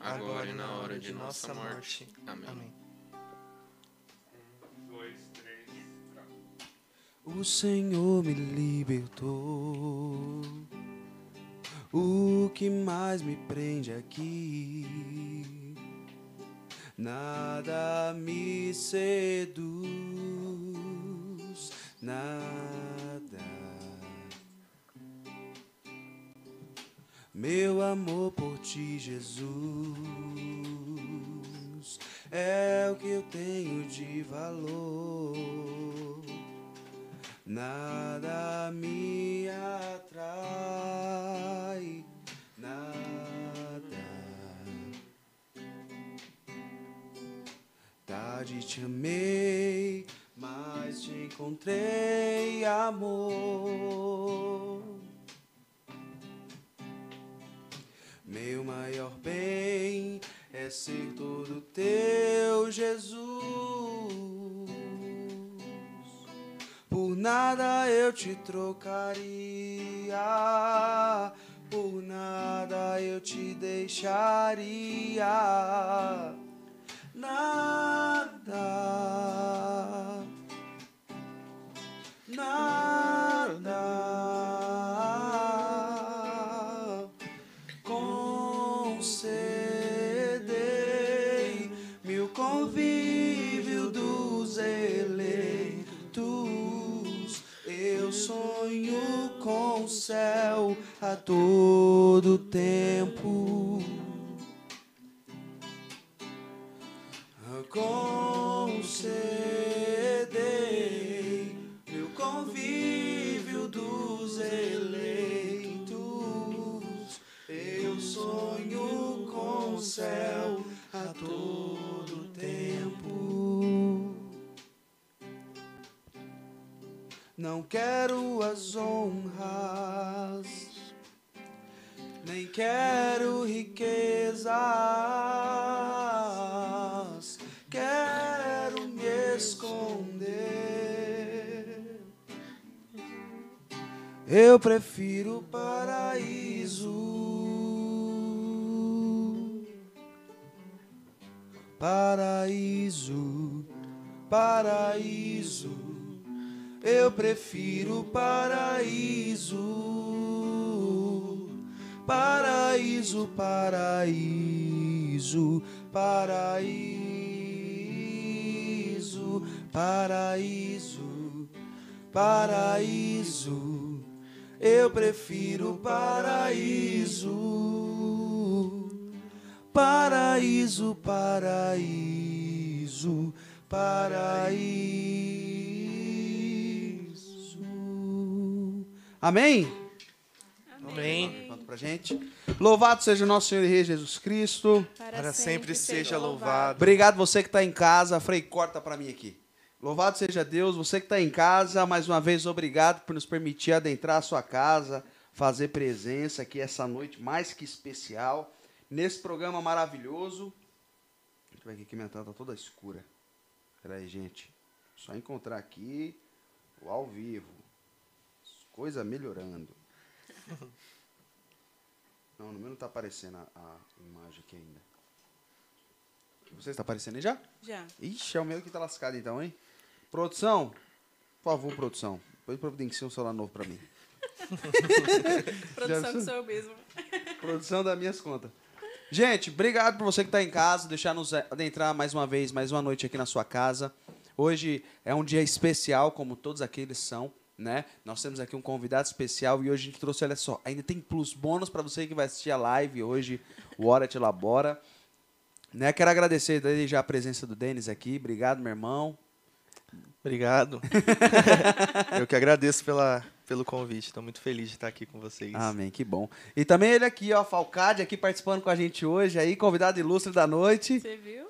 agora e na hora de nossa morte. Amém. O Senhor me libertou. O que mais me prende aqui? Nada me seduz, nada. Meu amor por ti, Jesus, é o que eu tenho de valor. Nada me atrai, nada. Tarde te amei, mas te encontrei amor. Meu maior bem é ser todo teu, Jesus. Por nada eu te trocaria, por nada eu te deixaria. Nada, nada céu a todo tempo. Concedei meu convívio dos eleitos. Eu sonho com o céu a todo Não quero as honras, nem quero riquezas. Quero me esconder. Eu prefiro o paraíso. Paraíso, paraíso. Eu prefiro paraíso. Paraíso, paraíso, paraíso, paraíso, paraíso. Eu prefiro paraíso. Paraíso, paraíso, paraíso. Amém? Amém. Conta pra gente. Louvado seja o nosso Senhor e Rei Jesus Cristo. Para sempre seja louvado. Obrigado você que está em casa. Frei, corta para mim aqui. Louvado seja Deus, você que está em casa, mais uma vez obrigado por nos permitir adentrar a sua casa, fazer presença aqui essa noite mais que especial, nesse programa maravilhoso. Deixa eu ver aqui que minha tela tá toda escura. Pera aí, gente. Só encontrar aqui o ao vivo. Coisa melhorando. Não, no meu não está aparecendo a, a imagem aqui ainda. Você está aparecendo aí já? Já. Ixi, é o meu que tá lascado então, hein? Produção, por favor, produção. Depois providencia um celular novo pra mim. Produção que sou eu mesmo. Produção das minhas contas. Gente, obrigado por você que tá em casa, deixar nos adentrar mais uma vez, mais uma noite aqui na sua casa. Hoje é um dia especial, como todos aqueles são, né? Nós temos aqui um convidado especial e hoje a gente trouxe, olha só, ainda tem plus bônus para você que vai assistir a live hoje, o Hora Te Elabora. Né? Quero agradecer desde já a presença do Denis aqui. Obrigado, meu irmão. Obrigado. Eu que agradeço pela, pelo convite. Estou muito feliz de estar aqui com vocês. Amém, que bom. E também ele aqui, ó, Falcade, aqui participando com a gente hoje, aí, convidado ilustre da noite. Você viu?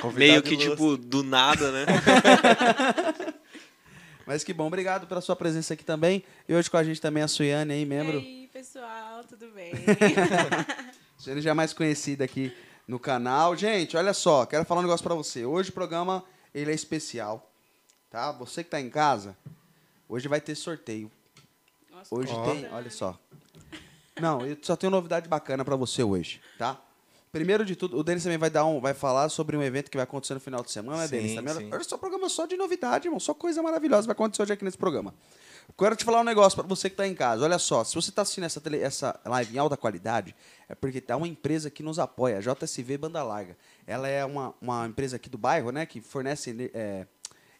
Convidado Meio que, ilustre. tipo, do nada, né? Mas que bom, obrigado pela sua presença aqui também. E hoje com a gente também a Suiane aí, membro. E aí, pessoal, tudo bem? Suiane já é mais conhecida aqui no canal. Gente, olha só, quero falar um negócio pra você. Hoje o programa, ele é especial, tá? Você que tá em casa, hoje vai ter sorteio. Nossa, Hoje tem, olha só. Não, eu só tenho novidade bacana pra você hoje, tá? Primeiro de tudo, o Denis também vai dar um, vai falar sobre um evento que vai acontecer no final de semana, né, Denis? Também, sim. olha só, programa só de novidade, irmão. Só coisa maravilhosa vai acontecer hoje aqui nesse programa. Quero te falar um negócio para você que está em casa. Olha só, se você está assistindo essa, tele- essa live em alta qualidade, é porque tá uma empresa que nos apoia, a JSV Banda Larga. Ela é uma, uma empresa aqui do bairro, né, que fornece é,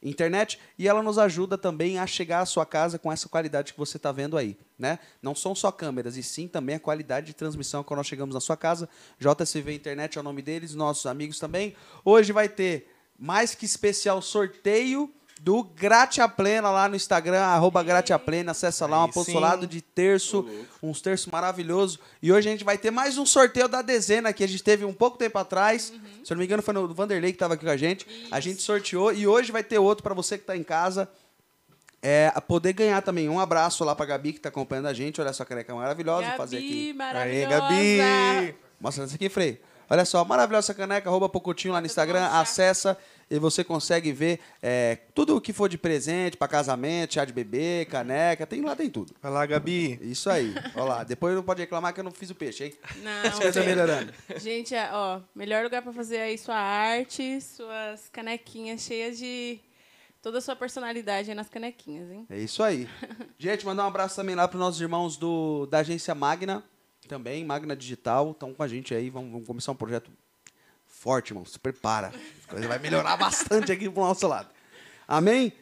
internet e ela nos ajuda também a chegar à sua casa com essa qualidade que você está vendo aí, né? Não são só câmeras, e sim também a qualidade de transmissão quando nós chegamos na sua casa. JSV Internet é o nome deles, nossos amigos também. Hoje vai ter mais que especial sorteio do Gratia Plena lá no Instagram, arroba Gratia Plena, acessa lá, um apostolado de terço, uns terços maravilhosos. E hoje a gente vai ter mais um sorteio da dezena que a gente teve um pouco tempo atrás. Se eu não me engano, foi no Vanderlei que estava aqui com a gente. A gente sorteou e hoje vai ter outro para você que está em casa. É, a poder ganhar também. Um abraço lá pra Gabi que tá acompanhando a gente. Olha essa caneca maravilhosa. Vou fazer aqui. Gabi, Aê, maravilhosa. Gabi! Mostra essa aqui, Frei. Olha só, maravilhosa caneca, arroba Pocotinho lá no Instagram, acessa e você consegue ver é, tudo o que for de presente para casamento, chá de bebê, caneca, tem lá tem tudo. Vai lá, Gabi. Isso aí. Olha lá, depois não pode reclamar que eu não fiz o peixe, hein? Não, As coisas gente. melhorando. Gente, é, ó, melhor lugar pra fazer aí sua arte, suas canequinhas cheias de toda a sua personalidade aí nas canequinhas, hein? É isso aí. Gente, mandar um abraço também lá para nossos irmãos do, da agência Magna, também, Magna Digital, estão com a gente aí, vamos, vamos começar um projeto forte, irmão, se prepara. A coisa vai melhorar bastante aqui pro nosso lado. Amém?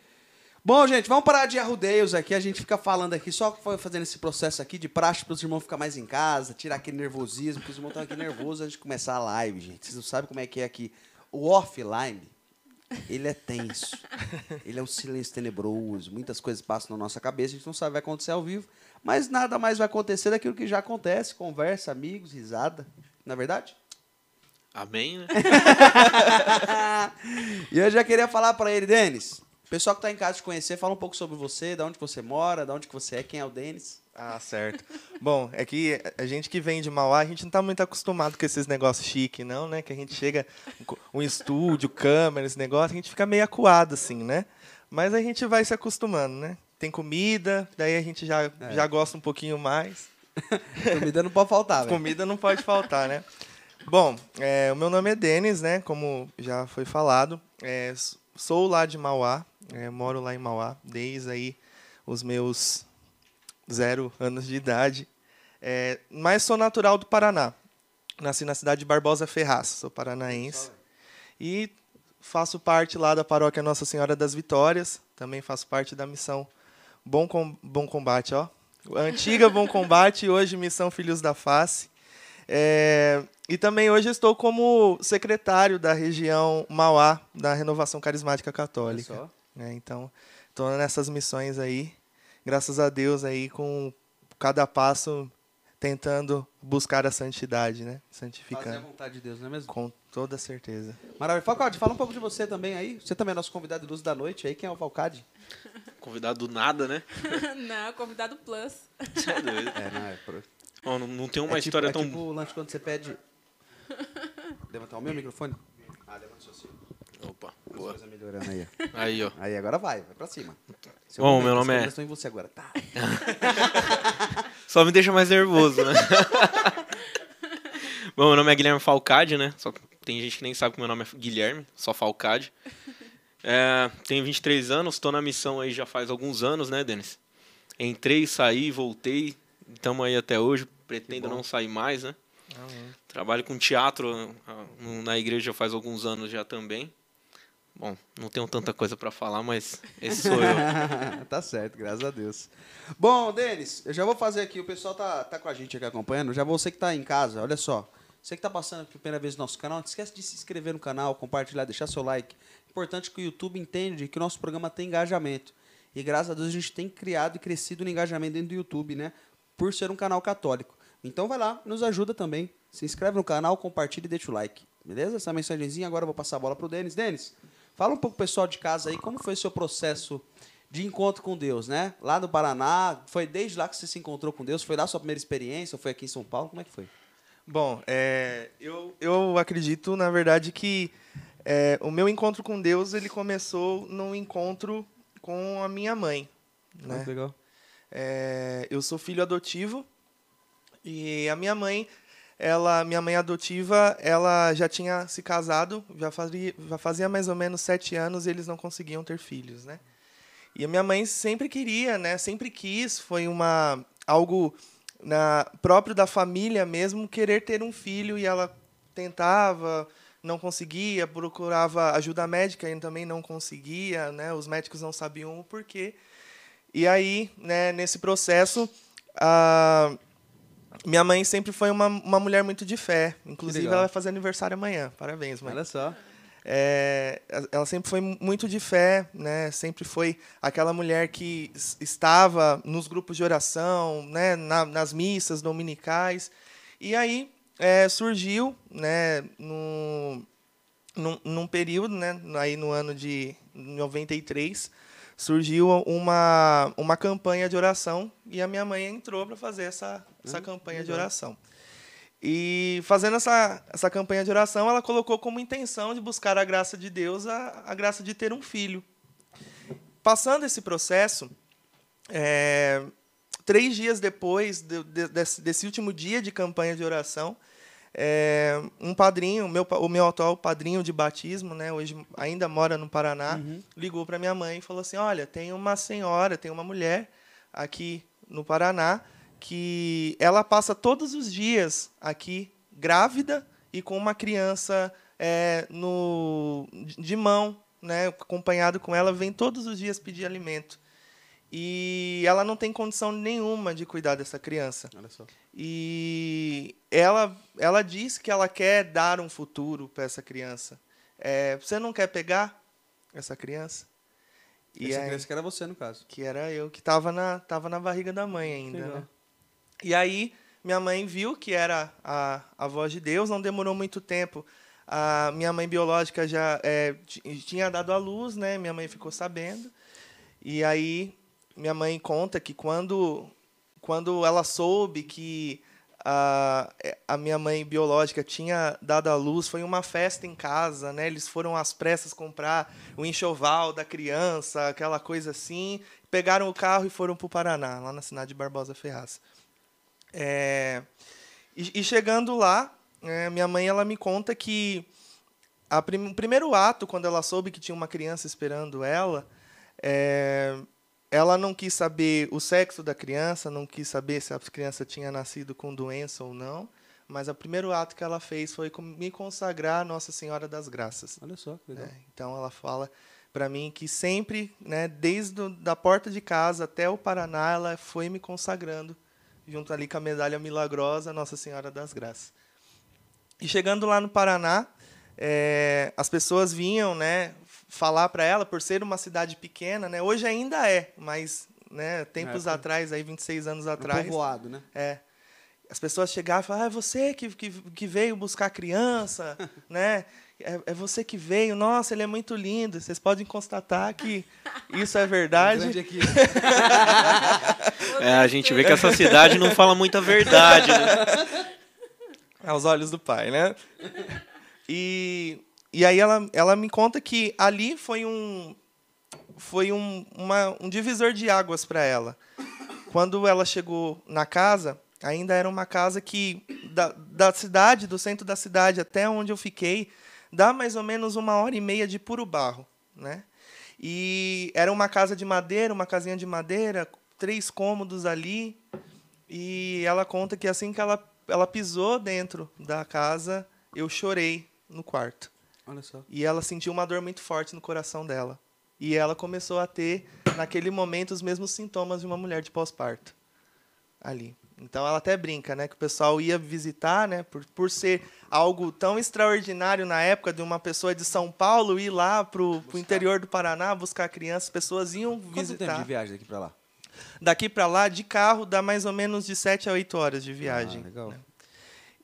Bom, gente, vamos parar de arrudeios aqui, a gente fica falando aqui, só fazendo esse processo aqui de praxe para os irmãos ficar mais em casa, tirar aquele nervosismo, porque os irmãos estão aqui nervosos antes de começar a live, gente. Vocês não sabem como é que é aqui. O offline, ele é tenso. Ele é um silêncio tenebroso. Muitas coisas passam na nossa cabeça, a gente não sabe o que vai acontecer ao vivo. Mas nada mais vai acontecer daquilo que já acontece. Conversa, amigos, risada. Não é verdade? Amém, né? E eu já queria falar para ele, Denis. O pessoal que está em casa te conhecer, fala um pouco sobre você, de onde você mora, de onde que você é, quem é o Denis. Ah, certo. Bom, é que a gente que vem de Mauá, a gente não tá muito acostumado com esses negócios chique, não, né? Que a gente chega com um estúdio, câmera, esse negócio, a gente fica meio acuado, assim, né? Mas a gente vai se acostumando, né? Tem comida, daí a gente já, já gosta um pouquinho mais. Comida não pode faltar, velho. Comida não pode faltar, né? Bom, é, o meu nome é Denis, né? Como já foi falado. É, sou lá de Mauá, é, moro lá em Mauá desde aí os meus zero anos de idade. É, mas sou natural do Paraná. Nasci na cidade de Barbosa Ferraz, sou paranaense. E faço parte lá da paróquia Nossa Senhora das Vitórias. Também faço parte da missão Bom, Com- Bom Combate, ó. Antiga Bom Combate, hoje Missão Filhos da Face. É, e também hoje estou como secretário da região Mauá, da Renovação Carismática Católica. né? Então, estou nessas missões aí, graças a Deus aí, com cada passo tentando buscar a santidade, né? Fazer a Santificando. vontade de Deus, não é mesmo? Com toda certeza. Maravilha. Falcade, fala um pouco de você também aí. Você também é nosso convidado de luz da noite aí. Quem é o Falcade? Convidado do nada, né? não, convidado plus. Você é doido. É, não, é. Pro... Ó, não, não tem uma é tipo, história é tão. tipo o lanche quando você pede. Levantar o meu microfone? Ah, levanta o seu sim. Opa, As boa. coisas melhorando aí. Aí, ó. Aí, agora vai, vai pra cima. Seu Bom, meu nome é- estão em você agora. Tá. Só me deixa mais nervoso, né? Bom, meu nome é Guilherme Falcade, né? Só que tem gente que nem sabe que meu nome é Guilherme, só Falcade. É, tenho 23 anos, estou na missão aí já faz alguns anos, né, Denis? Entrei, saí, voltei, estamos aí até hoje, pretendo não sair mais, né? Trabalho com teatro ah, na igreja faz alguns anos já também. Bom, não tenho tanta coisa para falar, mas esse sou eu. tá certo, graças a Deus. Bom, Denis, eu já vou fazer aqui, o pessoal tá, tá com a gente aqui acompanhando. Já você que tá em casa, olha só. Você que tá passando pela primeira vez no nosso canal, não esquece de se inscrever no canal, compartilhar, deixar seu like. Importante que o YouTube entende que o nosso programa tem engajamento. E graças a Deus a gente tem criado e crescido no engajamento dentro do YouTube, né? Por ser um canal católico. Então vai lá, nos ajuda também. Se inscreve no canal, compartilha e deixa o like. Beleza? Essa mensagenzinha, agora eu vou passar a bola pro Denis. Denis, fala um pouco pro pessoal de casa aí, como foi o seu processo de encontro com Deus, né? Lá no Paraná, foi desde lá que você se encontrou com Deus? Foi lá a sua primeira experiência? Ou foi aqui em São Paulo? Como é que foi? Bom, é, eu, eu acredito, na verdade, que é, o meu encontro com Deus ele começou num encontro com a minha mãe. Né? legal. É, eu sou filho adotivo e a minha mãe ela, minha mãe adotiva, ela já tinha se casado, já fazia, já fazia mais ou menos sete anos e eles não conseguiam ter filhos, né? E a minha mãe sempre queria, né? Sempre quis, foi uma algo na próprio da família mesmo querer ter um filho e ela tentava, não conseguia, procurava ajuda médica e também não conseguia, né? Os médicos não sabiam o porquê. E aí, né, nesse processo, a minha mãe sempre foi uma, uma mulher muito de fé. Inclusive, ela vai fazer aniversário amanhã. Parabéns, mãe. Olha só. É, ela sempre foi muito de fé, né? Sempre foi aquela mulher que estava nos grupos de oração, né? Na- nas missas dominicais. E aí é, surgiu, né? No, num, num período, né? Aí no ano de 93 surgiu uma uma campanha de oração e a minha mãe entrou para fazer essa essa campanha de oração. E fazendo essa, essa campanha de oração, ela colocou como intenção de buscar a graça de Deus, a, a graça de ter um filho. Passando esse processo, é, três dias depois de- de- desse, desse último dia de campanha de oração, é, um padrinho, meu, o meu atual padrinho de batismo, né, hoje ainda mora no Paraná, ligou para minha mãe e falou assim: Olha, tem uma senhora, tem uma mulher aqui no Paraná que ela passa todos os dias aqui grávida e com uma criança é, no, de mão, né, acompanhado com ela, vem todos os dias pedir alimento. E ela não tem condição nenhuma de cuidar dessa criança. Olha só. E ela, ela diz que ela quer dar um futuro para essa criança. É, você não quer pegar essa criança? E Essa aí- criança que era você, no caso. que era eu que estava na, tava na barriga da mãe ainda. Né? E aí, minha mãe viu que era a, a voz de Deus, não demorou muito tempo. A minha mãe biológica já é, ti- tinha dado à luz, né? Minha mãe ficou sabendo. E aí, minha mãe conta que quando, quando ela soube que a, a minha mãe biológica tinha dado à luz, foi uma festa em casa, né? Eles foram às pressas comprar o enxoval da criança, aquela coisa assim. Pegaram o carro e foram para o Paraná, lá na cidade de Barbosa Ferraz. É, e, e chegando lá, é, minha mãe ela me conta que prim- o primeiro ato, quando ela soube que tinha uma criança esperando ela, é, ela não quis saber o sexo da criança, não quis saber se a criança tinha nascido com doença ou não, mas o primeiro ato que ela fez foi me consagrar a Nossa Senhora das Graças. Olha só, que legal. né? Então ela fala para mim que sempre, né, desde o, da porta de casa até o Paraná, ela foi me consagrando junto ali com a medalha milagrosa Nossa Senhora das Graças. E chegando lá no Paraná, é, as pessoas vinham, né, falar para ela por ser uma cidade pequena, né? Hoje ainda é, mas, né, tempos É, atrás, aí 26 anos Um atrás, povoado, né? é. As pessoas chegavam e falavam, ah, é você que, que, que veio buscar a criança, né? É, é você que veio, nossa, ele é muito lindo. Vocês podem constatar que isso é verdade. É, a gente vê que essa cidade não fala muita verdade, né? aos olhos do pai, né? E, e aí ela, ela me conta que ali foi um foi um, uma, um divisor de águas para ela. Quando ela chegou na casa, ainda era uma casa que da, da cidade, do centro da cidade até onde eu fiquei, dá mais ou menos uma hora e meia de puro barro, né? E era uma casa de madeira, uma casinha de madeira, três cômodos ali. E ela conta que assim que ela, ela pisou dentro da casa, eu chorei no quarto. Olha só. E ela sentiu uma dor muito forte no coração dela. E ela começou a ter, naquele momento, os mesmos sintomas de uma mulher de pós-parto. Ali. Então ela até brinca, né? Que o pessoal ia visitar, né? Por, por ser algo tão extraordinário na época de uma pessoa de São Paulo ir lá pro, pro interior do Paraná buscar crianças, as pessoas iam Quanto tempo visitar. de viagem daqui pra lá? Daqui para lá, de carro, dá mais ou menos de 7 a 8 horas de viagem. Ah, legal.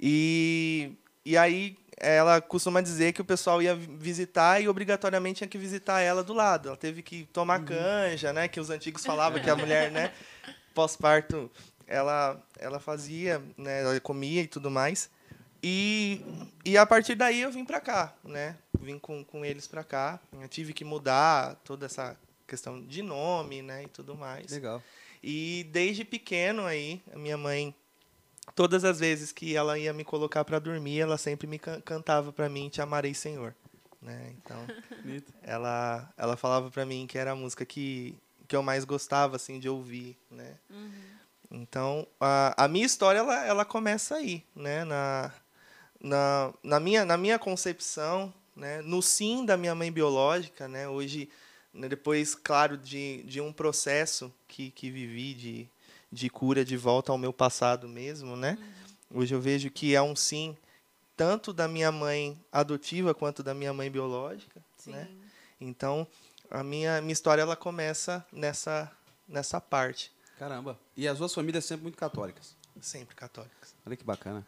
E, e aí ela costuma dizer que o pessoal ia visitar e obrigatoriamente tinha que visitar ela do lado. Ela teve que tomar canja, né? Que os antigos falavam que a mulher, né, pós-parto, ela, ela fazia, né? Ela comia e tudo mais. E, e a partir daí eu vim para cá, né? Vim com, com eles para cá. Eu tive que mudar toda essa questão de nome, né? E tudo mais. Legal. E desde pequeno aí, a minha mãe todas as vezes que ela ia me colocar para dormir, ela sempre me can- cantava para mim Te amarei, Senhor, né? Então, ela ela falava para mim que era a música que que eu mais gostava assim de ouvir, né? Então, a, a minha história ela, ela começa aí, né? Na, na, na, minha, na minha concepção, né? no sim da minha mãe biológica, né? hoje, né, depois, claro, de, de um processo que, que vivi de, de cura de volta ao meu passado mesmo, né? Hoje eu vejo que é um sim tanto da minha mãe adotiva quanto da minha mãe biológica, Sim. né? Então, a minha, minha história ela começa nessa, nessa parte, Caramba. E as duas famílias sempre muito católicas. sempre católicas, Olha que bacana.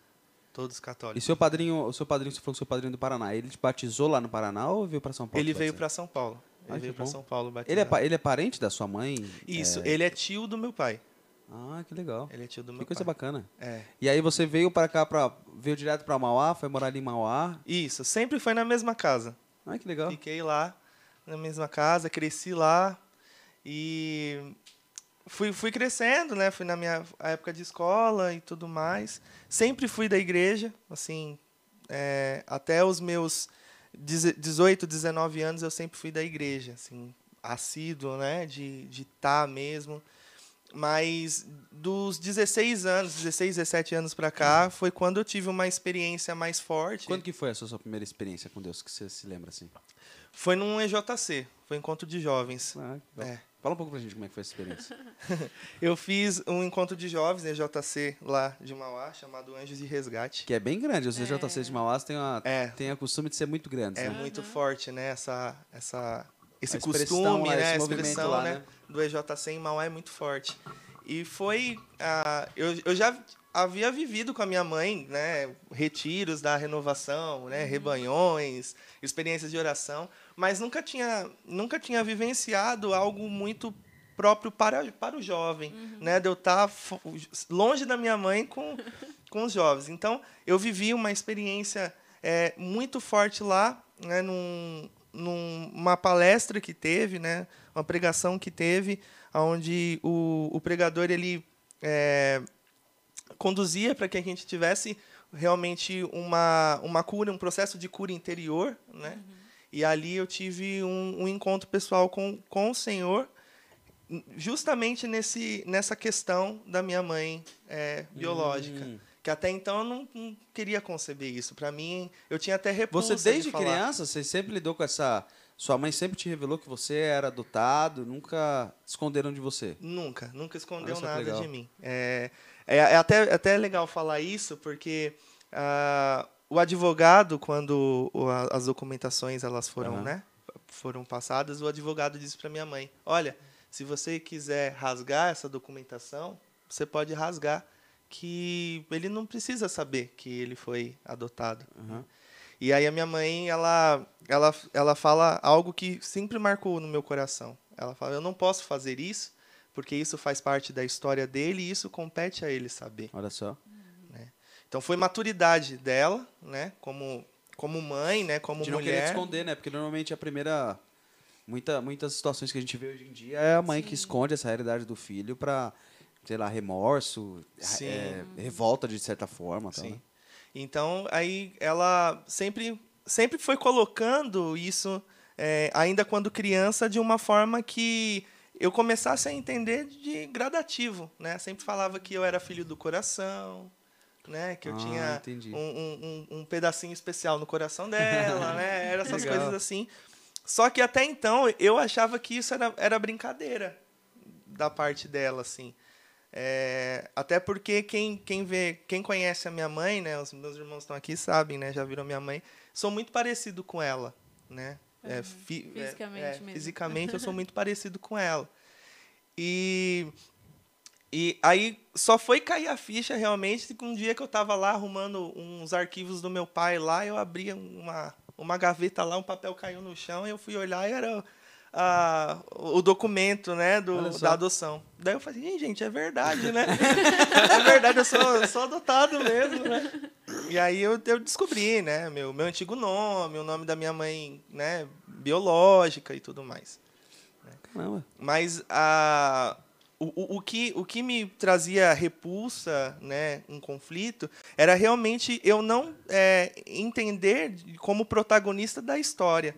todos E católicos. seu padrinho, o seu padrinho, você falou que seu padrinho é do Paraná, ele te batizou lá no Paraná ou veio para São Paulo? Ele veio para São Paulo. Ele que veio para. São Paulo batizar. Ele é, ele é parente da sua mãe? Isso, É. ele é tio do meu pai. Ah, que legal. Ele é tio do meu Que coisa pai. bacana. É. E aí você veio para cá, pra, veio direto para Mauá, foi morar ali em Mauá. Isso, sempre foi na mesma casa. Ah, que legal. Fiquei lá, na mesma casa, cresci lá e fui, fui crescendo, né? Fui na minha época de escola e tudo mais. Sempre fui da igreja, assim, é, até os meus 18, 19 anos eu sempre fui da igreja, assim, assíduo, né? De estar de tá mesmo. Mas dos 16 anos, 16, 17 anos pra cá, foi quando eu tive uma experiência mais forte. Quando que foi a sua, sua primeira experiência com Deus, que você se lembra assim? Foi num EJC, foi um encontro de jovens. Ah. É. Fala um pouco pra gente como é que foi essa experiência. Eu fiz um encontro de jovens, EJC, lá de Mauá, chamado Anjos de Resgate. que é bem grande, os CJC de Mauá tem, uma, É. tem a costume de ser muito grandes, É né? muito forte, né? Essa, essa, esse A costume, lá, né? esse a expressão lá, né? né? do EJC em Mauá é muito forte. E foi... ah, eu, eu já havia vivido com a minha mãe, né? Retiros da renovação, né? Rebanhões, experiências de oração, mas nunca tinha, nunca tinha vivenciado algo muito próprio para, para o jovem, né? De eu estar fo- longe da minha mãe com, com os jovens. Então, eu vivi uma experiência é, muito forte lá, né? Num, numa palestra que teve, né? Uma pregação que teve, onde o, o pregador ele é, conduzia para que a gente tivesse realmente uma, uma cura, um processo de cura interior, né? E ali eu tive um, um encontro pessoal com, com o Senhor, justamente nesse, nessa questão da minha mãe é, biológica. Hum. Que até então eu não, não queria conceber isso. Para mim, eu tinha até repulsa Você desde de criança, você sempre lidou com essa... Sua mãe sempre te revelou que você era adotado, nunca esconderam de você. Nunca, nunca escondeu que nada de mim. É, é, é até, até legal falar isso, porque ah, o advogado, quando o- as documentações elas foram, Aham. né, foram passadas, o advogado disse para minha mãe: Olha, se você quiser rasgar essa documentação, você pode rasgar, que ele não precisa saber que ele foi adotado. Aham. E aí a minha mãe, ela, ela, ela fala algo que sempre marcou no meu coração. Ela fala, eu não posso fazer isso, porque isso faz parte da história dele e isso compete a ele saber. Olha só. Então foi maturidade dela, né, como como mãe, né, como de não querer mulher. esconder, né? Porque normalmente a primeira. Muita, muitas situações que a gente vê hoje em dia é a mãe que esconde essa realidade do filho pra, sei lá, remorso, é, revolta de certa forma. Sim. né? Então, aí ela sempre, sempre foi colocando isso, é, ainda quando criança, de uma forma que eu começasse a entender de gradativo. Né? Sempre falava que eu era filho do coração, né? que eu Ah, tinha um, um, um- um pedacinho especial no coração dela, né? Era essas Legal. coisas assim. Só que até então eu achava que isso era, era brincadeira da parte dela, assim. É, até porque quem, quem vê, quem conhece a minha mãe, né? Os meus irmãos estão aqui sabem, né? Já viram minha mãe. Sou muito parecido com ela, né? É, fi- é, Fisicamente é, mesmo. Fisicamente eu sou muito parecido com ela. E e aí só foi cair a ficha realmente que um dia que eu tava lá arrumando uns arquivos do meu pai lá, eu abri uma, uma gaveta lá, um papel caiu no chão e eu fui olhar e era ah, o documento, né, do, da adoção. Daí eu falei, "Ih, gente, é verdade, né? é verdade, eu sou, eu sou adotado mesmo, né? E aí eu, eu descobri, né, meu, meu antigo nome, o nome da minha mãe, né, biológica e tudo mais. Caramba. Mas a, o, o, o que, o que me trazia repulsa, né, um conflito, era realmente eu não é, entender como protagonista da história.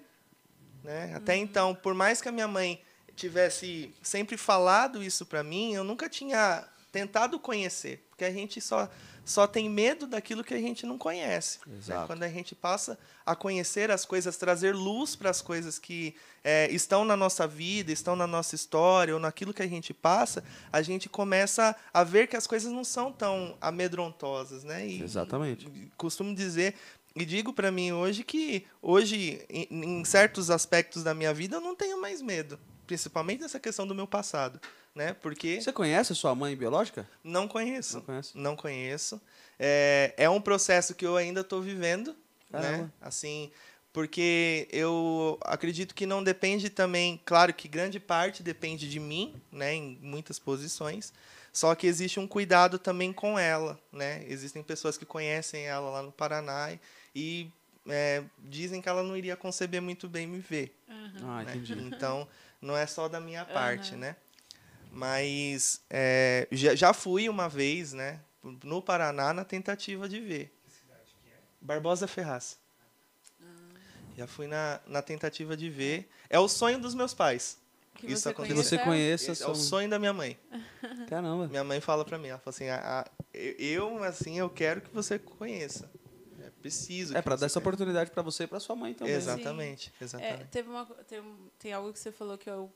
Né? Até então, por mais que a minha mãe tivesse sempre falado isso para mim, eu nunca tinha tentado conhecer, porque a gente só só tem medo daquilo que a gente não conhece. Né? Quando a gente passa a conhecer as coisas, trazer luz para as coisas que é, estão na nossa vida, estão na nossa história, ou naquilo que a gente passa, a gente começa a ver que as coisas não são tão amedrontosas. Né? E, Exatamente. costumo dizer e digo para mim hoje que hoje em, em certos aspectos da minha vida eu não tenho mais medo, principalmente nessa questão do meu passado, né? Porque Você conhece a sua mãe biológica? não conheço, Não conhece? não conheço. É, é um processo que eu ainda estou vivendo, né? Assim, porque eu acredito que não depende também, claro que grande parte depende de mim, né? Em muitas posições. Só que existe um cuidado também com ela, né? Existem pessoas que conhecem ela lá no Paraná e é, dizem que ela não iria conceber muito bem me ver. Ah, né? entendi. Então, não é só da minha parte, né? Mas é, já, já fui uma vez, né? No Paraná, na tentativa de ver. Barbosa Ferraz. Já fui na, na tentativa de ver. É o sonho dos meus pais. Que Isso você Que aconteceu. você conheça. É sua- o sonho da minha mãe. Caramba. Minha mãe fala pra mim, ela fala assim, "A- a- eu, assim, eu quero que você conheça. É preciso. É você dar essa conheça." oportunidade pra você e pra sua mãe também. Exatamente, É, exatamente. teve uma, tem, tem algo que você falou que eu,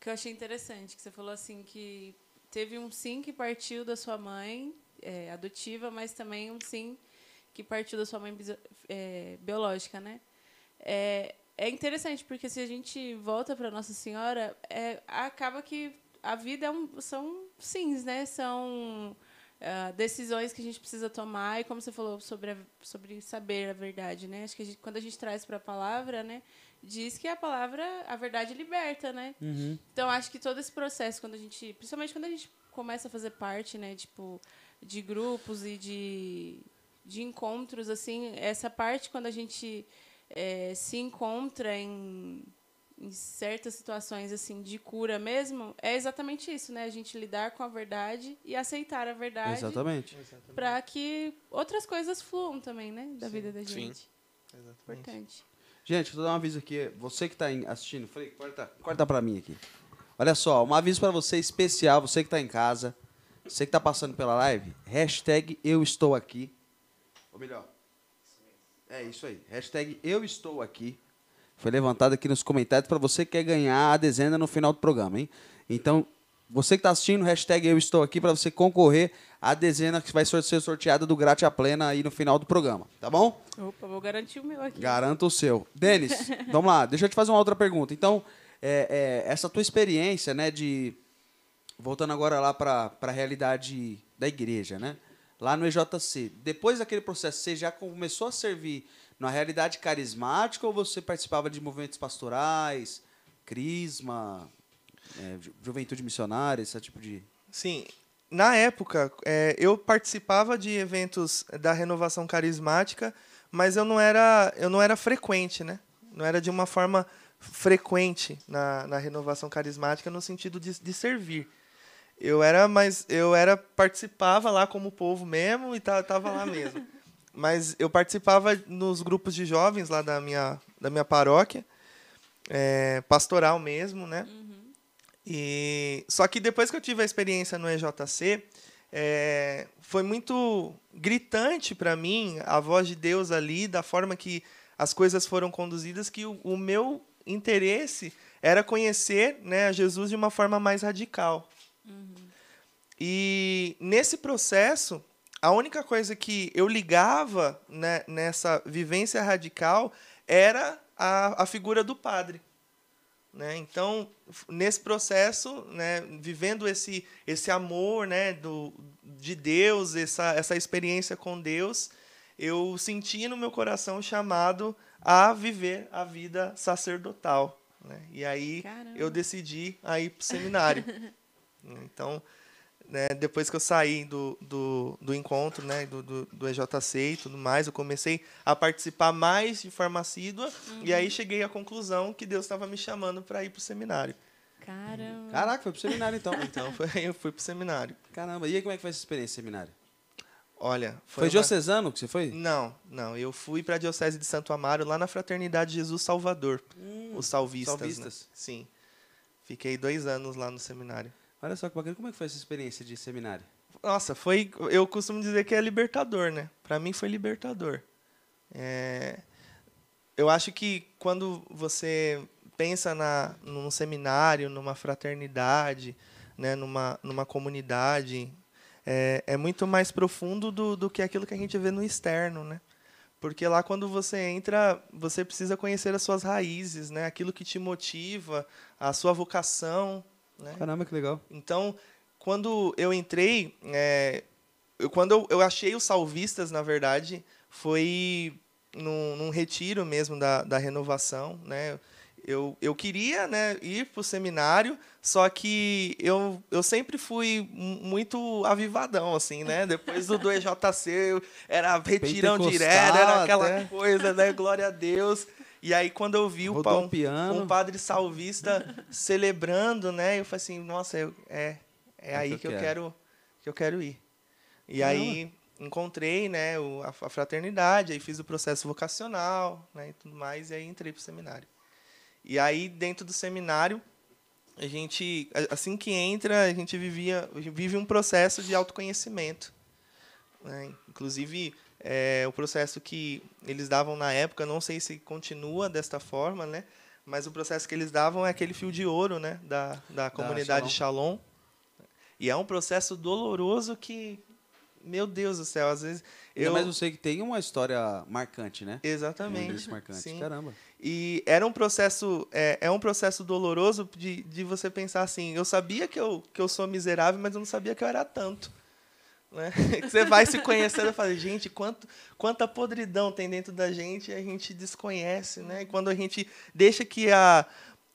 que eu achei interessante, que você falou assim que teve um sim que partiu da sua mãe é, adotiva, mas também um sim que partiu da sua mãe é, biológica, né? É, é interessante porque se a gente volta para Nossa Senhora, é, acaba que a vida é um, são sims, né? São ah, decisões que a gente precisa tomar e como você falou sobre a- sobre saber a verdade, né? Acho que a gente- quando a gente traz para a palavra, né, diz que a palavra, a verdade liberta, né? Uhum. Então acho que todo esse processo quando a gente, principalmente quando a gente começa a fazer parte, né, tipo, de grupos e de de encontros assim, essa parte quando a gente eh, se encontra em, em certas situações assim de cura mesmo, é exatamente isso, né? A gente lidar com a verdade e aceitar a verdade Exatamente. para que outras coisas fluam também, né, da vida da Sim. gente. exatamente. Importante. Gente, vou dar um aviso aqui. Você que está assistindo, Frei, corta, corta para mim aqui. Olha só, um aviso para você especial, você que está em casa, você que está passando pela live, hashtag eu estou aqui. Ou melhor, é isso aí, hashtag eu estou aqui. Foi levantado aqui nos comentários para você que quer ganhar a dezena no final do programa, hein? Então, você que está assistindo, hashtag eu estou aqui para você concorrer à dezena que vai ser sorteada do Gratia Plena aí no final do programa, tá bom? Opa, vou garantir o meu aqui. Garanto o seu. Denis, vamos lá, deixa eu te fazer uma outra pergunta. Então, é, é, essa tua experiência, né, de. Voltando agora lá para a realidade da igreja, né? Lá no EJC. Depois daquele processo, você já começou a servir na realidade carismática ou você participava de movimentos pastorais, crisma, é, ju- juventude missionária, esse tipo de. Sim, na época é, eu participava de eventos da renovação carismática, mas eu não era eu não era frequente, né? Não era de uma forma frequente na, na renovação carismática no sentido de, de servir. Eu era, mas eu era participava lá como povo mesmo e ta- tava lá mesmo. Mas eu participava nos grupos de jovens lá da minha da minha paróquia, é, pastoral mesmo, né? E só que depois que eu tive a experiência no EJC, é, foi muito gritante para mim a voz de Deus ali, da forma que as coisas foram conduzidas, que o, o meu interesse era conhecer né, a Jesus de uma forma mais radical. E nesse processo, a única coisa que eu ligava né, nessa vivência radical era a, a figura do padre. Né? Então, nesse processo, né, vivendo esse, esse amor né, do, de Deus, essa, essa experiência com Deus, eu senti no meu coração chamado a viver a vida sacerdotal. Né? E aí Caramba. eu decidi ir para o seminário. então, né, depois que eu saí do, do, do encontro, né, do, do, do EJC e tudo mais, eu comecei a participar mais de forma assídua e aí cheguei à conclusão que Deus estava me chamando para ir para o seminário. Caramba. Caraca, foi pro seminário então. Então foi, eu fui pro seminário. Caramba, e aí como é que foi essa experiência seminário? Olha, Foi, uma- diocesano que você foi? Não, não. Eu fui para a Diocese de Santo Amaro, lá na Fraternidade Jesus Salvador. os salvistas. né? salvistas. Sim. Fiquei dois anos lá no seminário. Olha só que bacana, como é que foi essa experiência de seminário? Nossa, foi. Eu costumo dizer que é libertador, né? Para mim foi libertador. É, eu acho que quando você pensa na, num seminário, numa fraternidade, né? numa, numa comunidade, é, é muito mais profundo do, do que aquilo que a gente vê no externo, né? Porque lá quando você entra, você precisa conhecer as suas raízes, né? Aquilo que te motiva, a sua vocação, né? Caramba, que legal. Então, quando eu entrei, é, eu, quando eu, eu achei os salvistas, na verdade, foi num, num retiro mesmo da, da renovação, né? Eu, eu queria né, ir para o seminário, só que eu, eu sempre fui mu- muito avivadão, assim, né? Depois do, do EJC, eu era retirão direto, era aquela até. coisa, né? Glória a Deus. E aí, quando eu vi o Rodou um piano. um padre salvista celebrando, né? Eu falei assim, nossa, eu- é, é, É aí que eu que eu, quero. que eu quero ir. E Caramba. aí encontrei, né, o- a, a fraternidade, aí fiz o processo vocacional, né, e tudo mais, e aí entrei pro seminário. E aí dentro do seminário a gente, assim que entra, a gente vivia, vive um processo de autoconhecimento. né? Inclusive, é, o processo que eles davam na época, não sei se continua desta forma, né? Mas o processo que eles davam é aquele fio de ouro, né? Da, da comunidade Shalom. E é um processo doloroso que, meu Deus do céu, às vezes eu Mas eu sei que tem uma história marcante, né? Um exatamente, início marcante. sim. Caramba. E era um processo, é, é um processo doloroso de, de você pensar assim, eu sabia que eu, que eu sou miserável, mas eu não sabia que eu era tanto. Né? Você vai se conhecendo e fala, gente, quanto, quanta podridão tem dentro da gente e a gente desconhece, né? E quando a gente deixa que a,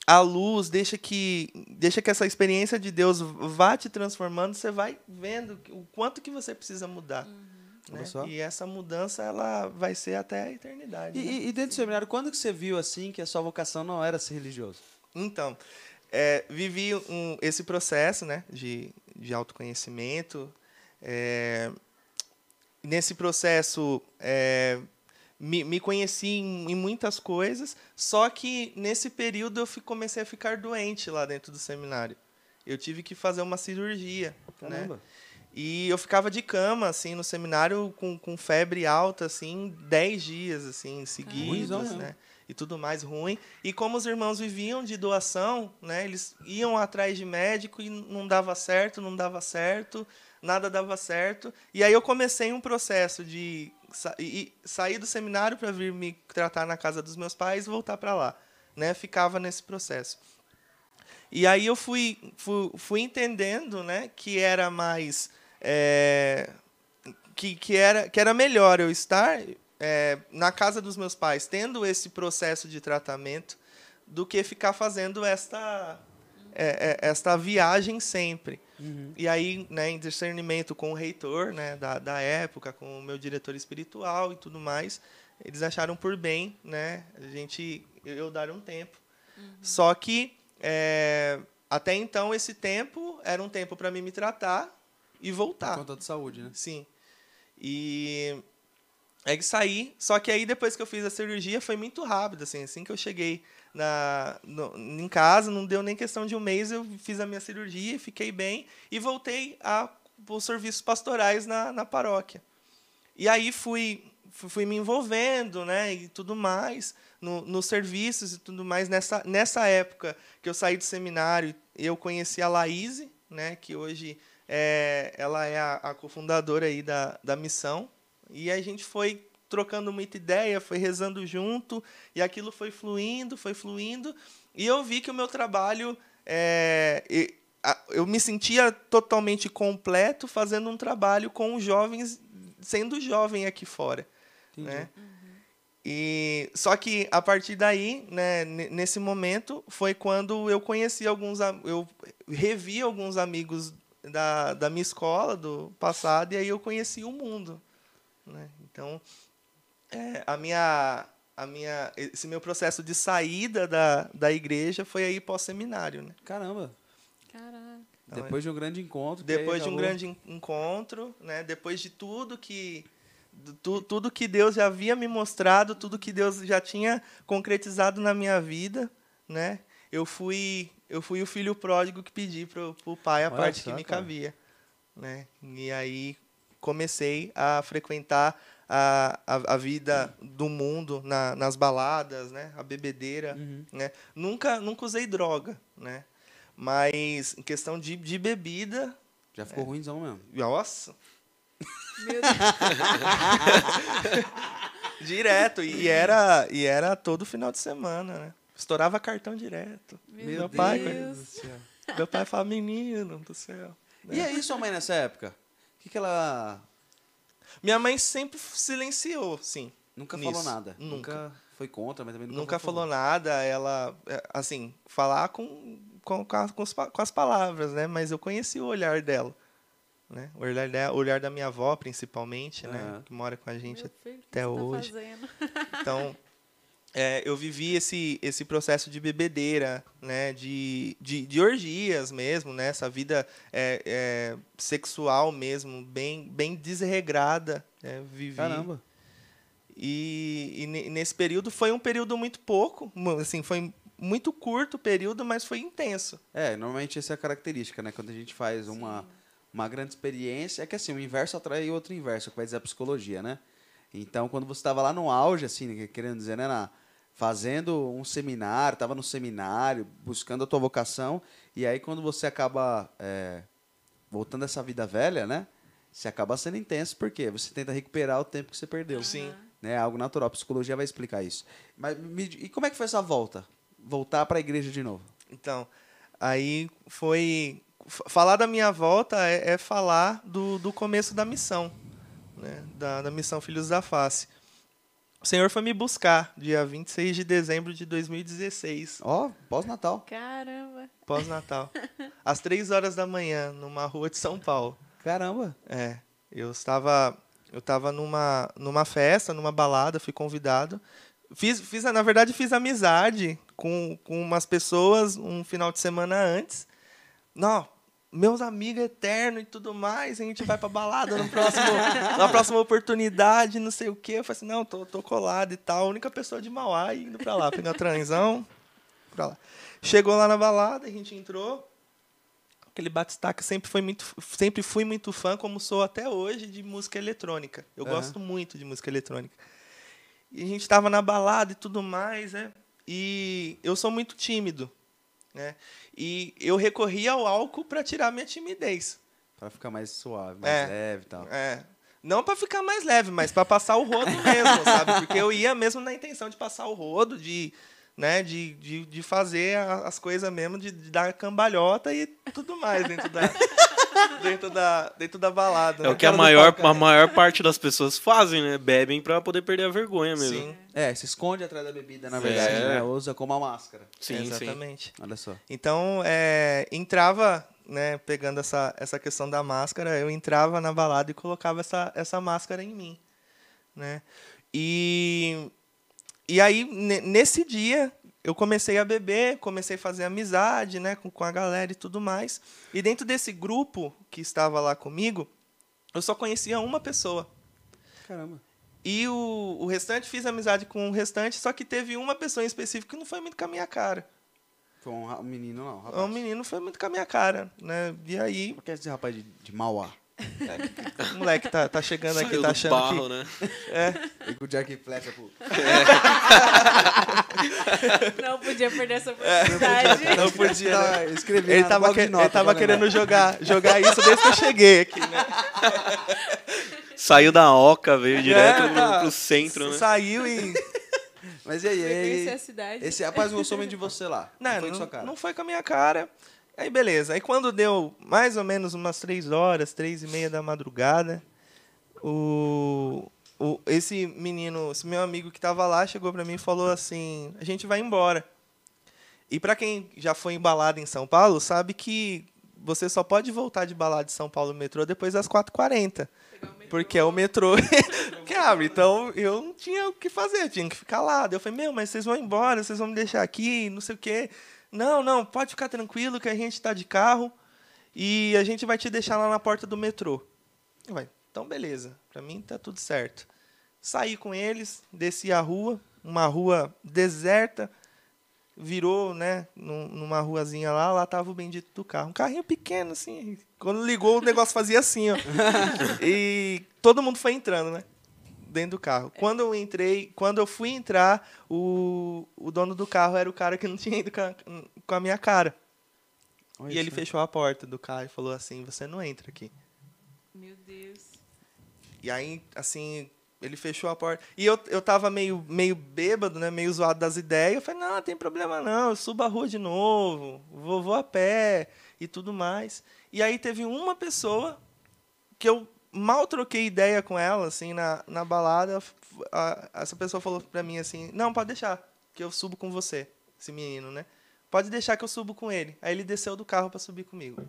a luz, deixa que, deixa que essa experiência de Deus vá te transformando, você vai vendo o quanto que você precisa mudar. Olha Né? E essa mudança ela vai ser até a eternidade. E, né? e- e dentro do seminário, quando que você viu assim que a sua vocação não era ser religioso? Então, é, vivi um- esse processo né, de, de autoconhecimento. É, nesse processo, é, me, me conheci em, em muitas coisas, só que nesse período eu comecei a ficar doente lá dentro do seminário. Eu tive que fazer uma cirurgia. Né? E eu ficava de cama, assim, no seminário com, com febre alta, assim, 10 dias, assim, seguidos, né? E tudo mais ruim. E como os irmãos viviam de doação, né? Eles iam atrás de médico e não dava certo, não dava certo, nada dava certo. E aí eu comecei um processo de sa sair do seminário para vir me tratar na casa dos meus pais e voltar para lá, né? Ficava nesse processo. E aí eu fui, fui, fui entendendo né, que era mais. é, que, que, era, que era melhor eu estar é, na casa dos meus pais, tendo esse processo de tratamento, do que ficar fazendo esta, é, esta viagem sempre. E aí, né, em discernimento com o reitor né, da, da época, com o meu diretor espiritual e tudo mais, eles acharam por bem né, a gente, eu dar um tempo. Só que é, até então esse tempo era um tempo para mim me tratar e Por voltar. conta de saúde, né? Sim. E é que saí, só que aí depois que eu fiz a cirurgia foi muito rápido, assim, assim que eu cheguei na, no- em casa, não deu nem questão de um mês, eu fiz a minha cirurgia, fiquei bem e voltei a os serviços pastorais na, na paróquia. E aí fui, fui, me envolvendo, né, e tudo mais, no, nos serviços e tudo mais. Nessa, nessa época que eu saí do seminário, eu conheci a Laíse, né, que hoje é, ela é a, a cofundadora aí da, da missão. E a gente foi trocando muita ideia, foi rezando junto, e aquilo foi fluindo, foi fluindo. E eu vi que o meu trabalho é, e- a- eu me sentia totalmente completo fazendo um trabalho com os jovens, sendo jovem aqui fora. Entendi. Né? E só que a partir daí, né, ne- nesse momento, foi quando eu conheci alguns, eu revi alguns amigos da, da minha escola do passado e aí eu conheci o mundo, né? Então, é, a minha a minha, esse meu processo de saída da, da igreja foi aí pós-seminário, né? Caramba. Caraca. Então, Depois de um grande encontro. Depois de um grande en- encontro, né? Depois de tudo que tu- tudo que Deus já havia me mostrado, tudo que Deus já tinha concretizado na minha vida, né? Eu fui eu fui o filho pródigo que pedi pro, pro pai a Olha parte só, que me cara. cabia, né? E aí comecei a frequentar a, a, a vida do mundo na, nas baladas, né? A bebedeira, Uhum. né? Nunca nunca usei droga, né? Mas em questão de, de bebida, Já ficou ruimzão mesmo. nossa, Meu Deus. direto. E era, e era todo final de semana, né? Estourava cartão direto. Meu, Meu pai, Deus. do céu. Meu pai falava, menino do céu. E aí, sua mãe nessa época? O que, que ela. Minha mãe sempre silenciou, sim. Nunca Nisso. falou nada. Nunca. foi contra, mas também nunca, Nunca falou nada. Ela, é, assim, falar com, com, com, as- com as palavras, né? Mas eu conheci o olhar dela. Né? O olhar, dela, o olhar da minha avó, principalmente, né? Que mora com a gente Meu filho, o que até tá hoje. fazendo? Então, é, eu vivi esse, esse processo de bebedeira, né? De, de, de orgias mesmo, né? Essa vida é, é, sexual mesmo, bem, bem desregrada. né? Vivi. Caramba. E, e ne- nesse período foi um período muito pouco, assim, foi muito curto o período, mas foi intenso. É, normalmente essa é a característica, né? Quando a gente faz uma, uma grande experiência, é que assim, o inverso atrai outro inverso, que vai dizer a psicologia, né? Então, quando você estava lá no auge, assim, querendo dizer, né, na, fazendo um seminário, estava no seminário, buscando a tua vocação, e aí quando você acaba é, voltando a essa vida velha, né? Você acaba sendo intenso, porque você tenta recuperar o tempo que você perdeu. Sim. Né? É algo natural, a psicologia vai explicar isso. Mas me- e como é que foi essa volta? Voltar para a igreja de novo? Então, aí foi. Falar da minha volta é, é falar do, do começo da missão, né? da, da missão Filhos da Face. O Senhor foi me buscar dia 26 de dezembro de 2016, Ó, pós-natal. Caramba. pós-Natal, às três horas da manhã, numa rua de São Paulo. Caramba. É, eu estava eu estava numa numa festa, numa balada, fui convidado. Fiz, fiz na verdade fiz amizade com, com umas pessoas um final de semana antes. Não, meus amigos eternos e tudo mais, a gente vai pra balada no próximo, na próxima oportunidade, não sei o quê. Eu falei assim, não, tô, tô colado e tal. A única pessoa de Mauá indo pra lá, pegar transão, pra lá. Chegou lá na balada, a gente entrou, aquele batistaca sempre foi muito sempre fui muito fã como sou até hoje de música eletrônica eu Aham. gosto muito de música eletrônica e a gente estava na balada e tudo mais né e eu sou muito tímido né e eu recorri ao álcool para tirar minha timidez Pra ficar mais suave, mais É. leve e tal. é não para ficar mais leve mas para passar o rodo mesmo sabe porque eu ia mesmo na intenção de passar o rodo de né, de, de, de fazer as coisas mesmo, de, de dar cambalhota e tudo mais dentro da, dentro da, dentro da balada. É né? o que a maior, a maior parte das pessoas fazem, né? Bebem pra poder perder a vergonha mesmo. Sim, É, se esconde atrás da bebida, na É. verdade, né? Usa como uma máscara. Sim, sim. exatamente. Olha só. Então, é, entrava, né, pegando essa, essa questão da máscara, eu entrava na balada e colocava essa, essa máscara em mim, né? E, e aí, ne- nesse dia, eu comecei a beber, comecei a fazer amizade, né, com, com a galera e tudo mais. E dentro desse grupo que estava lá comigo, eu só conhecia uma pessoa. Caramba. E o, o restante, fiz amizade com o restante, só que teve uma pessoa em específico que não foi muito com a minha cara. Foi um, menino, não, um rapaz. O menino foi muito com a minha cara, né? E aí, Por que esse rapaz de, de Mauá? O moleque tá, tá chegando aqui, Saiu tá do achando barro, que... né? E com o Jack Flecha, pô. Não podia perder essa oportunidade. Não podia, né? Tá, escrevi Ele tava, que- ele tava querendo lembrar. jogar, jogar isso desde que eu cheguei aqui, né? Saiu da Oca, veio direto É, pro, tá. pro centro, né? Saiu e... Mas e aí? Foi aí a cidade. esse rapaz gostou muito de você lá. Não, Não, foi não, com sua cara. não foi com a minha cara. Aí, beleza. Aí, quando deu mais ou menos umas três horas, três e meia da madrugada, o, o, esse menino, esse meu amigo que tava lá, chegou pra mim e falou assim, a gente vai embora. E pra quem já foi embalado em São Paulo, sabe que você só pode voltar de balada de São Paulo no metrô depois das 4h40. Pegar o Porque é o metrô que abre. Então eu não tinha o que fazer, eu tinha que ficar lá. Daí eu falei, meu, mas vocês vão embora, vocês vão me deixar aqui, não sei o quê. Não, não, pode ficar tranquilo que a gente está de carro e a gente vai te deixar lá na porta do metrô. Falei, então beleza, para mim tá tudo certo. Saí com eles, desci a rua, uma rua deserta, virou, né, numa ruazinha lá, lá tava o bendito do carro. Um carrinho pequeno, assim. Quando ligou, o negócio fazia assim, ó. e todo mundo foi entrando, né? Dentro do carro. Quando eu entrei, quando eu fui entrar, o, o dono do carro era o cara que não tinha ido com a, com a minha cara. Olha e ele fechou a porta do carro e falou assim: Você não entra aqui. Meu Deus. E aí, assim, ele fechou a porta. E eu, eu tava meio, meio bêbado, né? Meio zoado das ideias. Eu falei, não, não tem problema não, eu subo a rua de novo, vou, vou a pé e tudo mais. E aí teve uma pessoa que eu mal troquei ideia com ela, assim, na, na balada. A, essa pessoa falou pra mim assim, não, pode deixar, que eu subo com você, esse menino, né? Pode deixar que eu subo com ele. Aí ele desceu do carro para subir comigo.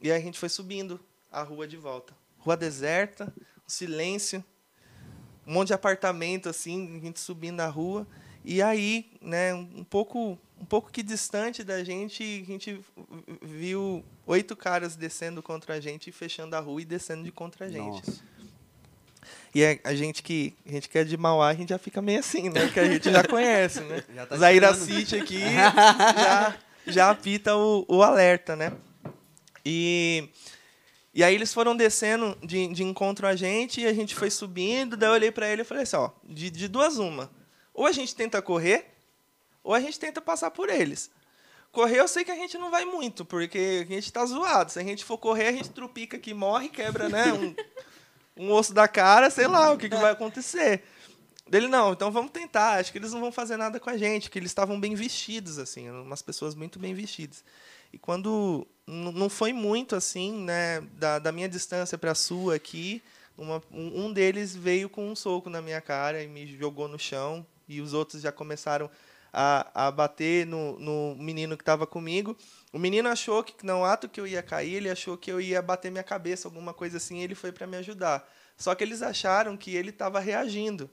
E aí a gente foi subindo a rua de volta. Rua deserta, silêncio um monte de apartamento assim, a gente subindo na rua. E aí, né, um pouco, um pouco que distante da gente, a gente viu oito caras descendo contra a gente, fechando a rua e descendo de contra a gente. Nossa. E a, gente que a gente que é de Mauá, a gente já fica meio assim, né? Que a gente já conhece, né? Já tá Zaira City aqui já, já apita o, o alerta, né? E e aí eles foram descendo de, de encontro a gente e a gente foi subindo. Daí eu olhei para ele e falei assim: ó, de, de duas uma. Ou a gente tenta correr, ou a gente tenta passar por eles. Correr eu sei que a gente não vai muito, porque a gente está zoado. Se a gente for correr, a gente trupica aqui, morre, quebra né, um, um osso da cara, sei lá o que, que vai acontecer. Dele, não, então vamos tentar. Acho que eles não vão fazer nada com a gente, que eles estavam bem vestidos, assim, umas pessoas muito bem vestidas. E quando não foi muito assim, né, da, da minha distância para a sua aqui, uma, um deles veio com um soco na minha cara e me jogou no chão, e os outros já começaram a, a bater no, no menino que estava comigo. O menino achou que, no ato que eu ia cair, ele achou que eu ia bater minha cabeça, alguma coisa assim, e ele foi para me ajudar. Só que eles acharam que ele estava reagindo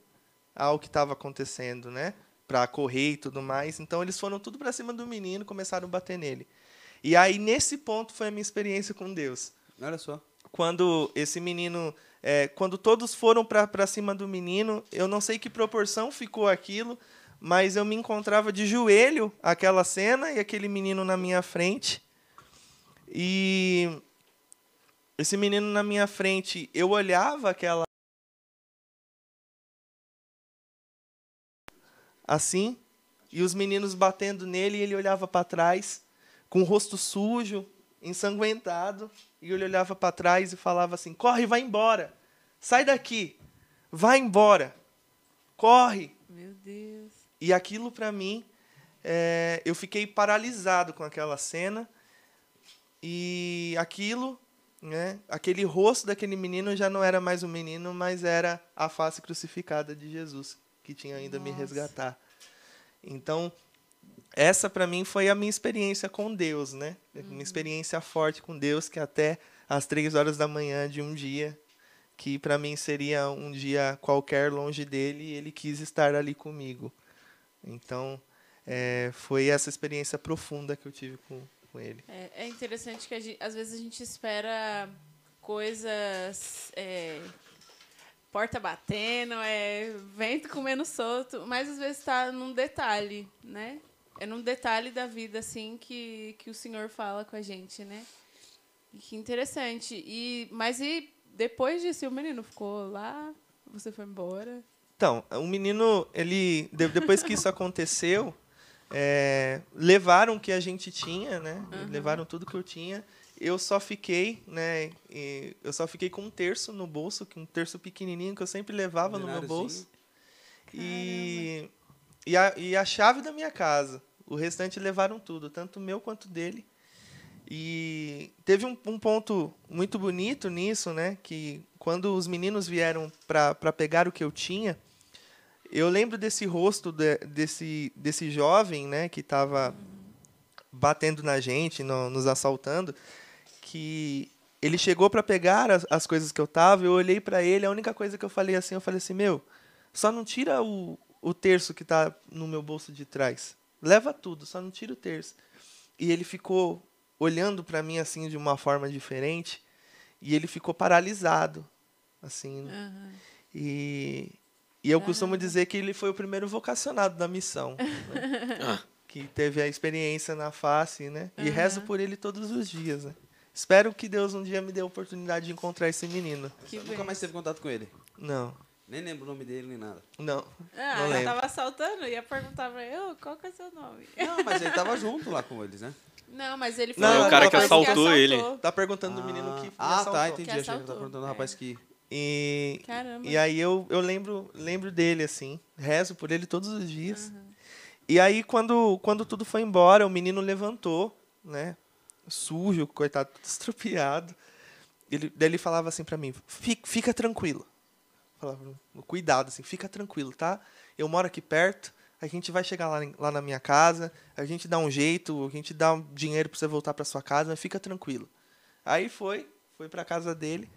ao que estava acontecendo, né? Para correr e tudo mais. Então eles foram tudo para cima do menino, começaram a bater nele. E aí, nesse ponto, foi a minha experiência com Deus. Olha só. Quando esse menino. É, quando todos foram para cima do menino, eu não sei que proporção ficou aquilo, mas eu me encontrava de joelho aquela cena e aquele menino na minha frente. E esse menino na minha frente, eu olhava aquela. Assim, e os meninos batendo nele, e ele olhava para trás com o rosto sujo, ensanguentado, e ele olhava para trás e falava assim: corre, vai embora, sai daqui, vai embora, corre. Meu Deus. E aquilo para mim, é, eu fiquei paralisado com aquela cena, e aquilo, né, aquele rosto daquele menino já não era mais um menino, mas era a face crucificada de Jesus, que tinha ainda Nossa. me resgatar. Então, essa para mim foi a minha experiência com Deus, né? Uhum. Uma experiência forte com Deus que até às três horas da manhã de um dia que para mim seria um dia qualquer longe dele, ele quis estar ali comigo. Então é, foi essa experiência profunda que eu tive com, com ele. É, é interessante que gente, às vezes a gente espera coisas é, porta batendo, é, vento comendo solto, mas às vezes está num detalhe, né? é num detalhe da vida assim que, que o Senhor fala com a gente, né? Que interessante. E mas e depois disso o menino ficou lá? Você foi embora? Então, o menino, ele depois que isso aconteceu, é, levaram o que a gente tinha, né? Uhum. Levaram tudo que eu tinha. Eu só fiquei, né? eu só fiquei com um terço no bolso, um terço pequenininho que eu sempre levava no meu bolso. E, e a, e a chave da minha casa. O restante levaram tudo, tanto meu quanto dele. E teve um, um ponto muito bonito nisso, né? Que quando os meninos vieram para pegar o que eu tinha, eu lembro desse rosto de, desse, desse jovem, né? Que estava batendo na gente, no, nos assaltando, que ele chegou para pegar as, as coisas que eu tava, eu olhei para ele, a única coisa que eu falei assim, eu falei assim, meu, só não tira o, o terço que tá no meu bolso de trás. Leva tudo, só não tira o terço. E ele ficou olhando para mim assim de uma forma diferente, e ele ficou paralisado, assim. Aham. E, e eu costumo dizer que ele foi o primeiro vocacionado da missão, né? Ah, que teve a experiência na face, né? E Aham. rezo por ele todos os dias, né? Espero que Deus um dia me dê a oportunidade de encontrar esse menino. Que Nunca mais teve contato com ele. Não, Nem lembro o nome dele, nem nada. não. Ah, Não ela lembro. tava assaltando, ia perguntar pra eu qual que é seu nome. Não, mas ele tava junto lá com eles, né? Não, mas ele foi Não, é o cara que rapaz assaltou ele. Tá perguntando do menino que me Ah, assaltou. tá, entendi. Que Achei que ele assaltou, tava perguntando do é. rapaz que. E, Caramba. e aí eu, eu lembro, lembro dele, assim. Rezo por ele todos os dias. E aí, quando, quando tudo foi embora, o menino levantou, né? Sujo, coitado, todo estropiado. Ele, daí ele falava assim pra mim, fica, fica tranquilo. Falava, cuidado, assim, fica tranquilo, tá? Eu moro aqui perto, a gente vai chegar lá, lá na minha casa, a gente dá um jeito, a gente dá um dinheiro pra você voltar pra sua casa, mas fica tranquilo. Aí foi, foi pra casa dele.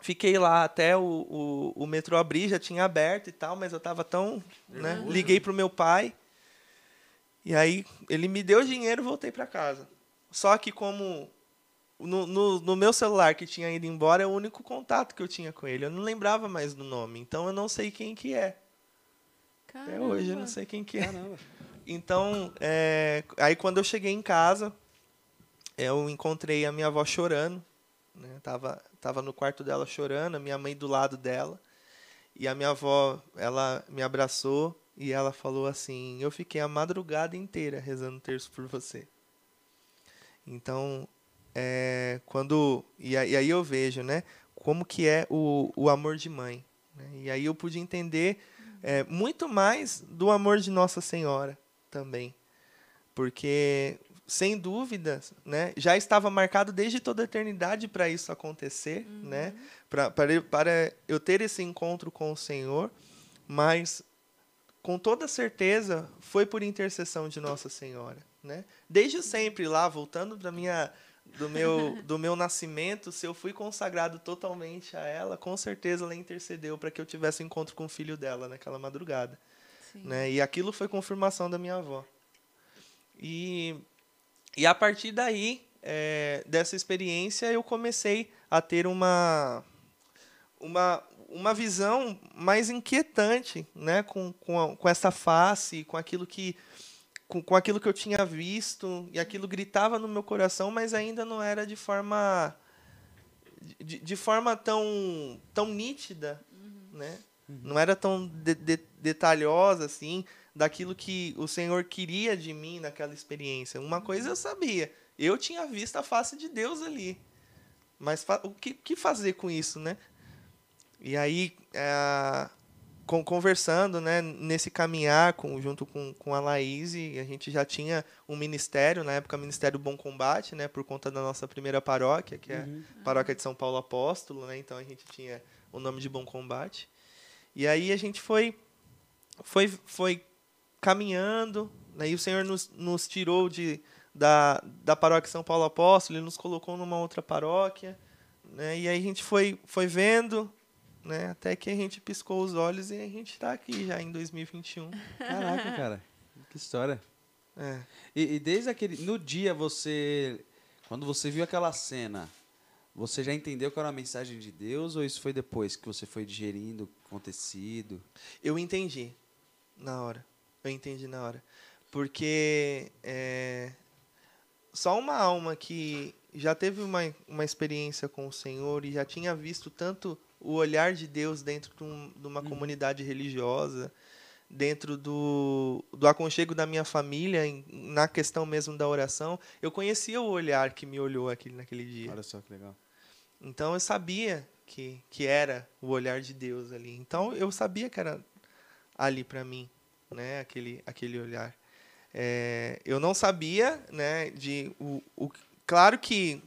Fiquei lá até o, o, o metrô abrir, já tinha aberto e tal, mas eu tava tão. Né? Liguei pro meu pai. E aí ele me deu dinheiro e voltei pra casa. Só que como no, no, no meu celular que tinha ido embora é o único contato que eu tinha com ele. Eu não lembrava mais do nome. Então eu não sei quem que é. Até hoje eu não sei quem que é. Caramba. Então, é, aí quando eu cheguei em casa, eu encontrei a minha avó chorando. Né? Tava, tava no quarto dela chorando, a minha mãe do lado dela. E a minha avó, ela me abraçou e ela falou assim: Eu fiquei a madrugada inteira rezando terço por você. Então, é, quando. E, aí- eu vejo, né? Como que é o, o amor de mãe. né? E aí eu pude entender é, muito mais do amor de Nossa Senhora também. Porque, sem dúvidas, né, já estava marcado desde toda a eternidade para isso acontecer, né? Pra, para, eu- para eu ter esse encontro com o Senhor, mas com toda certeza foi por intercessão de Nossa Senhora, né? Desde sempre lá, voltando para minha do meu do meu nascimento, se eu fui consagrado totalmente a ela, com certeza ela intercedeu para que eu tivesse um encontro com o filho dela naquela madrugada, Sim. né? E aquilo foi confirmação da minha avó. E e a partir daí é, dessa experiência eu comecei a ter uma uma, uma visão mais inquietante, né, com, com, a- com essa face, com aquilo que com, com aquilo que eu tinha visto e aquilo gritava no meu coração, mas ainda não era de forma de, de forma tão tão nítida, né? Não era tão de- de- detalhosa assim daquilo que o Senhor queria de mim naquela experiência. Uma coisa eu sabia, eu tinha visto a face de Deus ali. Mas o que, que fazer com isso, né? E aí, é, com- conversando, né, nesse caminhar com, junto com, com a Laís, a gente já tinha um ministério, na época, Ministério Bom Combate, né, por conta da nossa primeira paróquia, que é a paróquia de São Paulo Apóstolo, né, então a gente tinha o nome de Bom Combate. E aí a gente foi, foi, foi caminhando, aí o Senhor nos, nos tirou de, da, da paróquia São Paulo Apóstolo, ele nos colocou numa outra paróquia, né, e aí a gente foi, foi vendo, né, até que a gente piscou os olhos e a gente está aqui já em 2021. Caraca, cara. Que história. É. E, e desde aquele. No dia você. Quando você viu aquela cena, você já entendeu que era uma mensagem de Deus ou isso foi depois que você foi digerindo o acontecido? Eu entendi na hora. Eu entendi na hora. Porque é, só uma alma que já teve uma, uma experiência com o Senhor e já tinha visto tanto o olhar de Deus dentro de, um- de uma comunidade religiosa, dentro do, do aconchego da minha família, em- na questão mesmo da oração, eu conhecia o olhar que me olhou aquele, naquele dia. Olha só que legal. Então eu sabia que, que era o olhar de Deus ali. Então eu sabia que era ali para mim, né, aquele aquele olhar. É, eu não sabia, né, de o, o claro que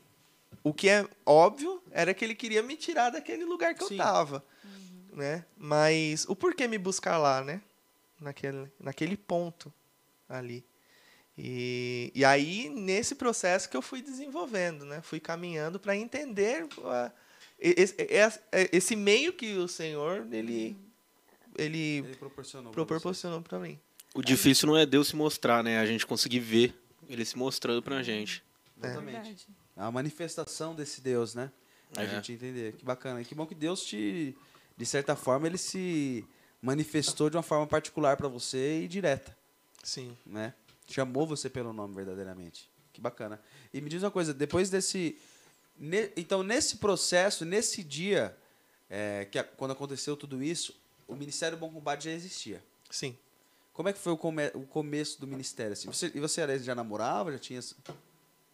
o que é óbvio era que ele queria me tirar daquele lugar que Sim. eu tava, né? Mas o porquê me buscar lá, né? Naquele naquele ponto ali. E, e aí, nesse processo que eu fui desenvolvendo, né? Fui caminhando para entender uh, esse, esse, meio que o Senhor, ele, ele, Ele proporcionou. pra proporcionou para mim. O difícil não é Deus se mostrar, né? A gente conseguir ver ele se mostrando pra gente. você. Exatamente. Verdade. É a manifestação desse Deus, né? A É. gente entender. Que bacana. E que bom que Deus te, de certa forma, ele se manifestou de uma forma particular para você e direta, Sim. né? Chamou você pelo nome verdadeiramente. Que bacana. E me diz uma coisa, depois desse ne- então nesse processo, nesse dia é, que a- quando aconteceu tudo isso, o Ministério Bom Combate já existia. Sim. Como é que foi o, come- o começo do ministério? Assim? Você, e você, já namorava? Já tinha.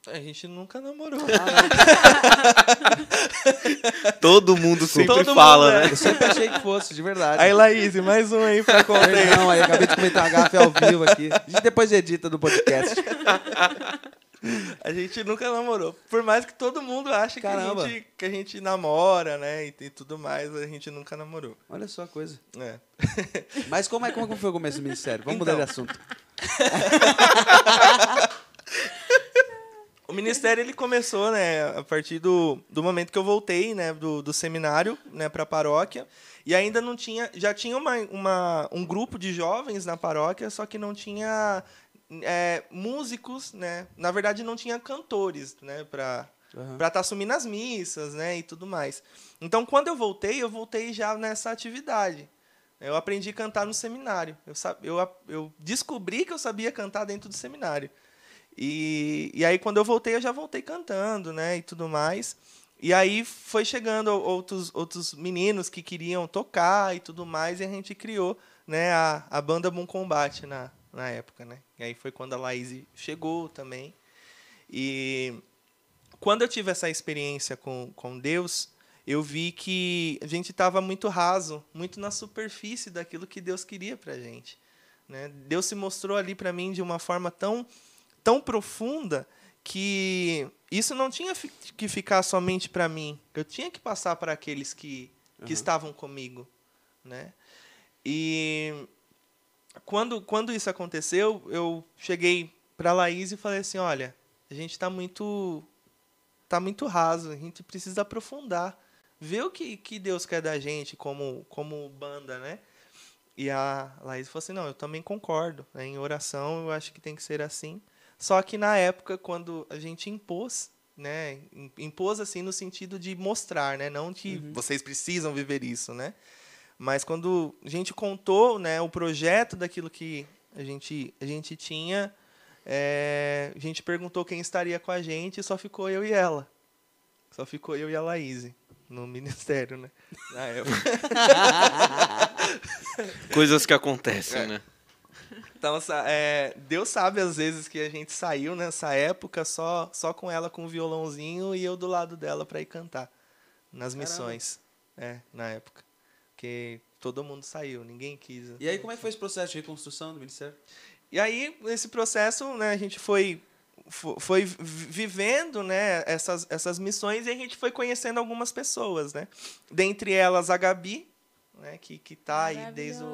A gente nunca namorou. Todo mundo sempre Todo mundo, fala, é. né? Eu sempre achei que fosse, de verdade. Aí, Laís, mais um aí pra conta aí. Não, aí acabei de comentar uma gafe ao vivo aqui. A gente depois edita no podcast. A gente nunca namorou. Por mais que todo mundo ache que a, gente, que a gente namora, né? E, e tudo mais, a gente nunca namorou. Olha só a coisa. É. Mas como é como é foi o começo do ministério? Vamos mudar de Então. assunto. O ministério ele começou, né, a partir do, do momento que eu voltei, né, do, do seminário, né, para a paróquia, e ainda não tinha, já tinha uma, uma, um grupo de jovens na paróquia, só que não tinha é, músicos, né, na verdade não tinha cantores, né, para para estar assumindo as missas, né, e tudo mais. Então, quando eu voltei, eu voltei já nessa atividade. Eu aprendi a cantar no seminário. Eu, eu, eu descobri que eu sabia cantar dentro do seminário. E, e aí, quando eu voltei, eu já voltei cantando, né, e tudo mais. E aí foi chegando outros, outros meninos que queriam tocar e tudo mais, e a gente criou, né, a, a banda Bom Combate na, na época, né. E aí foi quando a Laís chegou também. E quando eu tive essa experiência com, com Deus, eu vi que a gente estava muito raso, muito na superfície daquilo que Deus queria para a gente. Né? Deus se mostrou ali para mim de uma forma tão, tão profunda que isso não tinha que ficar somente para mim. Eu tinha que passar para aqueles que, que Aham. estavam comigo. Né? E quando, quando isso aconteceu, eu cheguei para a Laís e falei assim, olha, a gente está muito tá muito raso, a gente precisa aprofundar, ver o que, que Deus quer da gente como como banda, né? E a Laís falou assim, não, eu também concordo, né? em oração eu acho que tem que ser assim. Só que na época, quando a gente impôs, né? im- Impôs assim no sentido de mostrar, né? Não que vocês precisam viver isso, né? Mas quando a gente contou, né, o projeto daquilo que a gente, a gente tinha, é, a gente perguntou quem estaria com a gente e só ficou eu e ela. Só ficou eu e a Laís no ministério, né? Na época. Coisas que acontecem, né? Então, é, Deus sabe às vezes que a gente saiu nessa época só, só com ela com o violãozinho e eu do lado dela para ir cantar nas Caramba. missões. É, na época. Porque todo mundo saiu, ninguém quis. E aí, como é que foi esse processo de reconstrução do ministério? E aí, nesse processo, né, a gente foi, fo- foi vi- vivendo né, essas, essas missões e a gente foi conhecendo algumas pessoas, né? Dentre elas, a Gabi, né, que, que tá aí desde o,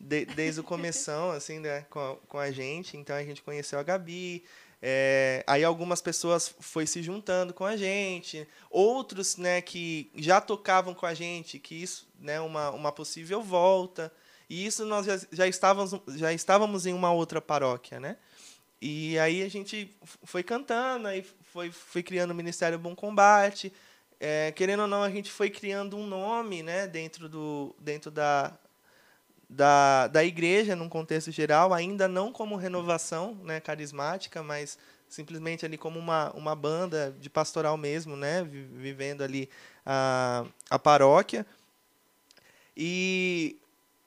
de- desde o começão, assim, né, com a, com a gente. Então, a gente conheceu a Gabi. é, aí algumas pessoas foi se juntando com a gente. Outros, né, que já tocavam com a gente, que isso, né, uma, uma possível volta. E isso nós já, já, estávamos, já estávamos em uma outra paróquia, né? E aí a gente foi cantando, aí foi, foi criando o Ministério Bom Combate. É, querendo ou não, a gente foi criando um nome né, dentro, do, dentro da, da, da igreja, num contexto geral, ainda não como renovação né, carismática, mas simplesmente ali como uma, uma banda de pastoral mesmo, né, vi- vivendo ali a, a paróquia. E,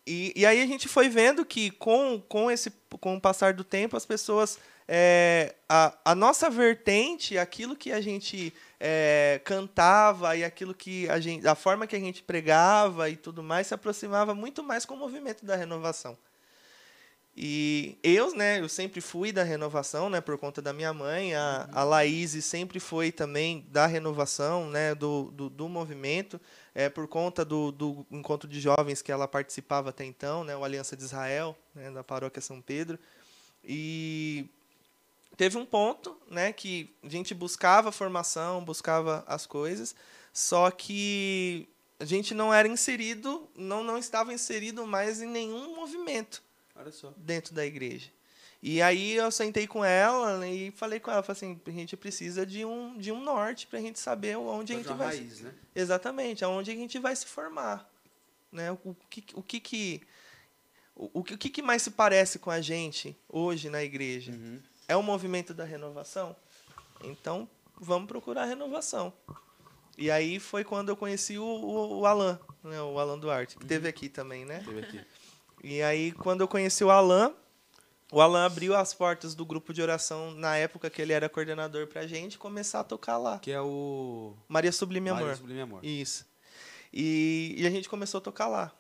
e, e aí a gente foi vendo que com, com, esse, com o passar do tempo as pessoas é, a, a nossa vertente, aquilo que a gente é, cantava e aquilo que a gente, a forma que a gente pregava e tudo mais se aproximava muito mais com o movimento da renovação. E eu, né, eu sempre fui da renovação, né, por conta da minha mãe, a, a Laís sempre foi também da renovação, né, do, do, do movimento, é, por conta do, do encontro de jovens que ela participava até então, né, o Aliança de Israel, né, da paróquia São Pedro. E teve um ponto, né, que a gente buscava formação, buscava as coisas, só que a gente não era inserido, não, não estava inserido mais em nenhum movimento dentro da igreja. E aí eu sentei com ela né, e falei com ela, falei assim, a gente precisa de um, de um norte para a gente saber onde a gente vai. raiz, né? Exatamente, aonde a gente vai se formar, né? O, que o que que o, o que o que mais se parece com a gente hoje na igreja? Uhum. É o movimento da renovação? Então, vamos procurar a renovação. E aí foi quando eu conheci o, o, o Alan, né? O Alan Duarte, que teve aqui também, né? Teve aqui. E aí, quando eu conheci o Alan, o Alan abriu as portas do grupo de oração na época que ele era coordenador pra gente começar a tocar lá. Que é o. Maria Sublime Maria Amor. Sublime Amor. Isso. E, e a gente começou a tocar lá.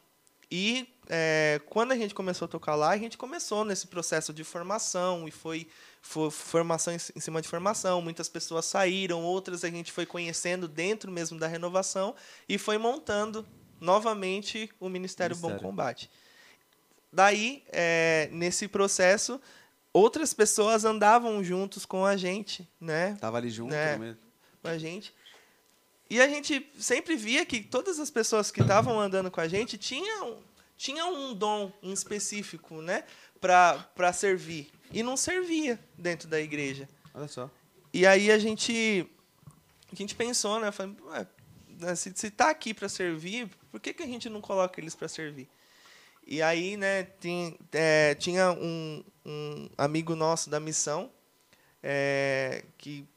E é, quando a gente começou a tocar lá, a gente começou nesse processo de formação e foi, foi formação em, em cima de formação. Muitas pessoas saíram, outras a gente foi conhecendo dentro mesmo da renovação e foi montando novamente o Ministério, Bom Ministério. Combate. Daí, é, nesse processo, outras pessoas andavam juntos com a gente, né? Tava ali junto, É. no meio. com a gente. E a gente sempre via que todas as pessoas que estavam andando com a gente tinham, tinham um dom em específico, né? Para servir. E não servia dentro da igreja. Olha só. E aí a gente, a gente pensou, né? Falei, "Ué, né, se, se tá aqui para servir, por que, que a gente não coloca eles para servir? E aí, né, tem, é, tinha um, um amigo nosso da missão é, que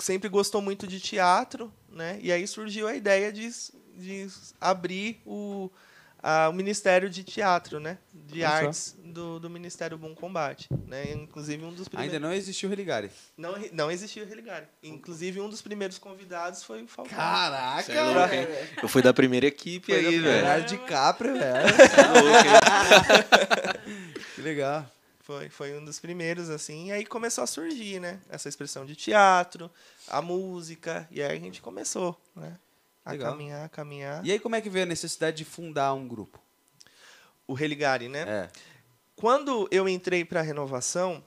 sempre gostou muito de teatro, né? E aí surgiu a ideia de, de abrir o, a- o Ministério de Teatro, né? De artes do, do Ministério Bom Combate, né? Inclusive um dos primeiros Ainda não existiu o Religare. não, não existia o Religare. Inclusive, um dos primeiros convidados foi o Falcão. Caraca, é velho. Eu fui da primeira equipe Foi aí, velho. Leonardo DiCaprio, velho. Cê é? Que legal. Foi, foi um dos primeiros, assim. E aí começou a surgir, né? Essa expressão de teatro, a música. E aí a gente começou, né? A Legal. caminhar, a caminhar. E aí, como é que veio a necessidade de fundar um grupo? O Religare, né? É. Quando eu entrei para a renovação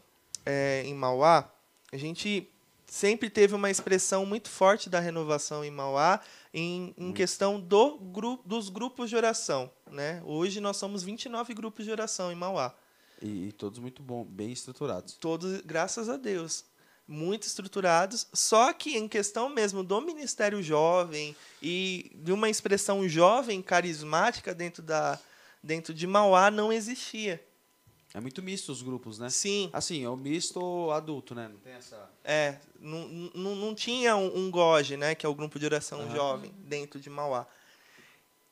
é, em Mauá, a gente sempre teve uma expressão muito forte da renovação em Mauá em, em questão do gru dos grupos de oração. Né? Hoje nós somos 29 grupos de oração em Mauá. E, e todos muito bom, bem estruturados. Todos, graças a Deus, muito estruturados. Só que em questão mesmo do Ministério Jovem e de uma expressão jovem carismática dentro, da, dentro de Mauá não existia. É muito misto os grupos, né? Sim, Assim, é o misto adulto, né? Não tem essa. É, não, não, não tinha um, um GOG, né, que é o grupo de oração Aham. jovem, dentro de Mauá.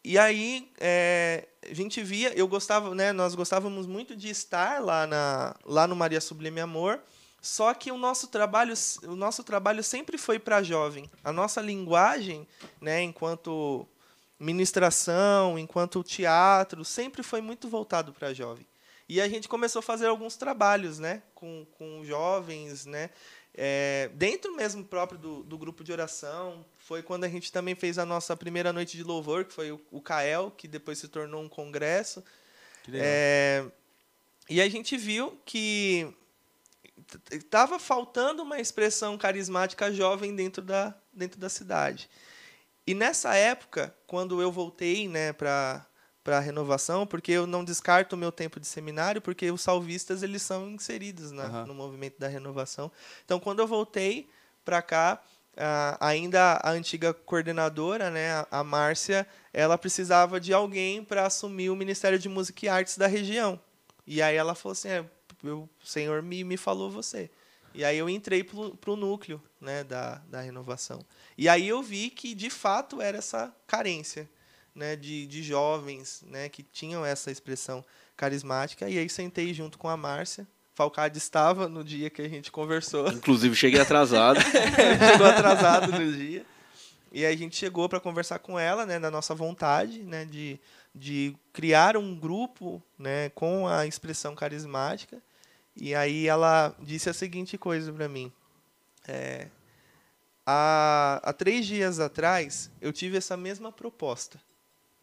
E aí, é, a gente via, eu gostava, né, nós gostávamos muito de estar lá, na, lá no Maria Sublime Amor, só que o nosso trabalho, o nosso trabalho sempre foi para jovem. A nossa linguagem, né, enquanto ministração, enquanto teatro, sempre foi muito voltado para jovem. E a gente começou a fazer alguns trabalhos, né, com, com jovens, né, é, dentro mesmo próprio do, do grupo de oração. Foi quando a gente também fez a nossa primeira noite de louvor, que foi o, o CAEL, que depois se tornou um congresso. Que legal. É, e a gente viu que estava faltando uma expressão carismática jovem dentro da, dentro da cidade. E nessa época, quando eu voltei né, para para a renovação, porque eu não descarto o meu tempo de seminário, porque os salvistas eles são inseridos na, Aham. no movimento da renovação. Então, quando eu voltei para cá, ah, ainda a antiga coordenadora, né, a, a Márcia, ela precisava de alguém para assumir o Ministério de Música e Artes da região. E aí ela falou assim, é, o Senhor me, me falou você. E aí eu entrei para o núcleo né, da, da renovação. E aí eu vi que, de fato, era essa carência né, de, de jovens né, que tinham essa expressão carismática. E aí sentei junto com a Márcia. Falcade estava no dia que a gente conversou. Inclusive, cheguei atrasado. chegou atrasado no dia. E aí a gente chegou para conversar com ela, né, da nossa vontade, né, de, de criar um grupo, né, com a expressão carismática. E aí ela disse a seguinte coisa para mim. É, há, há três dias atrás, eu tive essa mesma proposta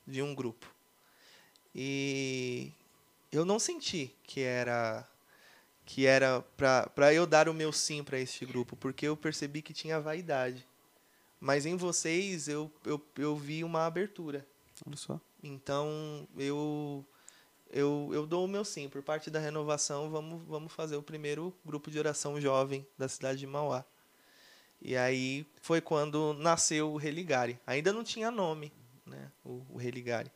de um grupo. E eu não senti que era que era para eu dar o meu sim para este grupo, porque eu percebi que tinha vaidade. Mas em vocês eu, eu, eu vi uma abertura. Olha só. Então eu, eu, eu dou o meu sim. Por parte da renovação, vamos, vamos fazer o primeiro grupo de oração jovem da cidade de Mauá. E aí foi quando nasceu o Religare. Ainda não tinha nome, né? O, o Religare.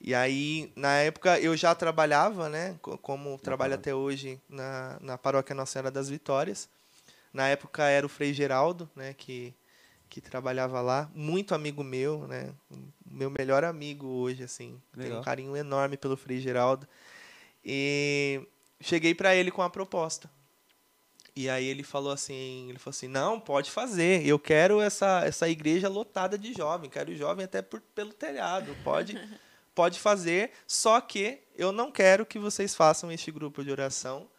E aí, na época, eu já trabalhava, né? Como trabalho até hoje na, na paróquia Nossa Senhora das Vitórias. Na época era o Frei Geraldo, né? Que, que trabalhava lá. Muito amigo meu, né? Meu melhor amigo hoje, assim. Legal. Tenho um carinho enorme pelo Frei Geraldo. E cheguei para ele com a proposta. E aí ele falou assim, ele falou assim, não, pode fazer. Eu quero essa, essa igreja lotada de jovem, quero jovem até por, pelo telhado. Pode, pode fazer, só que eu não quero que vocês façam este grupo de oração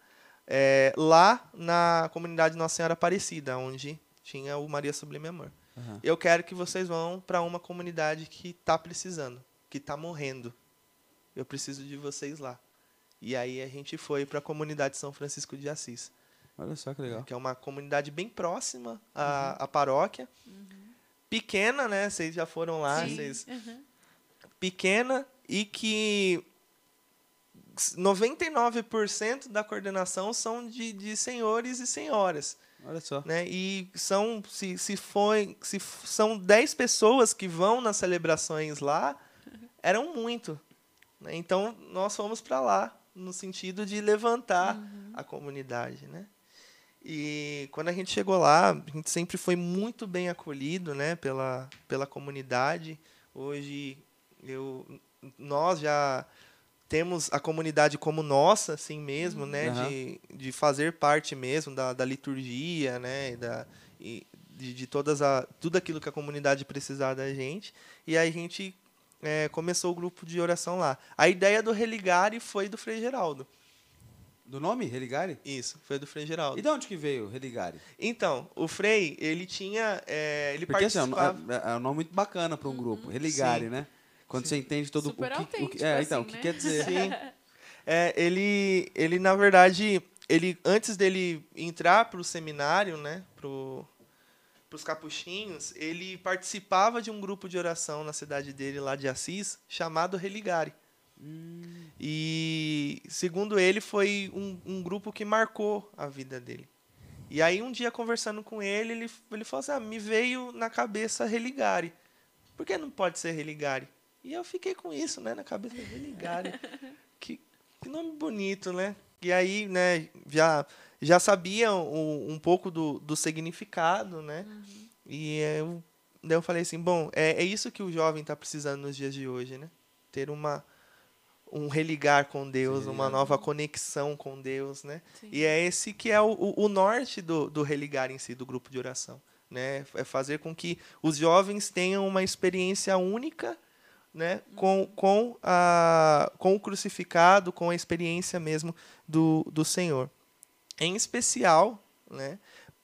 é, lá na comunidade Nossa Senhora Aparecida, onde tinha o Maria Sublime Amor. Uhum. Eu quero que vocês vão para uma comunidade que está precisando, que está morrendo. Eu preciso de vocês lá. E aí a gente foi para a comunidade São Francisco de Assis. Olha só que legal. Que é uma comunidade bem próxima à, uhum. à paróquia. Uhum. Pequena, né? Vocês já foram lá. Sim. Vocês... Uhum. Pequena e que 99% da coordenação são de, de senhores e senhoras. Olha só. Né? E são, se, se, foi, se são 10 pessoas que vão nas celebrações lá, eram muito. Né? Então, nós fomos para lá, no sentido de levantar uhum. a comunidade. Né? E quando a gente chegou lá, a gente sempre foi muito bem acolhido, né, pela, pela comunidade. Hoje eu nós já temos a comunidade como nossa, assim mesmo, uhum. né, de, de fazer parte mesmo da, da liturgia, né, da e de, de todas a tudo aquilo que a comunidade precisar da gente. E aí a gente é, começou o grupo de oração lá. A ideia do Religare foi do Frei Geraldo. Do nome? Religare? Isso, foi do Frei Geraldo. E de onde que veio Religare? Então, o Frei, ele tinha. É, ele Porque participava... assim, é, é, um nome muito bacana para um grupo. Religare, Sim. né? Quando Sim. você entende todo Super o que. O que é, então, assim, o que né? quer dizer? Sim. É, ele, ele, na verdade, ele antes dele entrar para o seminário, né? Pro, para os capuchinhos, ele participava de um grupo de oração na cidade dele, lá de Assis, chamado Religare. Hum. E, segundo ele, foi um, um grupo que marcou a vida dele. E aí, um dia, conversando com ele, ele, ele falou assim: ah, me veio na cabeça Religare. Por que não pode ser Religare? E eu fiquei com isso, né, na cabeça, Religare. que, que nome bonito, né? E aí, né, já, já sabia um, um pouco do, do significado, né? Uhum. E eu, daí eu falei assim: bom, é, é isso que o jovem está precisando nos dias de hoje, né? Ter uma um religar com Deus, Sim. uma nova conexão com Deus, né? Sim. E é esse que é o, o, norte do, do religar em si, do grupo de oração, né? É fazer com que os jovens tenham uma experiência única, né? Com, com, a, com o crucificado, com a experiência mesmo do, do Senhor. Em especial, né?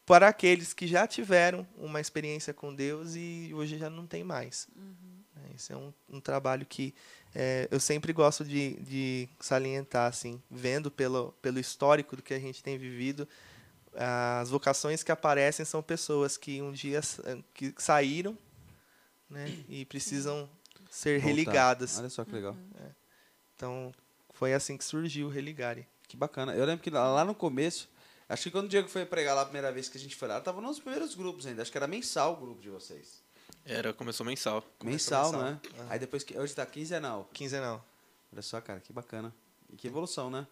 Para aqueles que já tiveram uma experiência com Deus e hoje já não tem mais. Uhum. Esse é um, um trabalho que é, eu sempre gosto de, de salientar, assim, vendo pelo, pelo histórico do que a gente tem vivido, as vocações que aparecem são pessoas que um dia que saíram né, e precisam ser Voltar. religadas. Olha só que legal. É. Então, foi assim que surgiu o Religare. Que bacana. Eu lembro que lá no começo, acho que quando o Diego foi pregar lá a primeira vez que a gente foi lá, estava nos primeiros grupos ainda. Acho que era mensal o grupo de vocês. Era, começou mensal. Mensal, mensal. né? Uhum. Aí depois que. Hoje tá quinzenal. Quinzenal. Olha só, cara, que bacana. E que evolução, né?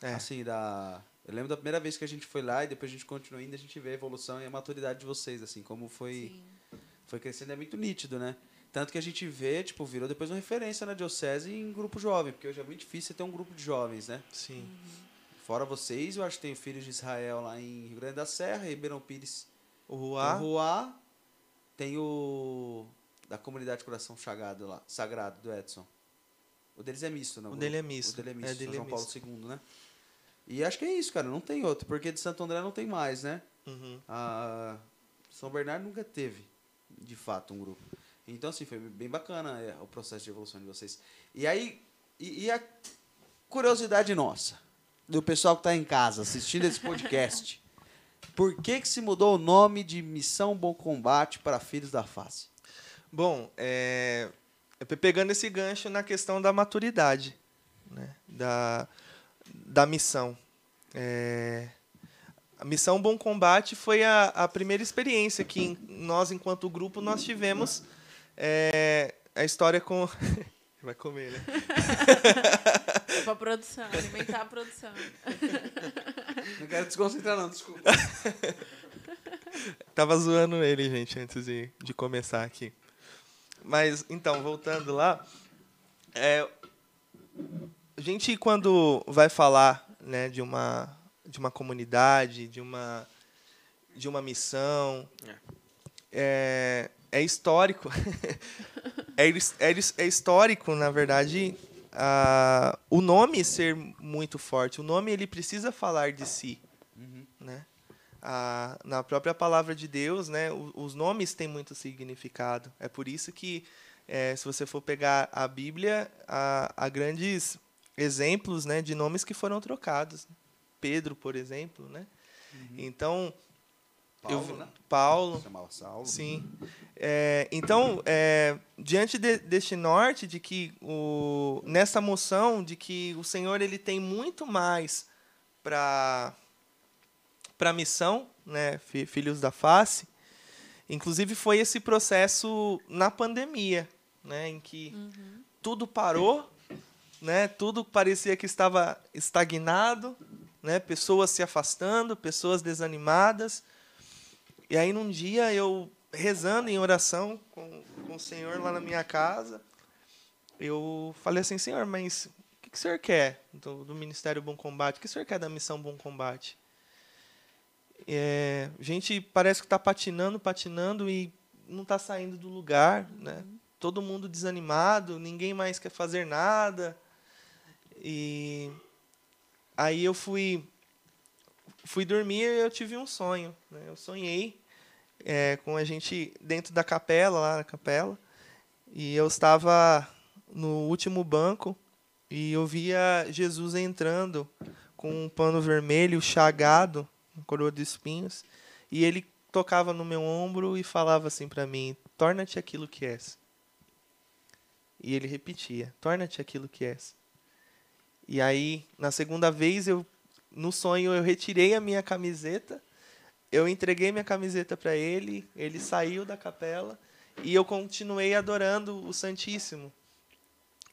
É. Assim, da. Eu lembro da primeira vez que a gente foi lá e depois a gente continuou indo, a gente vê a evolução e a maturidade de vocês, assim, como foi. Sim. Foi crescendo, é muito nítido, né? Tanto que a gente vê, tipo, virou depois uma referência na Diocese em grupo jovem, porque hoje é muito difícil ter um grupo de jovens, né? Sim. Uhum. Fora vocês, eu acho que tem o Filhos de Israel lá em Rio Grande da Serra, Ribeirão Pires. O Ruá. O Ruá. Tem o da comunidade Coração Sagrado lá, Sagrado do Edson. O deles é misto, não? O dele é misto. O dele é misto, é, dele João é Paulo II, né? E acho que é isso, cara, não tem outro, porque de Santo André não tem mais, né? Uhum. A São Bernardo nunca teve, de fato, um grupo. Então, assim, foi bem bacana é, o processo de evolução de vocês. E aí, e, e a curiosidade nossa, do pessoal que está em casa assistindo esse podcast. Por que, que se mudou o nome de Missão Bom Combate para Filhos da Face? Bom, é, é pegando esse gancho na questão da maturidade, né? da, da missão. É, a missão Bom Combate foi a, a primeira experiência que nós, enquanto grupo, nós tivemos é, a história com... Vai comer, né? É pra produção, alimentar a produção. Não quero desconcentrar, não, desculpa. Tava zoando ele, gente, antes de, de começar aqui. Mas, então, voltando lá, é, a gente, quando vai falar né, de, uma, de uma comunidade, de uma, de uma missão, é, é histórico. é, é, é histórico, na verdade, o nome ser muito forte. O nome ele precisa falar de si. Uhum. Né? Na própria palavra de Deus, né, os nomes têm muito significado. É por isso que, é, se você for pegar a Bíblia, há, há grandes exemplos né, de nomes que foram trocados. Pedro, por exemplo. Né? Uhum. Então, Paulo, eu, né? Paulo. Chamava Saulo. Sim. É, então, é, diante de, deste norte, de que o, nessa moção de que o Senhor ele tem muito mais para para a missão, né, filhos da face. Inclusive foi esse processo na pandemia, né, em que uhum. tudo parou, né, tudo parecia que estava estagnado, né, pessoas se afastando, pessoas desanimadas. E aí num dia eu rezando em oração com, com o Senhor lá na minha casa, eu falei assim, Senhor, mas o que, que o Senhor quer do, do Ministério Bom Combate? O que o Senhor quer da missão Bom Combate? É, a gente parece que está patinando, patinando e não está saindo do lugar, né? Todo mundo desanimado, ninguém mais quer fazer nada. E aí eu fui fui dormir e eu tive um sonho. Né? Eu sonhei é, com a gente dentro da capela, lá na capela, e eu estava no último banco e eu via Jesus entrando com um pano vermelho chagado coroa de espinhos, e ele tocava no meu ombro e falava assim para mim: "Torna-te aquilo que és". E ele repetia: "Torna-te aquilo que és". E aí, na segunda vez, eu no sonho eu retirei a minha camiseta, eu entreguei minha camiseta para ele, ele saiu da capela e eu continuei adorando o Santíssimo.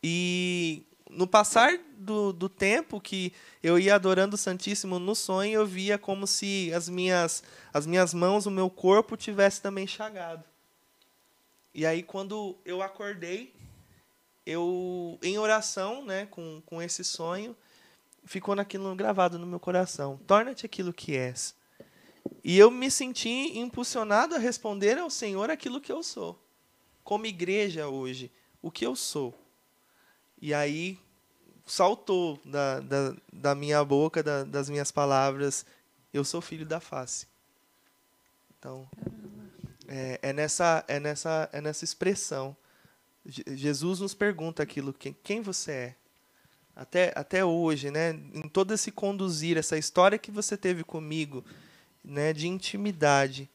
E no passar do, do tempo que eu ia adorando o Santíssimo no sonho, eu via como se as minhas, as minhas mãos, o meu corpo tivesse também chagado. E aí, quando eu acordei, eu, em oração, né, com, com esse sonho, ficou naquilo gravado no meu coração. Torna-te aquilo que és. E eu me senti impulsionado a responder ao Senhor aquilo que eu sou. Como igreja hoje, o que eu sou. E aí saltou da, da, da minha boca, da, das minhas palavras, eu sou filho da face. Então, é, é, nessa, é, nessa, é nessa expressão. Jesus nos pergunta aquilo, quem, quem você é? Até, até hoje, né? em todo esse conduzir, essa história que você teve comigo, né? de intimidade,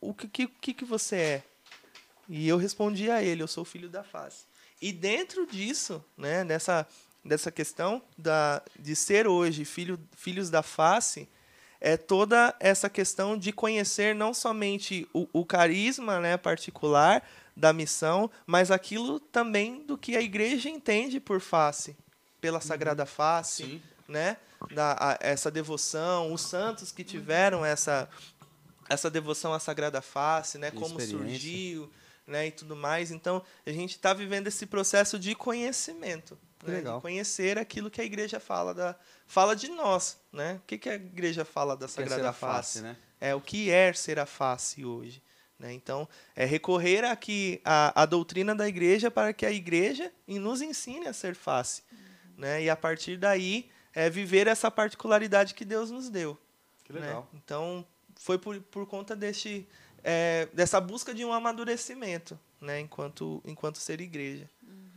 o que, que, que você é? E eu respondi a ele, eu sou filho da face. E dentro disso, né, dessa, dessa questão da, de ser hoje filho, filhos da face, é toda essa questão de conhecer não somente o, o carisma né, particular da missão, mas aquilo também do que a igreja entende por face, pela Sagrada Face, Sim. Né? Da, a, essa devoção, os santos que tiveram essa, essa devoção à Sagrada Face, né? Como surgiu, né, e tudo mais. Então, a gente está vivendo esse processo de conhecimento. Né, Legal. De conhecer aquilo que a igreja fala da fala de nós, né? O que, que a igreja fala da Sagrada face? face? né? É o que é ser a face hoje. Né? Então, é recorrer aqui à, à doutrina da igreja para que a igreja nos ensine a ser face. Uhum. Né? E a partir daí, é viver essa particularidade que Deus nos deu. Que legal. Né? Então, foi por, por conta deste, é, dessa busca de um amadurecimento, né, enquanto, enquanto ser igreja. Uhum.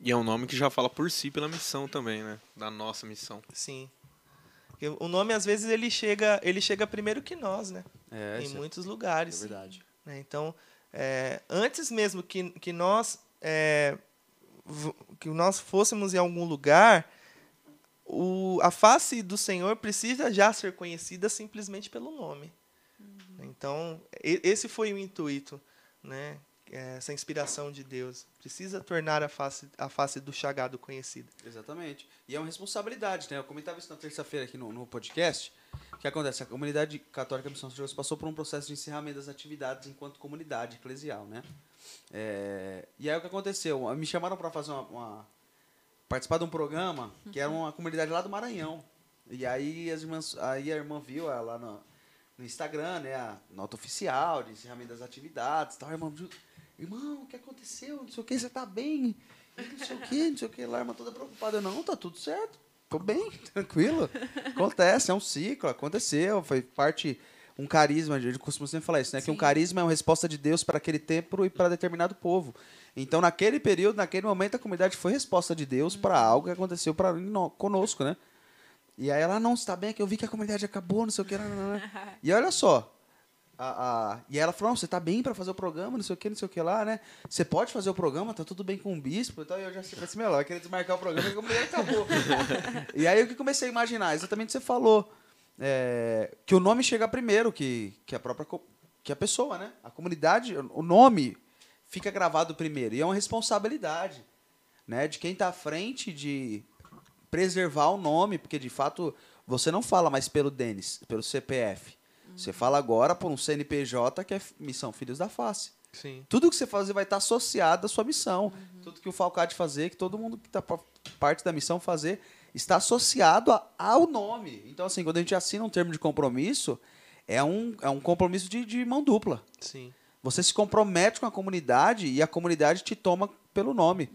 E é um nome que já fala por si pela missão também, né? Da nossa missão. Sim. O nome, às vezes, ele chega, ele chega primeiro que nós, né? É, em é- muitos é lugares. verdade. né? Então, é, antes mesmo que, que nós é, que nós fôssemos em algum lugar, o, a face do Senhor precisa já ser conhecida simplesmente pelo nome. Então, e- esse foi o intuito, né? Essa inspiração de Deus. Precisa tornar a face, a face do chagado conhecida. Exatamente. E é uma responsabilidade, né? Eu comentava isso na terça-feira aqui no, no podcast. O que acontece? A comunidade católica Missão de Deus passou por um processo de encerramento das atividades enquanto comunidade eclesial, né? É, e aí o que aconteceu? Me chamaram para fazer uma, uma- participar de um programa que era uma comunidade lá do Maranhão. E aí as irmãs, aí a irmã viu ela lá no, no Instagram, né, a nota oficial de encerramento das atividades, tal, a irmã irmão, o que aconteceu? Não sei o que, você tá bem? Não sei o que, não sei o que, lá a irmã toda preocupada, eu, não, tá tudo certo. Tô bem, tranquilo. Acontece, é um ciclo, aconteceu, foi parte um carisma, a gente costuma sempre falar isso, né? Que um Sim. carisma é uma resposta de Deus para aquele tempo e para determinado povo. Então, naquele período, naquele momento, a comunidade foi resposta de Deus para algo que aconteceu para conosco, né? E aí ela, não, está bem, é que eu vi que a comunidade acabou, não sei o que. Não, não, não. E olha só. A, a, e ela falou, não, você tá bem para fazer o programa, não sei o que, não sei o que lá, né? Você pode fazer o programa, tá tudo bem com o bispo e tal. E eu já falei assim, meu, ela vai querer desmarcar o programa e a comunidade acabou. e aí o que comecei a imaginar? Exatamente o que você falou. É, que o nome chega primeiro que, que a própria que a pessoa, né? A comunidade, o nome fica gravado primeiro. E é uma responsabilidade né, de quem está à frente de preservar o nome, porque de fato você não fala mais pelo Denis, pelo CPF. Você fala agora por um CNPJ que é Missão Filhos da Face. Sim. Tudo que você fazer vai estar associado à sua missão. Tudo que o Falcade fazer, que todo mundo que está parte da missão fazer, está associado a- ao nome. Então, assim, quando a gente assina um termo de compromisso, é um, é um compromisso de, de mão dupla. Sim. Você se compromete com a comunidade e a comunidade te toma pelo nome.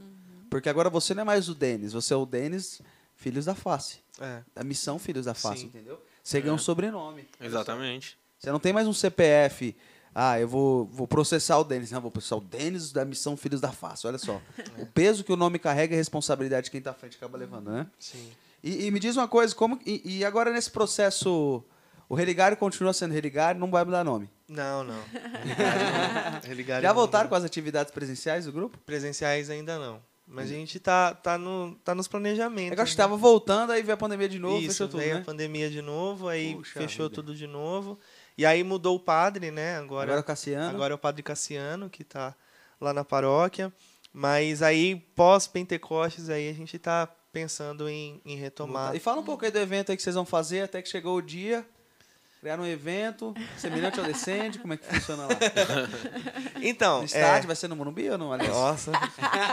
Porque agora você não é mais o Denis, você é o Denis Filhos da Face. É. Da missão Filhos da Face, Sim. entendeu? Você ganha um sobrenome. Exatamente. Você não tem mais um CPF. Ah, eu vou, vou processar o Denis. Não, vou processar o Denis da missão Filhos da Face. Olha só. O peso que o nome carrega e a responsabilidade de quem está à frente acaba levando, né? Sim. E, e me diz uma coisa, como e, e agora nesse processo, o Religário continua sendo Religário, não vai mudar nome. Não, não. Religário não. Já não. voltaram com as atividades presenciais do grupo? Presenciais ainda não. Mas a gente tá, tá, no, tá nos planejamentos. É que eu acho que né? estava voltando, aí veio a pandemia de novo, Isso, fechou tudo, veio né? a pandemia de novo, aí Puxa fechou vida. tudo de novo. E aí mudou o padre, né? Agora, Agora o Cassiano. agora é o padre Cassiano, que tá lá na paróquia. Mas aí, pós-Pentecostes, aí a gente tá pensando em, em retomar. E fala um pouco aí do evento aí que vocês vão fazer até que chegou o dia. Criaram um evento, semelhante ao Descende, como é que funciona lá? Então, No é, estádio, vai ser no Morumbi ou não? Aliás? Nossa,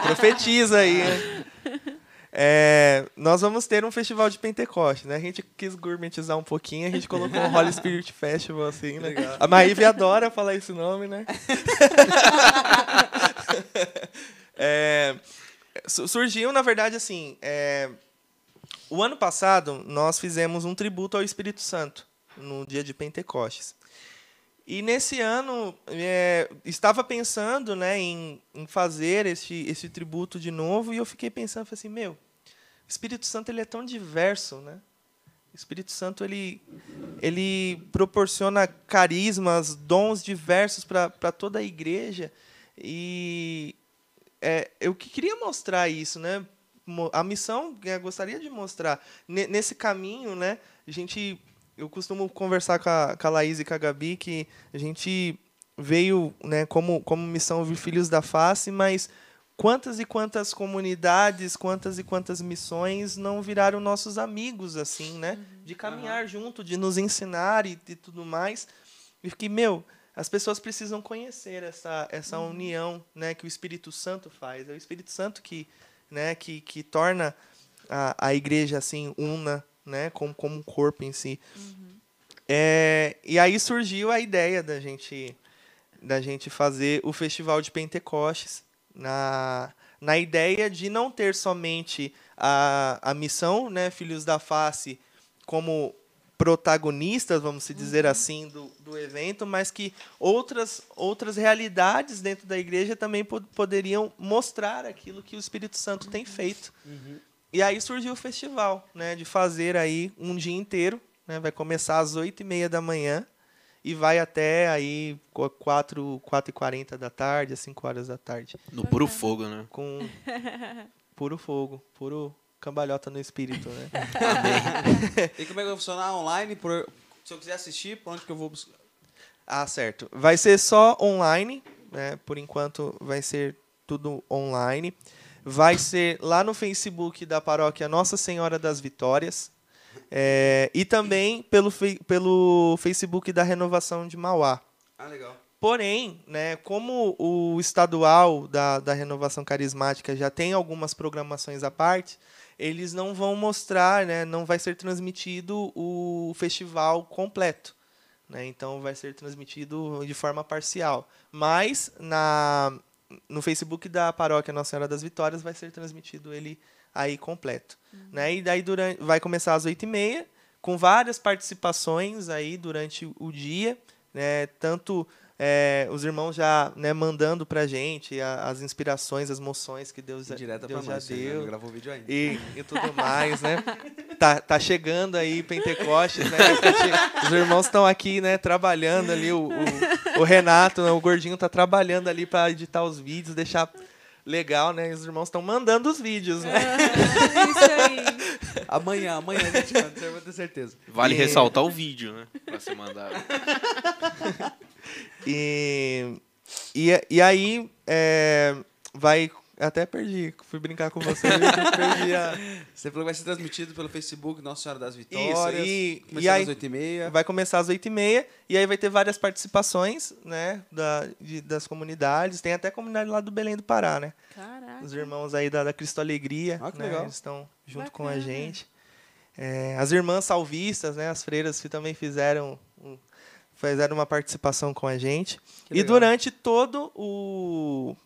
profetiza aí. É, nós vamos ter um festival de Pentecoste, né? A gente quis gourmetizar um pouquinho, a gente colocou um Holy Spirit Festival, assim, né? A Maíve adora falar esse nome, né? É, su- surgiu, na verdade, assim, é, o ano passado nós fizemos um tributo ao Espírito Santo, no dia de Pentecostes. E nesse ano, é, estava pensando né, em, em fazer esse, esse tributo de novo, e eu fiquei pensando, falei assim, meu, o Espírito Santo ele é tão diverso, né? O Espírito Santo ele, ele proporciona carismas, dons diversos para toda a igreja. E é, eu que queria mostrar isso, né? A missão que eu gostaria de mostrar Ne- nesse caminho, né? A gente, eu costumo conversar com a, com a Laís e com a Gabi que a gente veio, né? Como como missão vir filhos da face, mas quantas e quantas comunidades, quantas e quantas missões não viraram nossos amigos assim, né? De caminhar junto, de nos ensinar e, e tudo mais. E fiquei, meu, as pessoas precisam conhecer essa, essa união né, que o Espírito Santo faz. É o Espírito Santo que, né, que, que torna a, a igreja assim una, né, como, como um corpo em si. É, e aí surgiu a ideia da gente, da gente fazer o Festival de Pentecostes na, na ideia de não ter somente a, a missão, né, Filhos da Face, como protagonistas, vamos se dizer assim, do, do evento, mas que outras, outras realidades dentro da igreja também po poderiam mostrar aquilo que o Espírito Santo tem feito. E aí surgiu o festival, né, de fazer aí um dia inteiro, né, vai começar às oito e meia da manhã e vai até aí qu- quatro, quatro e quarenta da tarde, às 5 horas da tarde, No puro fogo, né? com puro fogo, puro cambalhota no espírito, né? E como é que vai funcionar online? Por- se eu quiser assistir, por onde que eu vou buscar? Ah, certo. Vai ser só online, né? Por enquanto vai ser tudo online. Vai ser lá no Facebook da paróquia Nossa Senhora das Vitórias. é, e também pelo, pelo Facebook da Renovação de Mauá. Ah, legal. Porém, né, como o estadual da, da Renovação Carismática já tem algumas programações à parte, eles não vão mostrar, né, não vai ser transmitido o festival completo. Né, então vai ser transmitido de forma parcial. Mas na, no Facebook da paróquia Nossa Senhora das Vitórias vai ser transmitido ele aí completo. Né, e daí durante, vai começar às 8h30, com várias participações aí durante o dia, né, tanto é, os irmãos já né, mandando pra gente a- as inspirações, as moções que Deus, Direta Deus pra já nós. deu gravou o vídeo ainda. e, e tudo mais, né? Tá, tá chegando aí Pentecostes, né? Tá Os irmãos estão aqui, né, trabalhando ali, o, o, o Renato, né, o gordinho tá trabalhando ali para editar os vídeos, deixar legal, né? E os irmãos estão mandando os vídeos, né? Isso aí. Amanhã, amanhã a gente manda, vai ter certeza. Vale E- ressaltar o vídeo, né? Pra ser mandado. E, e, e aí é, vai. Até perdi, fui brincar com você, perdi a. Você falou que vai ser transmitido pelo Facebook Nossa Senhora das Isso, Vitórias. e, Começando e aí às 8h30. vai começar às 8h30 e aí vai ter várias participações, né, da, de- das comunidades. Tem até a comunidade lá do Belém do Pará, né? Caraca. Os irmãos aí da, da Cristo Alegria, Ah, que né? legal. Eles estão junto com a Bacana. gente. É, as irmãs salvistas, né? As freiras que também fizeram, fizeram uma participação com a gente. Que E legal. durante todo o,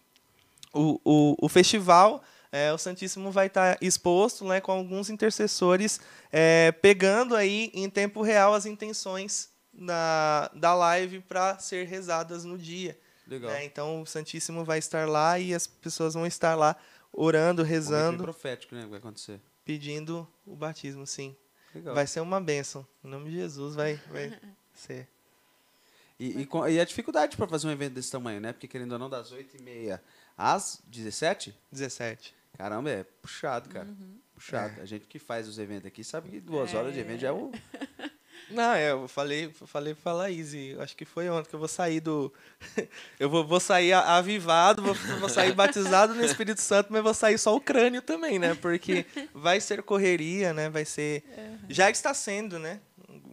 o, o, o festival, é, o Santíssimo vai estar exposto né, com alguns intercessores é, pegando aí em tempo real as intenções da, da live para ser rezadas no dia. Legal. né? Então o Santíssimo vai estar lá e as pessoas vão estar lá orando, Momento rezando, profético, né? que Vai acontecer. pedindo o batismo, sim. Legal. Vai ser uma bênção. Em nome de Jesus vai, vai ser. E, e, com- e a dificuldade para fazer um evento desse tamanho, né? Porque querendo ou não, das 8h30 às 17 17. Caramba, é puxado, cara. Uhum. Puxado. A gente que faz os eventos aqui sabe que duas horas de evento já é o. Não, é, eu falei, falei pra Laís, acho que foi ontem que eu vou sair do. eu vou, vou sair avivado, vou, vou sair batizado no Espírito Santo, mas vou sair só o crânio também, né? Porque vai ser correria, né? Vai ser. Já está sendo, né?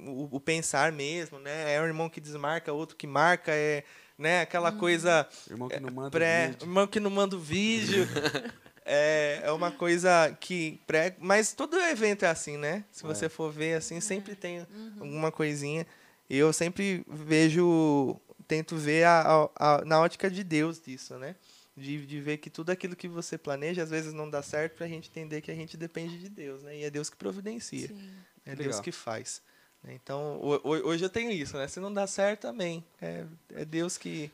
O, o pensar mesmo, né? É um irmão que desmarca, outro que marca, é né? aquela coisa. Irmão que não manda. pré, vídeo. irmão que não manda o vídeo. é, é uma coisa que pré, mas todo evento é assim, né? Se você for ver assim, sempre tem alguma coisinha. E eu sempre vejo, tento ver a, a- a- na ótica de Deus disso, né? De, de ver que tudo aquilo que você planeja às vezes não dá certo para a gente entender que a gente depende de Deus, né? E é Deus que providencia. Sim. É Legal. Deus que faz. Né? Então, ho- ho- hoje eu tenho isso, né? Se não dá certo, amém. É, é Deus que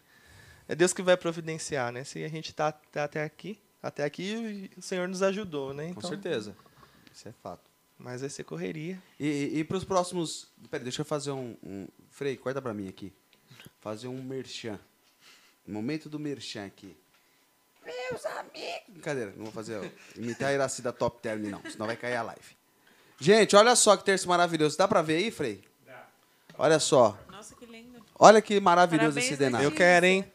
é Deus que vai providenciar, né? Se a gente tá, tá até aqui, até aqui o Senhor nos ajudou, né? Com Então, certeza. Isso é fato. Mas vai ser correria. E, e, e para os próximos. Peraí, deixa eu fazer um, um. Frei, corta para mim aqui. Fazer um merchan. Momento do merchan aqui. Meus amigos. Brincadeira, não vou fazer. Imitar a Iraci da Top Term, não, senão vai cair a live. Gente, olha só que terço maravilhoso. Dá para ver aí, Frei? Olha só. Nossa, que lindo. Olha que maravilhoso Parabéns, esse denário. Eu quero, hein?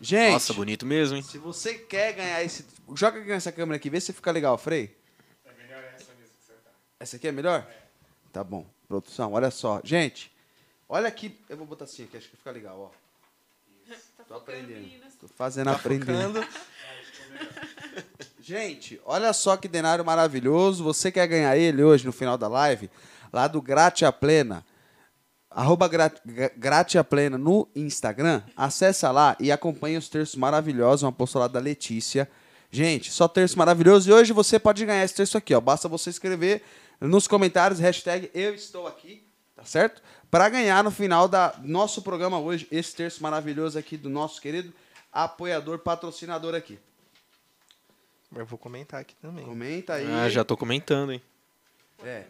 Gente, Nossa, bonito mesmo, hein? se você quer ganhar esse. Joga aqui nessa câmera aqui, vê se fica legal, Frei. É melhor essa mesmo que você tá. Essa aqui é melhor? Tá bom. Produção, olha só. Gente, olha aqui. Eu vou botar assim aqui, acho que fica legal, ó. Tá Tô aprendendo. meninas. Tô fazendo aprendendo. Gente, olha só que denário maravilhoso. Você quer ganhar ele hoje no final da live? Lá do Gratia Plena. Arroba Gra- Gra- Gratia Plena no Instagram. Acessa lá e acompanha os terços maravilhosos. Um apostolado da Letícia. Gente, só terço maravilhoso. E hoje você pode ganhar esse terço aqui, ó. Basta você escrever nos comentários, hashtag eu estou aqui, Tá certo? Para ganhar no final da nosso programa hoje, esse terço maravilhoso aqui do nosso querido apoiador, patrocinador aqui. Eu vou comentar aqui também. Comenta aí. Ah, já tô comentando, hein? É.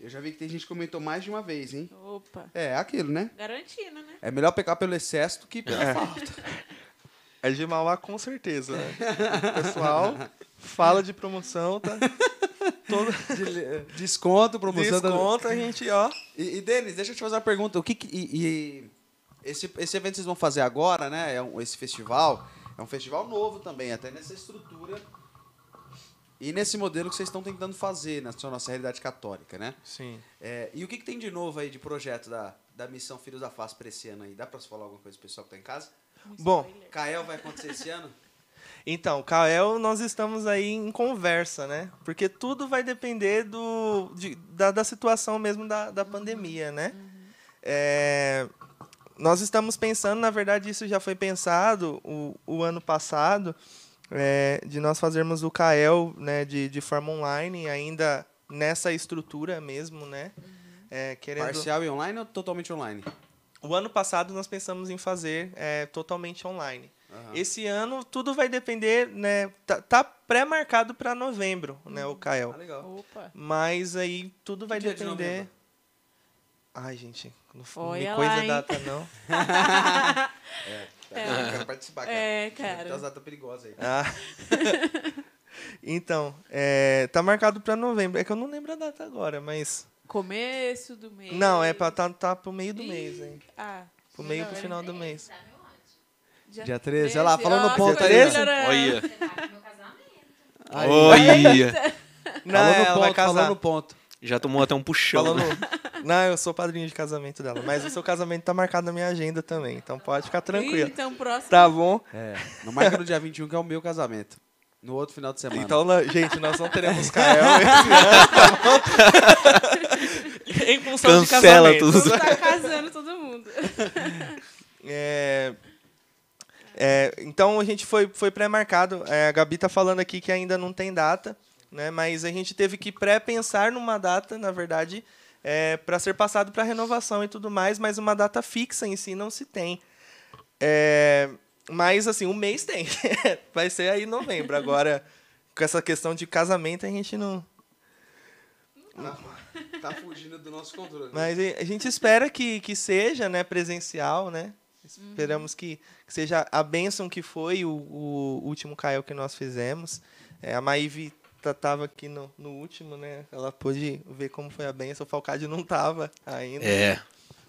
Eu já vi que tem gente que comentou mais de uma vez, hein? Opa. É, aquilo, né? Garantindo, né? É melhor pecar pelo excesso do que pela falta. É de Mauá com certeza, né? O pessoal fala de promoção, tá? Todo De- Desconto, promoção. da- desconto, a gente, ó. E, e Denis, deixa eu te fazer uma pergunta. O que, que- e, e esse, esse evento que vocês vão fazer agora, né? É um- esse festival é um festival novo também, até nessa estrutura e nesse modelo que vocês estão tentando fazer na sua nossa realidade católica, né? Sim. É, e o que, que tem de novo aí de projeto da, da missão Filhos da Face para esse ano aí? Dá para você falar alguma coisa pro pessoal que tá em casa? Um Bom. Kael vai acontecer esse ano? Então, Kael, nós estamos aí em conversa, né? Porque tudo vai depender do, de- da, da situação mesmo da, da pandemia, né? É, nós estamos pensando, na verdade, isso já foi pensado o, o ano passado, é, de nós fazermos o Kael né, de, de forma online, ainda nessa estrutura mesmo, né? É, querendo... Parcial e online ou totalmente online? O ano passado nós pensamos em fazer é, totalmente online. Esse ano tudo vai depender, né? Tá, tá pré-marcado para novembro, né, o Ah, legal. Opa. Mas aí tudo vai dia de depender. Ai, gente, não f- Olha me coisa lá, data não. Eu quero participar, cara. É, Tem cara. muitas datas perigosas aí. Ah. então, é, tá marcado para novembro. É que eu não lembro a data agora, mas Começo do mês. não, é para tá, tá pro meio do Ih, mês, hein? Ah. Pro meio pro final do mês. Dia 13, olha lá, falando no ponto aí. Olha. Tá no. Olha. Não, falou no ela vai ponto, falou no ponto. Já tomou até um puxão. Falando. né? Não, eu sou padrinho de casamento dela, mas o seu casamento tá marcado na minha agenda também, então pode ficar Ih, tranquilo. Então, próximo. Tá bom? É, não marca no dia 21, que é o meu casamento. No outro final de semana. Então, gente, nós não teremos Kael esse ano, tá bom? em função de Cancela casamento. tudo. Tá casando todo mundo. É, é, então a gente foi, foi pré-marcado. É, a Gabi tá falando aqui que ainda não tem data, né? Mas a gente teve que pré-pensar numa data, na verdade, é, para ser passado para renovação e tudo mais, mas uma data fixa em si não se tem. É, mas assim, um mês tem. Vai ser aí em novembro. Agora, com essa questão de casamento, a gente não. Tá fugindo do nosso controle. Mas a gente espera que, que seja né, presencial, né? Esperamos que, que seja a bênção que foi o, o último Caio que nós fizemos. É, a Maíve estava aqui no, no último, né? Ela pôde ver como foi a bênção. O Falcade não estava ainda. É.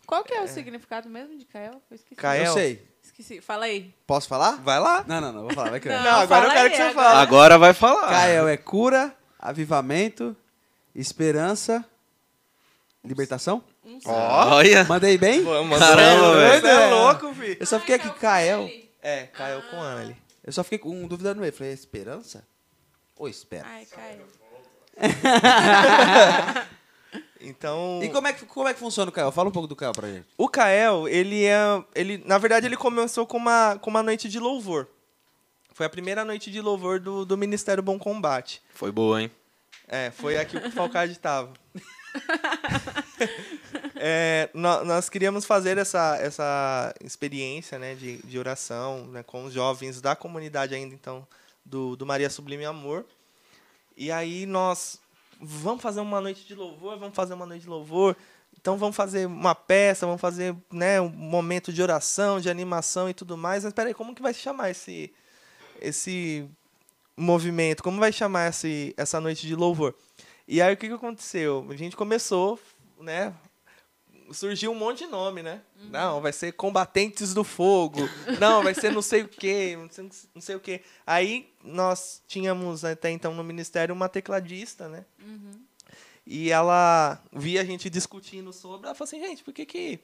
Qual que é o significado mesmo de Kael? Eu esqueci. Kael. Eu sei. Esqueci. Fala aí. Posso falar? Vai lá. Não, não, não. Vou falar. Vai que Não. Não, agora eu quero aí, que você agora. fale. Agora vai falar. Kael é cura, avivamento, esperança, libertação? Um. Olha. Mandei bem? Vamos, Caramba, velho. é louco, filho. Eu só fiquei aqui, Kael. É, Caio com Anne. Eu só fiquei com dúvida no ele. Falei, esperança? Ou espera? Ai, Caio. Então, E como é, que, como é que funciona o Kael? Fala um pouco do Kael pra gente. o Kael, ele é. Ele, na verdade, ele começou com uma, com uma noite de louvor. Foi a primeira noite de louvor do, do Ministério Bom Combate. Foi boa, hein? É, foi aqui que o Falcade estava. É, nó- nós queríamos fazer essa, essa experiência né, de, de oração né, com os jovens da comunidade ainda, então, do, do Maria Sublime Amor. E aí nós vamos fazer uma noite de louvor, vamos fazer uma noite de louvor. Então vamos fazer uma peça, vamos fazer né, um momento de oração, de animação e tudo mais. Mas peraí, como que vai se chamar esse, esse movimento? Como vai chamar esse, essa noite de louvor? E aí o que, que aconteceu? A gente começou, né? Surgiu um monte de nome, né? Não, vai ser combatentes do fogo. Não, vai ser não sei o quê, não sei, não sei o quê. Aí nós tínhamos até então no ministério uma tecladista, né? E ela via a gente discutindo sobre, ela falou assim, gente, por que que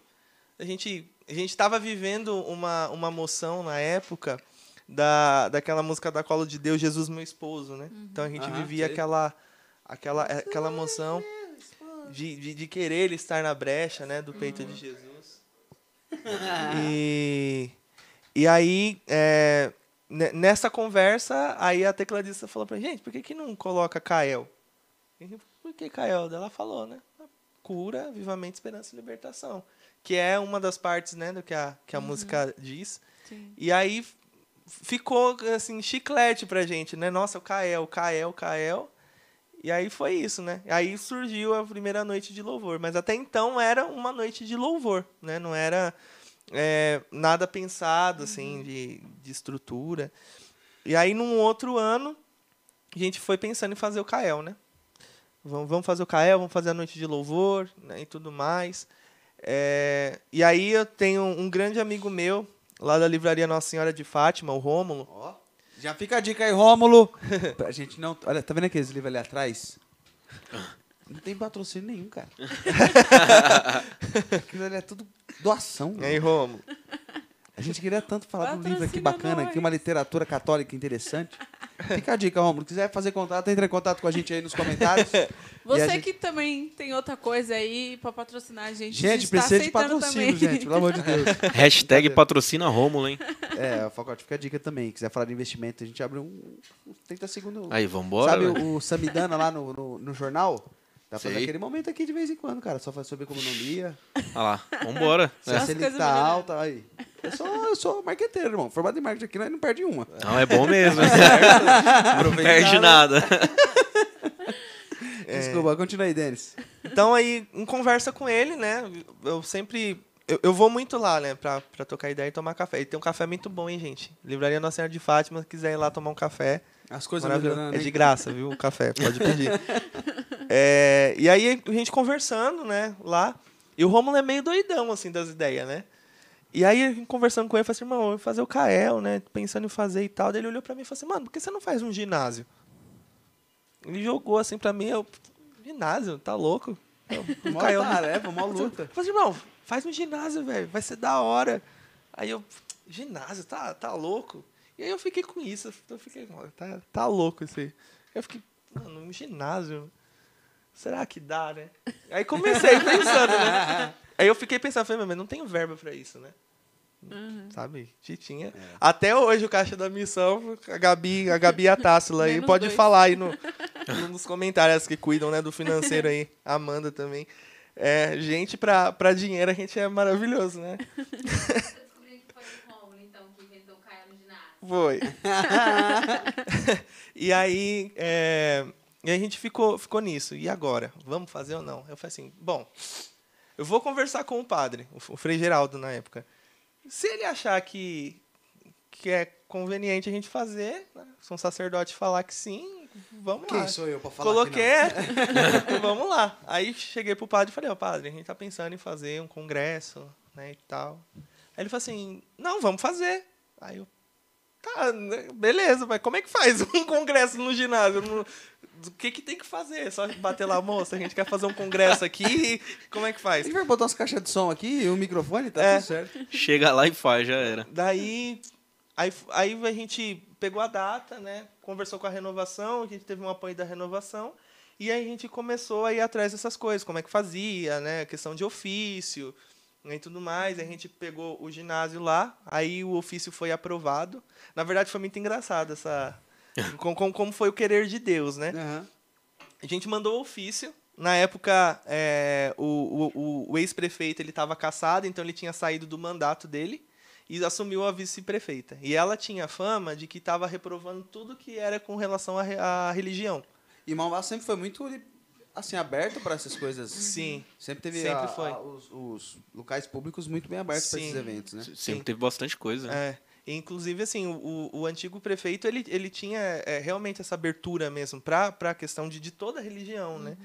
a gente a gente estava vivendo uma, uma moção na época da, daquela música da Colo de Deus, Jesus meu esposo, né? Então a gente vivia sei. aquela aquela aquela moção de, de, de querer ele estar na brecha, né, do peito de Jesus. E e aí é, ne- nessa conversa, aí a tecladista falou pra gente, por que que não coloca Kael? Por que Kael? Ela falou, né? cura, avivamento, esperança e libertação. Que é uma das partes, né, do que a, que a música diz. Sim. E aí ficou, assim, chiclete pra gente, né? Nossa, o Kael, Kael, Kael. E aí foi isso, né? Aí surgiu a primeira noite de louvor. Mas até então era uma noite de louvor, né? Não era é, nada pensado, assim, de, de estrutura. E aí, num outro ano, a gente foi pensando em fazer o Kael, né? Vamos, vamos fazer o Kael, vamos fazer a noite de louvor né, e tudo mais. É, e aí eu tenho um grande amigo meu, lá da livraria Nossa Senhora de Fátima, o Rômulo. Ó, já fica a dica aí, Rômulo. Pra gente não. Olha, tá vendo aqueles livros ali atrás? Não tem patrocínio nenhum, cara. Aquilo ali é tudo doação. E aí, Rômulo? A gente queria tanto falar de um livro aqui bacana, nós. aqui, uma literatura católica interessante. Fica a dica, Rômulo. Quiser fazer contato, entre em contato com a gente aí nos comentários. Você gente- que também tem outra coisa aí pra patrocinar a gente. a Gente, gente tá precisa de aceitando patrocínio, também. gente, pelo amor de Deus. Hashtag patrocina Rômulo, hein? É, Focote, fica a dica também. Quiser falar de investimento, a gente abre um, uns 30 segundos. Aí, vambora. Sabe o, o Samidana lá no, no, no jornal? Dá pra fazer aquele momento aqui de vez em quando, cara. Só faz sobre economia. Olha lá, vambora. Se a Selic tá alta, aí. Eu sou, eu sou marqueteiro, irmão. Formado em marketing aqui, nós não perde uma. Não, é bom mesmo. não perde nada. É. Desculpa, continua aí, Denis. Então aí, em conversa com ele, né? Eu sempre. Eu, eu vou muito lá, né? Pra, pra tocar ideia e tomar café. E tem um café muito bom, hein, gente? Livraria Nossa Senhora de Fátima, se quiser ir lá tomar um café. As coisas melhorando. É hein? de graça, viu? O café, pode pedir. É, e aí, a gente conversando, né? Lá. E o Romulo é meio doidão, assim, das ideias, né? E aí, conversando com ele, eu falei assim, irmão, eu vou fazer o Kael, né? Pensando em fazer e tal. Daí ele olhou pra mim e falou assim, mano, por que você não faz um ginásio? Ele jogou assim pra mim, eu, ginásio, tá louco? Eu, Mó Kael- tarefa, mó luta. eu falei assim, irmão, faz um ginásio, velho, vai ser da hora. Aí eu, ginásio, tá, tá louco? E aí eu fiquei com isso, eu fiquei, mano, tá, tá louco isso aí. Eu fiquei, mano, um ginásio, será que dá, né? Aí comecei pensando, né? Aí eu fiquei pensando, falei, mas não tenho verba pra isso, né? Sabe? Titinha. Até hoje o caixa da missão, a Gabi, a Gabi e a Tássila aí, pode dois. falar aí no, no- nos comentários que cuidam né, do financeiro aí. A Amanda também. É, gente, pra, pra dinheiro a gente é maravilhoso, né? Eu descobri que foi o Romulo, então, que inventou o Caio no ginásio. Foi. e aí, é, e a gente ficou, ficou nisso. E agora? Vamos fazer ou não? Eu falei assim, bom, eu vou conversar com o padre, o Frei Geraldo na época. Se ele achar que, que é conveniente a gente fazer, né, se um sacerdote falar que sim, vamos lá. Quem sou eu pra falar Coloquei, que vamos lá. Aí cheguei pro padre e falei, ó, padre, a gente tá pensando em fazer um congresso, né, e tal. Aí ele falou assim, não, vamos fazer. Aí eu, tá, né, beleza, mas como é que faz um congresso no ginásio? No- O que que tem que fazer? Só bater lá, moça, a gente quer fazer um congresso aqui, como é que faz? A gente vai botar umas caixas de som aqui e um microfone, tá É. tudo certo. Chega lá e faz, já era. Daí, aí, aí a gente pegou a data, né? Conversou com a renovação, a gente teve um apoio da renovação. E aí a gente começou a ir atrás dessas coisas, como é que fazia, né? Questão de ofício e tudo mais. A gente pegou o ginásio lá, aí o ofício foi aprovado. Na verdade, foi muito engraçado essa. com- com- como foi o querer de Deus, né? Aham. A gente mandou o ofício. Na época, é, o, o- o- ex-prefeito ele estava cassado, então ele tinha saído do mandato dele e assumiu a vice-prefeita. E ela tinha fama de que estava reprovando tudo que era com relação à, re- à religião. E Mauá sempre foi muito assim aberto para essas coisas. Sim. Sempre teve Sempre a- foi. a- os, os locais públicos muito bem abertos para esses eventos, né? Sempre teve bastante coisa. né? É. Inclusive, assim, o, o- antigo prefeito, ele, ele tinha é, realmente essa abertura mesmo para a questão de, de toda a religião, né?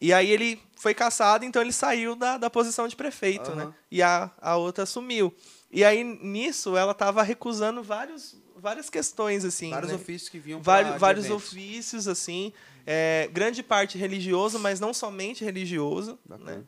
E aí ele foi caçado, então ele saiu da, da posição de prefeito, né? Aham. E a, a outra assumiu. E aí, nisso, ela estava recusando vários, várias questões, assim. Vários né? ofícios que vinham Vários, vários eventos. ofícios, assim. É, grande parte religioso, mas não somente religioso. Bacana. Né?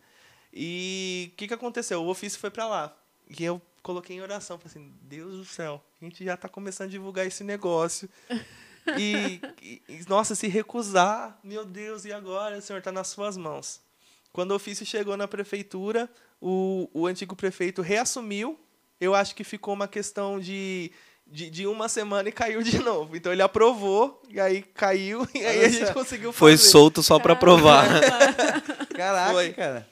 E o que, que aconteceu? O ofício foi para lá. E eu coloquei em oração. Falei assim, Deus do céu, a gente já está começando a divulgar esse negócio. E, e- e, nossa, se recusar, meu Deus, e agora? O Senhor está nas suas mãos. Quando o ofício chegou na prefeitura, o, o antigo prefeito reassumiu. Eu acho que ficou uma questão de, de, de uma semana e caiu de novo. Então ele aprovou, e aí caiu, e aí a gente conseguiu fazer. Foi solto só pra provar. Caraca, Foi. cara.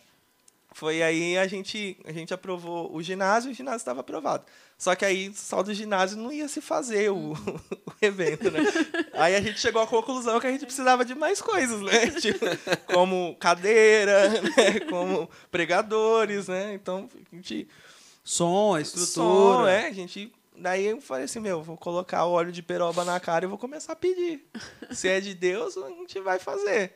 foi aí a gente, a gente aprovou o ginásio e o ginásio estava aprovado. Só que aí só do ginásio não ia se fazer o, o evento, né? Aí a gente chegou à conclusão que a gente precisava de mais coisas, né? Tipo, como cadeira, né? como pregadores, né? Então a gente Som, a estrutura. Som, é, a gente. Daí eu falei assim, meu, vou colocar óleo de peroba na cara e vou começar a pedir. Se é de Deus, a gente vai fazer.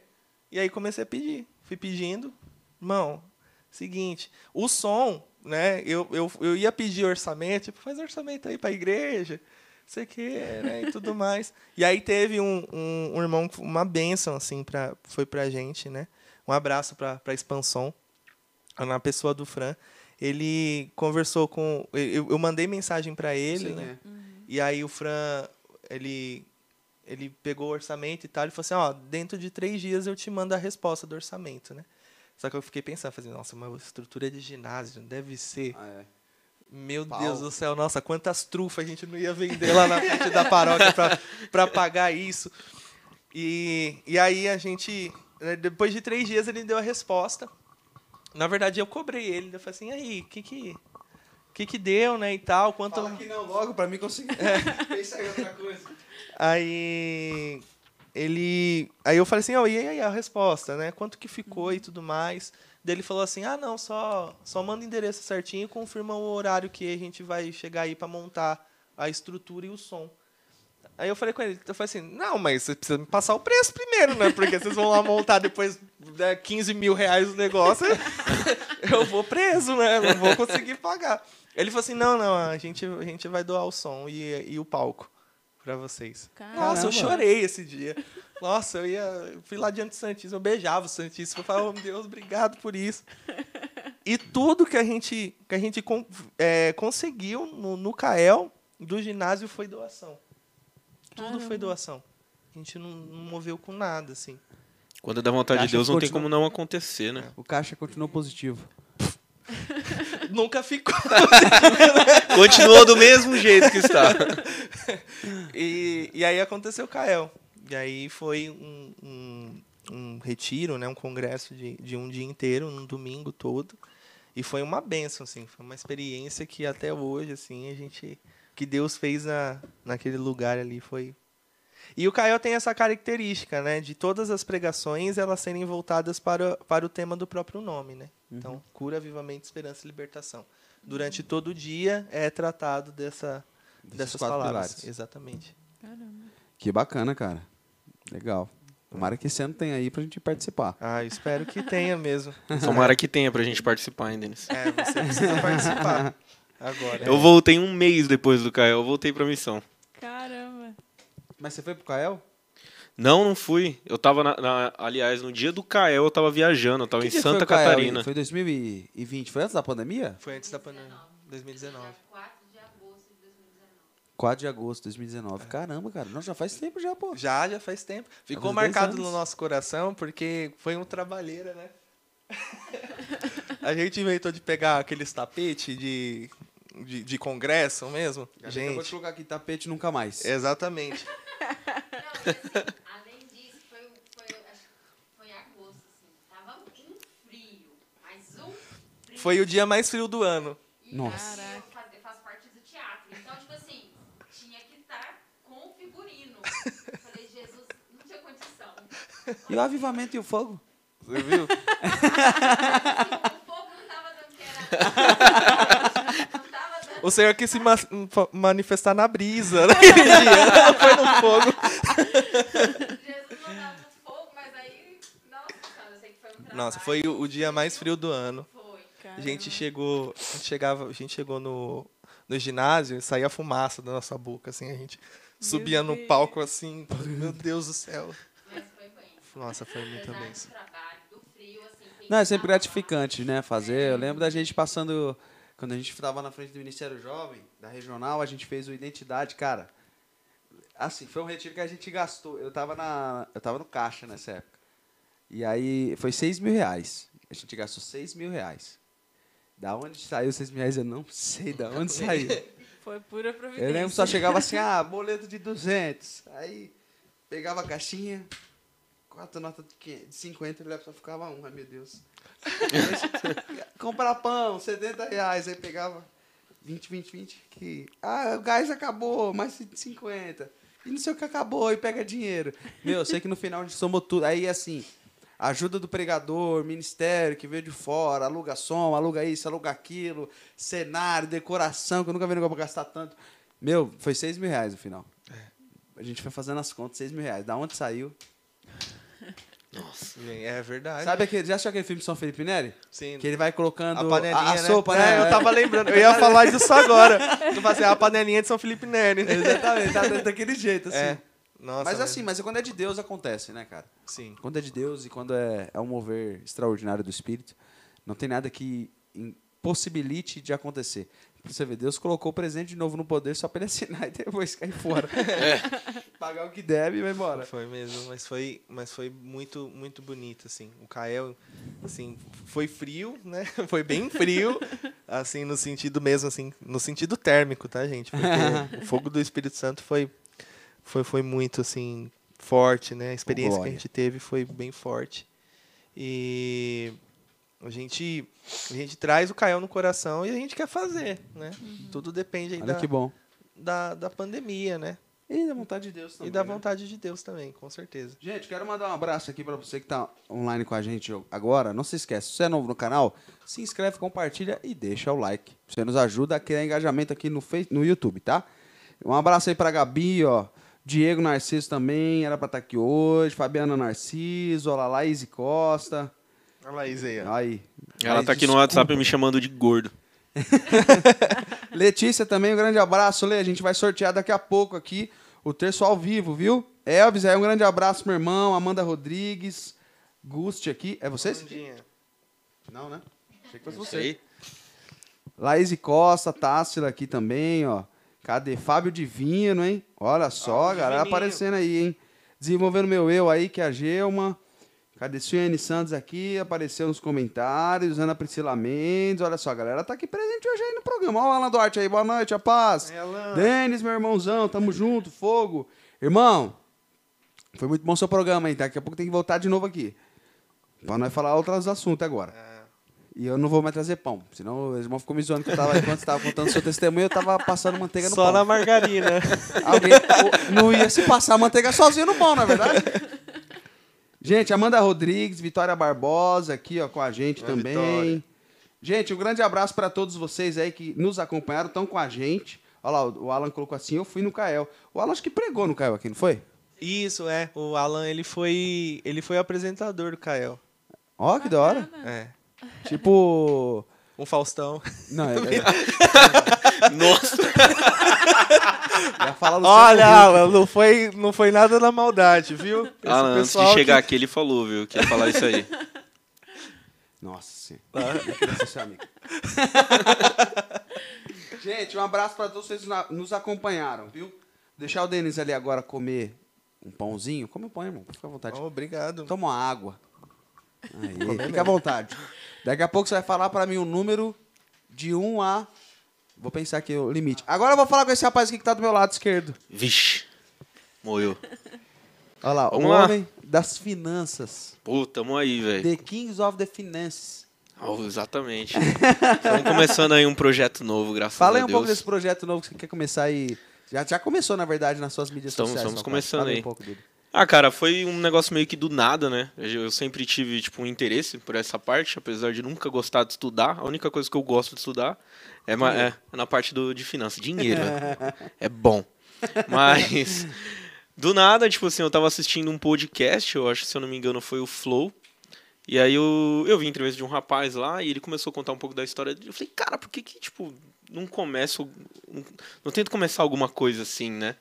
E aí comecei a pedir. Fui pedindo. Irmão, seguinte, o som, né? Eu, eu, eu ia pedir orçamento, tipo, faz orçamento aí pra igreja, sei que, né? E tudo mais. E aí teve um, um, um irmão, uma bênção, assim, pra, foi pra gente, né? Um abraço pra, pra Expansão, na pessoa do Fran ele conversou com. Eu, eu mandei mensagem para ele, Sei né? é. E aí o Fran, ele, ele pegou o orçamento e tal, ele falou assim, ó, dentro de três dias eu te mando a resposta do orçamento, né? Só que eu fiquei pensando, falei, nossa, uma estrutura de ginásio, deve ser. Ah, é. Meu Pau. Deus do céu, nossa, quantas trufas a gente não ia vender lá na frente da paróquia pra pagar isso. E, e aí a gente, né, depois de três dias, ele deu a resposta. Na verdade, eu cobrei ele. Eu falei assim, aí, o que que, que que deu, né, e tal? Quanto... Fala que não logo pra mim conseguir. Pensa em outra coisa. Aí ele, aí eu falei assim, ó, e aí a resposta, né? Quanto que ficou e tudo mais? Daí ele falou assim: "Ah, não, só só manda o endereço certinho e confirma o horário que a gente vai chegar aí para montar a estrutura e o som". Aí eu falei com ele, eu falei assim, não, mas você precisa me passar o preço primeiro, né? Porque vocês vão lá montar depois né, 15 mil reais o negócio, eu vou preso, né? Não vou conseguir pagar. Ele falou assim, não, não, a gente, a gente vai doar o som e, e o palco para vocês. Caramba. Nossa, eu chorei esse dia. Nossa, eu ia. eu fui lá diante do Santíssimo, eu beijava o Santíssimo. Eu falava, oh, Deus, obrigado por isso. E tudo que a gente, que a gente é, conseguiu no, no CAEL do ginásio foi doação. Tudo foi doação. A gente não, não moveu com nada, assim. Quando é da vontade de Deus, não tem continua- como não acontecer, né? O caixa continuou positivo. Nunca ficou. Continua do mesmo jeito que está. E, e aí aconteceu o CAEL. E aí foi um, um, um retiro, né, um congresso de, de um dia inteiro, um domingo todo. E foi uma benção, assim, foi uma experiência que até hoje, assim, a gente. Que Deus fez na, naquele lugar ali foi. E o CAEL tem essa característica, né, de todas as pregações elas serem voltadas para, para o tema do próprio nome, né? Então, cura, avivamento, esperança e libertação. Durante todo o dia é tratado dessa, Desses dessas palavras. pilares. Exatamente. Caramba. Que bacana, cara. Legal. Tomara que esse ano tenha aí pra gente participar. Ah, eu espero que tenha mesmo. Tomara que tenha pra gente participar ainda. Denis. É, você precisa participar agora. Eu voltei um mês depois do Caio, eu voltei pra missão. Caramba. Mas você foi pro Cael? Não, não fui. Eu tava, na, na- aliás, no dia do Cael eu tava viajando, eu tava Que em dia foi Santa o Cael? Catarina. Foi 2020? Foi antes da pandemia? Foi antes da pandemia. 2019. Dia 4 de agosto de 2019. 4 de agosto de 2019. Caramba, cara. Não, já faz tempo já, pô. Já, já faz tempo. Ficou Faz 10 marcado anos. no nosso coração porque foi um trabalheira, né? A gente inventou de pegar aqueles tapetes de, de, de congresso mesmo. Acabou de Gente, colocar aqui tapete nunca mais. exatamente. Não, mas assim, além disso, foi, foi, acho que foi agosto, assim. Tava um frio, mas um frio. Foi o dia mais frio do ano. E Nossa. Eu, faz- eu faço parte do teatro. Então, tipo assim, tinha que estar com o figurino. Falei, Jesus, não tinha condição. E o avivamento e o fogo? Você viu? O fogo não tava dando que era. O Senhor quis se ma- manifestar na brisa naquele dia. Não foi no fogo. Jesus não tava no fogo, mas aí. Nossa, senhora, eu sei que foi trabalho. Nossa, foi o, o dia mais frio do ano. Foi. A gente chegou, a gente chegava, a gente chegou no, no ginásio e saía fumaça da nossa boca, assim, a gente subia no Deus. palco assim, meu Deus do céu. Mas foi bem. Nossa, foi muito bem. do trabalho, do frio, assim. Não, é sempre gratificante, né? Fazer. Eu lembro da gente passando. Quando a gente estava na frente do Ministério Jovem, da regional, a gente fez o Identidade, cara. Assim, foi um retiro que a gente gastou. Eu tava, na, eu tava no caixa nessa época. E aí foi 6 mil reais. A gente gastou 6 mil reais. Da onde saiu 6 mil reais? Eu não sei da onde saiu. Foi pura providência. Eu lembro que só chegava assim, ah, boleto de 200. Aí pegava a caixinha, quatro notas de 500, de 50, ele só ficava um, ai meu Deus. comprar pão, 70 reais. Aí pegava 20, 20, 20. Que, ah, o gás acabou, mais 50. E não sei o que acabou, e pega dinheiro. Meu, eu sei que no final a gente somou tudo. Aí, assim, ajuda do pregador, ministério que veio de fora, aluga som, aluga isso, aluga aquilo, cenário, decoração, que eu nunca vi negócio pra gastar tanto. Meu, foi 6 mil reais no final. A gente foi fazendo as contas, 6 mil reais. Da onde saiu? Nossa. É verdade. Sabe aquele, já assistiu aquele filme de São Felipe Neri? Sim. Que ele vai colocando A panelinha, a, a né? sopa, É, né? eu tava lembrando. Eu ia falar disso agora. Eu falei assim, a panelinha de São Felipe Neri. né? Exatamente, tá daquele jeito, assim. É. Nossa, mas assim, mas quando é de Deus acontece, né, cara? Sim. Quando é de Deus e quando é, é um mover extraordinário do Espírito, não tem nada que impossibilite de acontecer. Você ver, Deus colocou o presente de novo no poder só pra ele assinar e depois cair fora. Pagar o que deve e vai embora. Foi mesmo, mas foi, mas foi muito, muito bonito, assim. O Kael, assim, foi frio, né? Foi bem frio, assim, no sentido mesmo, assim, no sentido térmico, tá, gente? Porque o fogo do Espírito Santo foi, foi, foi muito, assim, forte, né? A experiência que a gente teve foi bem forte. E a gente, a gente traz o Kael no coração e a gente quer fazer, né? Tudo depende aí Olha da, que bom. da, da pandemia, né? E da vontade de Deus também. e da né? vontade de Deus também, com certeza. Gente, quero mandar um abraço aqui pra você que tá online com a gente agora. Não se esquece, se você é novo no canal, se inscreve, compartilha e deixa o like. Você nos ajuda a criar engajamento aqui no, Face, no YouTube, tá? Um abraço aí pra Gabi, ó. Diego Narciso também, era pra estar aqui hoje. Fabiana Narciso, olha lá, Laís Costa. Olha lá, Laís aí, ó. Aí. Ela Laís, tá aqui no desculpa. WhatsApp me chamando de gordo. Letícia também, um grande abraço, Lê. A gente vai sortear daqui a pouco aqui o terço ao vivo, viu? Elvis, aí um grande abraço, meu irmão. Amanda Rodrigues. Guste aqui. É vocês? Bandinha. Não, né? Achei que fosse você. Laís Costa, Tássila aqui também, ó. Cadê? Fábio Divino, hein? Olha só, Ó, a galera Divininho. aparecendo aí, hein? Desenvolvendo meu eu aí, que é a Gelma. Cadê Suene Santos aqui? Apareceu nos comentários. Ana Priscila Mendes. Olha só, a galera tá aqui presente hoje aí no programa. Olha o Alan Duarte aí. Boa noite, a paz. É, Alan. Denis, meu irmãozão. Tamo junto. Fogo. Irmão, foi muito bom seu programa, hein? Daqui a pouco tem que voltar de novo aqui. Pra nós falar outros assuntos agora. É. E eu não vou mais trazer pão. Senão o irmão ficou me zoando que eu tava, enquanto você tava contando seu testemunho, eu tava passando manteiga no Só pão. na margarina. Alguém não ia se passar manteiga sozinho no pão, na é verdade? Gente, Amanda Rodrigues, Vitória Barbosa aqui ó, com a gente Oi, também. Vitória. Gente, um grande abraço para todos vocês aí que nos acompanharam, estão com a gente. Olha lá, o Alan colocou assim, eu fui no Cael. O Alan acho que pregou no Cael aqui, não foi? Isso, é. O Alan, ele foi, ele foi apresentador do Kael. Ó, que da hora. É. Tipo... Um Faustão. Não, é, é, Nossa, ia falar no Olha, Alan, não foi, não foi nada na maldade, viu? Esse Alan, antes de chegar que- aqui, ele falou, viu, que ia falar isso aí. Nossa senhora. Ah. Amigo. Gente, um abraço para todos vocês que nos acompanharam, viu? Deixar o Denis ali agora comer um pãozinho. Come o pão, irmão. Fica à vontade. Oh, obrigado. Toma uma água. Aí, fica à vontade. Daqui a pouco você vai falar para mim um número de 1 a... Vou pensar aqui o limite. Agora eu vou falar com esse rapaz aqui que tá do meu lado esquerdo. Vixe, morreu. Olha lá, Vamos o lá. homem das finanças. Pô, tamo aí, velho. The Kings of the Finances. Oh, exatamente. Estamos começando aí um projeto novo, graças Fala aí a um Deus. pouco desse projeto novo que você quer começar aí. Já, já começou, na verdade, nas suas mídias Estamos- sociais. estamos começando Fala aí. um. Ah, cara, foi um negócio meio que do nada, né? Eu sempre tive, tipo, um interesse por essa parte, apesar de nunca gostar de estudar. A única coisa que eu gosto de estudar é, ma- é na parte do, de finanças. Dinheiro, né? é bom. Mas, do nada, tipo assim, eu tava assistindo um podcast, eu acho, se eu não me engano, foi o Flow. E aí eu, eu vi a entrevista de um rapaz lá e ele começou a contar um pouco da história dele. Eu falei, cara, por que que, tipo, não começo... Não, não tento começar alguma coisa assim, né?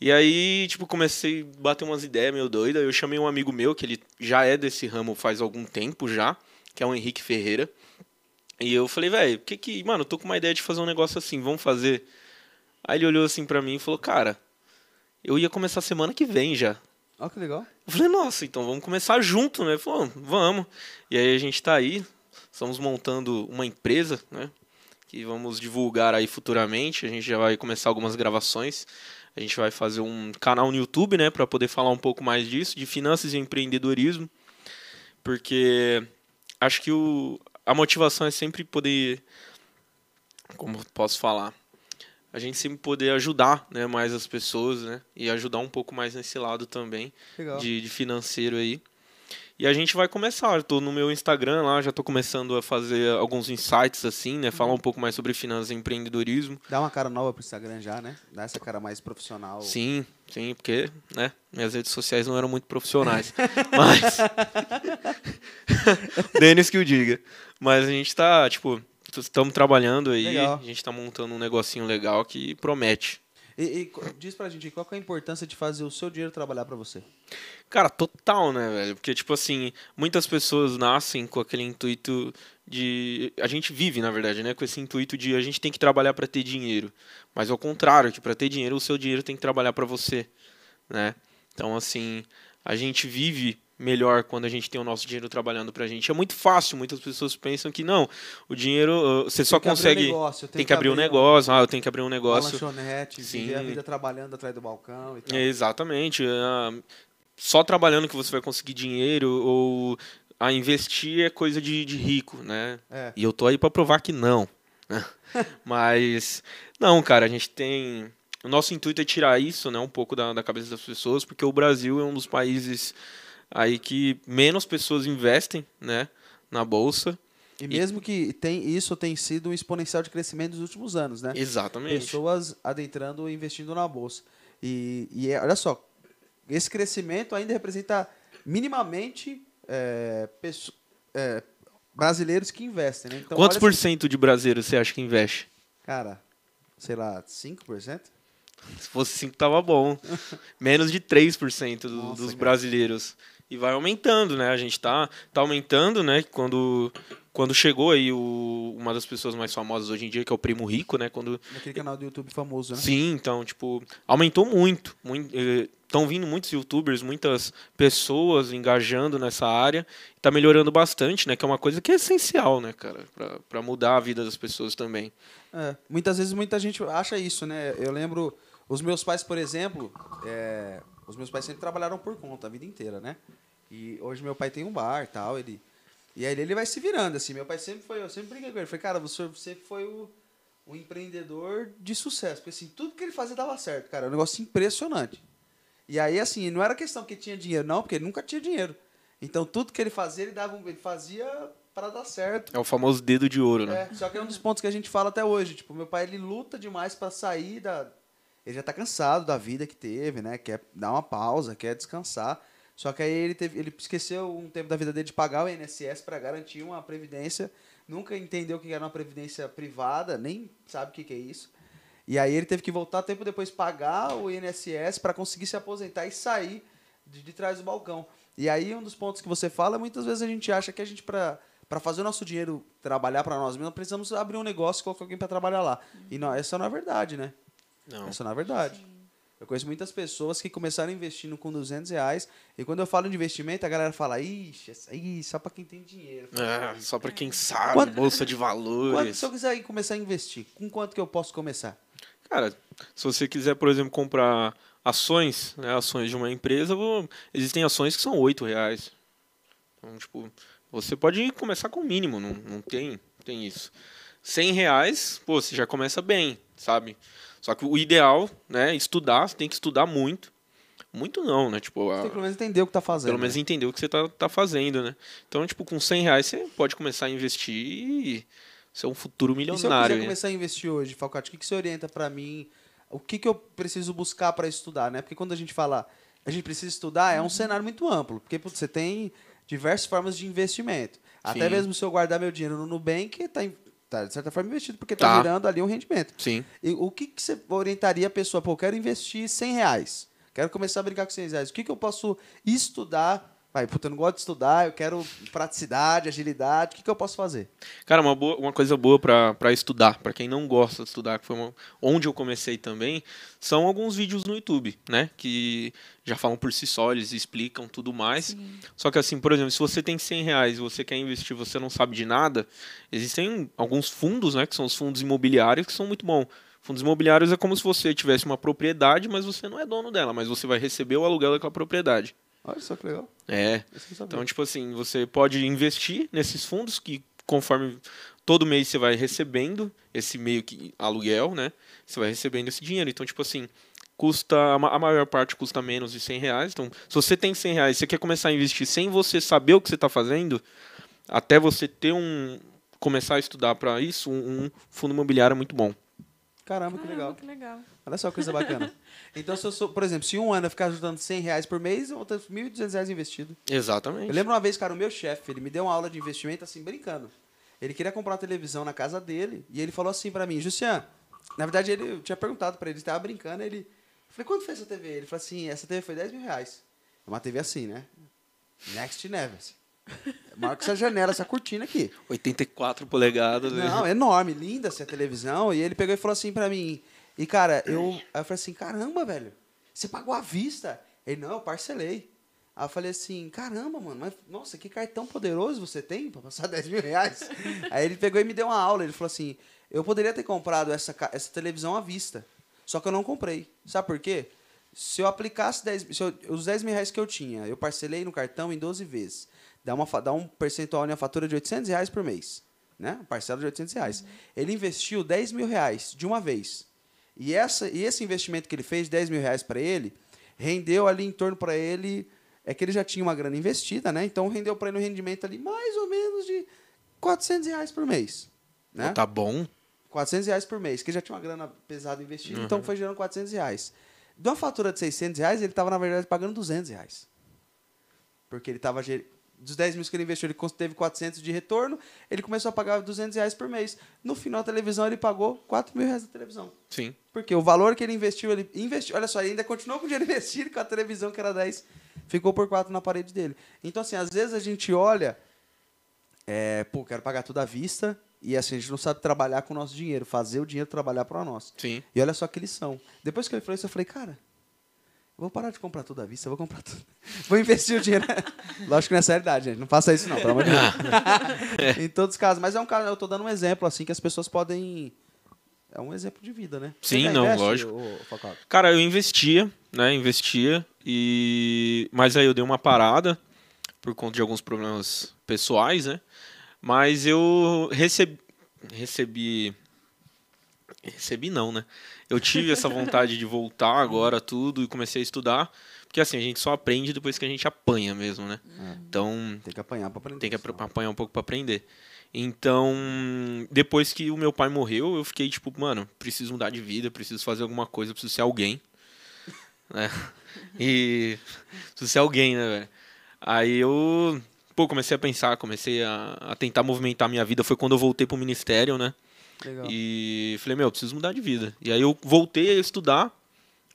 E aí, tipo, comecei a bater umas ideias meio doidas. Eu chamei um amigo meu, que ele já é desse ramo faz algum tempo já, que é o Henrique Ferreira. E eu falei, velho, que que. Mano, eu tô com uma ideia de fazer um negócio assim, vamos fazer. Aí ele olhou assim pra mim e falou, cara, eu ia começar semana que vem já. Ó, que legal. Eu falei, nossa, então vamos começar junto, né? Ele falou, vamos. E aí a gente tá aí, estamos montando uma empresa, né? Que vamos divulgar aí futuramente. A gente já vai começar algumas gravações. A gente vai fazer um canal no YouTube, né? Pra poder falar um pouco mais disso, de finanças e empreendedorismo. Porque acho que o, a motivação é sempre poder, como posso falar, a gente sempre poder ajudar, né, mais as pessoas, né, e ajudar um pouco mais nesse lado também de, de financeiro aí. E a gente vai começar, eu tô no meu Instagram lá, já tô começando a fazer alguns insights assim, né, falar um pouco mais sobre finanças e empreendedorismo. Dá uma cara nova pro Instagram já, né? Dá essa cara mais profissional. Sim, sim, porque, né, minhas redes sociais não eram muito profissionais. Mas. Denis que o diga. Mas a gente tá, tipo, estamos trabalhando aí, Legal. a gente tá montando um negocinho legal que promete. E, e diz pra gente qual é a importância de fazer o seu dinheiro trabalhar pra você. Cara, total, né, velho? Porque, tipo assim, muitas pessoas nascem com aquele intuito de. A gente vive, na verdade, né? Com esse intuito de a gente tem que trabalhar para ter dinheiro. Mas ao contrário, que para ter dinheiro, o seu dinheiro tem que trabalhar para você, né? Então, assim, a gente vive melhor quando a gente tem o nosso dinheiro trabalhando pra gente. É muito fácil, muitas pessoas pensam que não, o dinheiro, uh, você só Tem que abrir um consegue. negócio, tem que abrir um negócio, ah, eu tenho que abrir um Uma negócio. lanchonete, viver a Sim. vida trabalhando atrás do balcão e tal. Exatamente. ah, Só trabalhando que você vai conseguir dinheiro ou a investir é coisa de, de rico, né? É. E eu tô aí para provar que não. né? Mas não, cara, a gente tem o nosso intuito é tirar isso, né, um pouco da, da cabeça das pessoas, porque o Brasil é um dos países aí que menos pessoas investem, né, na bolsa. E mesmo que tem, isso tem sido um exponencial de crescimento nos últimos anos, né? Exatamente. Pessoas adentrando e investindo na bolsa. E, e é- olha só, esse crescimento ainda representa minimamente é, é, brasileiros que investem, né? Então, Quantos por cento de brasileiros você acha que investe? Cara, sei lá, 5%? Se fosse 5 tava bom. Menos de 3% do, Nossa, dos cara. E vai aumentando, né? A gente tá, tá aumentando, né? Quando, quando chegou aí o, uma das pessoas mais famosas hoje em dia, que é o Primo Rico, né? Quando, Naquele canal do YouTube famoso, né? sim, então, tipo, aumentou muito. Estão vindo muitos youtubers, muitas pessoas engajando nessa área. Tá melhorando bastante, né? Que é uma coisa que é essencial, né, cara? Pra, pra mudar a vida das pessoas também. É, muitas vezes muita gente acha isso, né? Eu lembro, os meus pais, por exemplo, é, os meus pais sempre trabalharam por conta a vida inteira, né? E hoje meu pai tem um bar e tal, ele e aí ele vai se virando assim. Meu pai sempre foi, eu sempre brinquei com ele, falei, cara, você sempre foi o, o empreendedor de sucesso, porque assim, tudo que ele fazia dava certo, cara, é um negócio impressionante. E aí assim, não era questão que ele tinha dinheiro, não, porque ele nunca tinha dinheiro. Então tudo que ele fazia, ele dava, um- ele fazia para dar certo. É o famoso dedo de ouro, né? É, só que é um dos pontos que a gente fala até hoje. Tipo, meu pai, ele luta demais pra sair da... Ele já tá cansado da vida que teve, né? Quer dar uma pausa, quer descansar. Só que aí ele, teve, ele esqueceu um tempo da vida dele de pagar o INSS pra garantir uma previdência. Nunca entendeu o que era uma previdência privada, nem sabe o que que é isso. E aí ele teve que voltar tempo depois pagar o INSS para conseguir se aposentar e sair de, de trás do balcão. E aí um dos pontos que você fala, muitas vezes a gente acha que a gente para para fazer o nosso dinheiro trabalhar para nós mesmos, precisamos abrir um negócio e colocar alguém para trabalhar lá. E não, essa não é verdade, né? Não. Essa não é verdade. Eu conheço muitas pessoas que começaram investindo com 200 reais e quando eu falo de investimento, a galera fala, ixi, aí só para quem tem dinheiro. É, só pra quem sabe, Quanto- bolsa de Quanto, valores. se eu quiser começar a investir, com quanto que eu posso começar? Cara, se você quiser, por exemplo, comprar ações, né, ações de uma empresa, vou- existem ações que são oito reais. Então, tipo, você pode começar com o mínimo, não, não tem, tem isso. 100 reais, pô, você já começa bem, sabe? Só que o ideal, né, é estudar, você tem que estudar muito. Muito não, né? Tipo, Você a- tem que pelo menos entender o que tá fazendo. pelo menos né? entender o que você tá, tá fazendo, né? Então, tipo, com 100 reais você pode começar a investir e ser um futuro E se eu milionário. né? começar a investir hoje, Falcati, o que, que você orienta para mim? O que, que eu preciso buscar para estudar, né? Porque quando a gente fala a gente precisa estudar, é um cenário muito amplo. Porque putz, você tem diversas formas de investimento. Até Sim. mesmo se eu guardar meu dinheiro no Nubank, está tá, de certa forma investido, porque está Tá. gerando ali um rendimento. Sim. E o que, que você orientaria a pessoa? Pô, eu quero investir 100 reais. Quero começar a brincar com 100 reais. O que, que eu posso estudar? Vai, puta, eu não gosto de estudar, eu quero praticidade, agilidade. O que, que eu posso fazer? Cara, uma, boa, uma coisa boa pra pra estudar, pra quem não gosta de estudar, que foi uma- onde eu comecei também, são alguns vídeos no YouTube, né? Que já falam por si só, eles explicam tudo mais. Só que assim, por exemplo, se você tem 100 reais e você quer investir você não sabe de nada, existem alguns fundos, né? Que são os fundos imobiliários, que são muito bons. Fundos imobiliários é como se você tivesse uma propriedade, mas você não é dono dela, mas você vai receber o aluguel daquela propriedade. Olha só que legal. É. Então, tipo assim, você pode investir nesses fundos que conforme todo mês você vai recebendo esse meio que aluguel, né? Você vai recebendo esse dinheiro. Então, tipo assim, custa a ma- a maior parte custa menos de 100 reais. Então, se você tem 100 reais, você quer começar a investir sem você saber o que você está fazendo, até você ter um começar a estudar para isso, um, um fundo imobiliário é muito bom. Caramba, que legal. Caramba, que legal. Olha só que coisa bacana. Então, se eu sou, por exemplo, se um ano eu ficar ajudando 100 reais por mês, eu vou ter 1.200 reais investido. Exatamente. Eu lembro uma vez, cara, o meu chefe, ele me deu uma aula de investimento assim, brincando. Ele queria comprar uma televisão na casa dele e ele falou assim pra mim, Jussian, na verdade ele, eu tinha perguntado pra ele, ele tava brincando, ele... Eu falei, quanto foi essa TV? Ele falou assim, essa TV foi 10 mil reais. É uma TV assim, né? Next Never. Maior que essa janela, essa cortina aqui. 84 polegadas. né? Não, é enorme, linda essa televisão. E ele pegou e falou assim pra mim. E, cara, eu, aí eu falei assim: caramba, velho, você pagou à vista? Ele, não, eu parcelei. Aí eu falei assim: caramba, mano, mas nossa, que cartão poderoso você tem pra passar 10 mil reais? aí ele pegou e me deu uma aula. Ele falou assim: eu poderia ter comprado essa, essa televisão à vista, só que eu não comprei. Sabe por quê? Se eu aplicasse 10, se eu- os 10 mil reais que eu tinha, eu parcelei no cartão em 12 vezes. Dá, uma, dá um percentual na fatura de 800 reais por mês. Né? Parcela de 800 reais. Ele investiu 10 mil reais de uma vez. E, essa, e esse investimento que ele fez, 10 mil reais para ele, rendeu ali em torno para ele. É que ele já tinha uma grana investida, né? Então rendeu para ele um rendimento ali mais ou menos de 400 reais por mês. Né? Tá bom. 400 reais por mês, que ele já tinha uma grana pesada investida, então foi gerando 400 reais. De uma fatura de 600 reais, ele estava, na verdade, pagando 200 reais. Porque ele estava... Dos 10 mil que ele investiu, ele teve 400 de retorno, ele começou a pagar 200 reais por mês. No final da televisão, ele pagou 4 mil reais da televisão. Sim. Porque o valor que ele investiu, ele investiu. Olha só, ele ainda continuou com o dinheiro investido com a televisão que era 10, ficou por 4 na parede dele. Então, assim, às vezes a gente olha, é, pô, quero pagar tudo à vista, e assim, a gente não sabe trabalhar com o nosso dinheiro, fazer o dinheiro trabalhar para nós. Sim. E olha só que lição. Depois que ele falou isso, eu falei, cara, vou parar de comprar tudo à vista, vou comprar tudo. Vou investir o dinheiro. Lógico que nessa é a realidade, gente. Não faça isso, não, pelo amor de Deus. em todos os casos. Mas é um caso, eu tô dando um exemplo, assim, que as pessoas podem. É um exemplo de vida, né? Você Sim, não, investe, lógico. Cara, eu investia, né? Investia e mas aí eu dei uma parada por conta de alguns problemas pessoais, né? Mas eu recebi recebi recebi não, né? Eu tive essa vontade de voltar agora tudo e comecei a estudar, porque assim, a gente só aprende depois que a gente apanha mesmo, né? Então, Tem que apanhar pra aprender. tem que apanhar um pouco pra aprender. Então, depois que o meu pai morreu, eu fiquei tipo, mano, preciso mudar de vida, preciso fazer alguma coisa, preciso ser alguém. né? E preciso ser alguém, né, velho? Aí eu, pô, comecei a pensar, comecei a, a tentar movimentar minha vida. Foi quando eu voltei pro ministério, né? Legal. E falei, meu, preciso mudar de vida. E aí eu voltei a estudar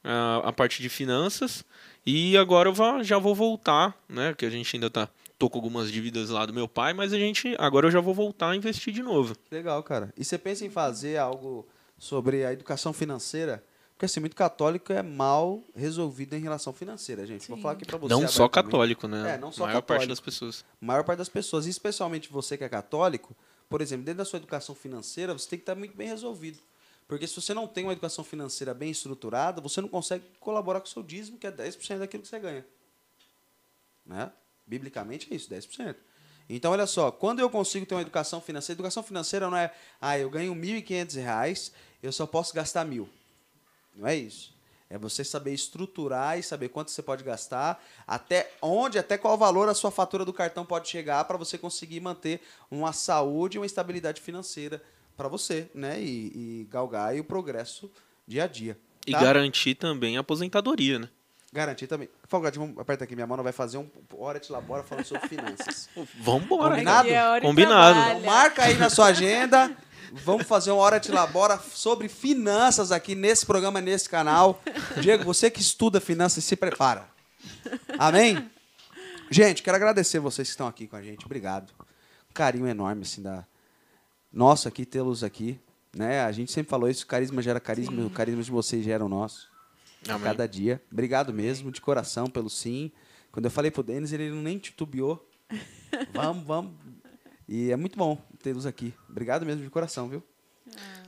a, a parte de finanças e agora eu vá- já vou voltar, né? Que a gente ainda tá tô com algumas dívidas lá do meu pai, mas a gente agora eu já vou voltar a investir de novo. Legal, cara. E você pensa em fazer algo sobre a educação financeira? Porque assim, muito católico é mal resolvido em relação financeira, gente. Vou Sim. falar aqui pra você. não só católico, né? É, não só a maior parte católico. das pessoas. A maior parte das pessoas, e especialmente você que é católico, por exemplo, dentro da sua educação financeira, você tem que estar muito bem resolvido. Porque se você não tem uma educação financeira bem estruturada, você não consegue colaborar com o seu dízimo, que é 10% daquilo que você ganha. Né? Biblicamente é isso, 10%. Então, olha só, quando eu consigo ter uma educação financeira, educação financeira não é, ah, eu ganho R$ 1.500, eu só posso gastar mil. Não é isso. É você saber estruturar e saber quanto você pode gastar, até onde, até qual valor a sua fatura do cartão pode chegar para você conseguir manter uma saúde e uma estabilidade financeira para você, né? E, e galgar aí o progresso dia a dia. E tá? garantir também a aposentadoria, né? Garantir também. Folgado, vamos aperta aqui minha mão, não vai fazer um hora de labora falando sobre finanças. Vambora. Combinado? É Combinado. trabalho. Então, marca aí na sua agenda. Vamos fazer uma hora de labora sobre finanças aqui nesse programa, nesse canal. Diego, você que estuda finanças, se prepara. Amém? Gente, quero agradecer vocês que estão aqui com a gente. Obrigado. Um carinho enorme, assim, da... Nossa, aqui, tê-los aqui. Né? A gente sempre falou isso, carisma gera carisma, o carisma de vocês gera o nosso. Amém. cada dia. Obrigado mesmo, de coração, pelo sim. Quando eu falei pro Denis, ele nem titubeou. Vamos, vamos. E é muito bom tê-los aqui. Obrigado mesmo, de coração, viu?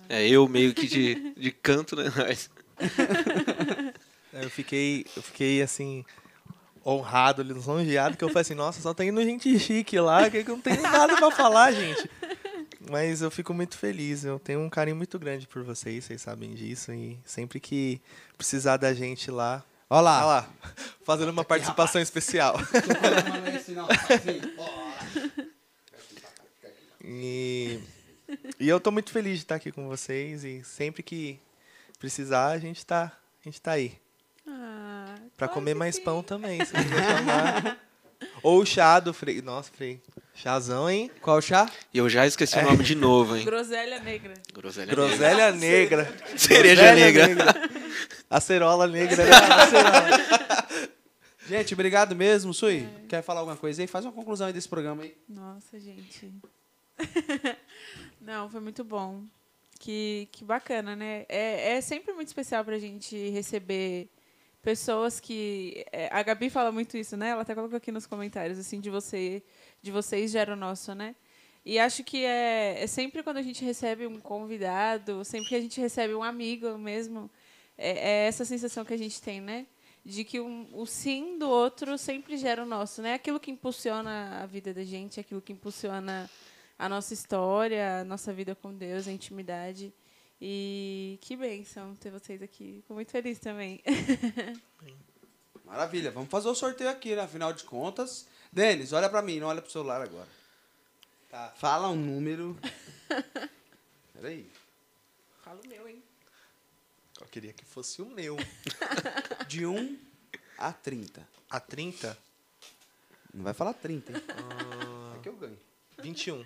É eu meio que de, de canto, né? Mas, Eu fiquei, eu fiquei assim, honrado, lisonjeado, que eu falei assim, nossa, só tá indo gente chique lá, que que eu não tenho nada pra falar, gente. Mas eu fico muito feliz. Eu tenho um carinho muito grande por vocês, vocês sabem disso. E sempre que precisar da gente lá. Olha lá. Olha lá, fazendo uma participação especial. E, e eu tô muito feliz de estar aqui com vocês. E sempre que precisar, a gente tá, a gente tá aí. Ah, Pra claro comer mais sim. pão também, se. Ou o chá do Frei. Nossa, Frei. Chazão, hein? Qual o chá? E eu já esqueci o nome de novo, hein? Groselha negra. Groselha. Groselha negra. Cereja Groselha negra. Acerola negra. né? Gente, obrigado mesmo. Sui, quer falar alguma coisa aí? Faz uma conclusão aí desse programa aí. Nossa, gente. Não, foi muito bom. Que, que bacana, né? É, é sempre muito especial pra gente receber pessoas que. é, a Gabi fala muito isso, né? Ela até colocou aqui nos comentários, assim, de você, de vocês gera o nosso, né? E acho que é, é sempre quando a gente recebe um convidado, sempre que a gente recebe um amigo mesmo, é, é essa sensação que a gente tem, né? De que um- o sim do outro sempre gera o nosso, né? Aquilo que impulsiona a vida da gente, aquilo que impulsiona a nossa história, a nossa vida com Deus, a intimidade. E que bênção ter vocês aqui. Fico muito feliz também. Maravilha, vamos fazer o sorteio aqui, né? Afinal de contas. Denis, olha pra mim, não olha pro celular agora. Tá. Fala um número. Peraí. Fala o meu, hein? Eu queria que fosse o meu. De 1 a 30. A 30? Não vai falar 30, hein? Ah, É que eu ganho. 21.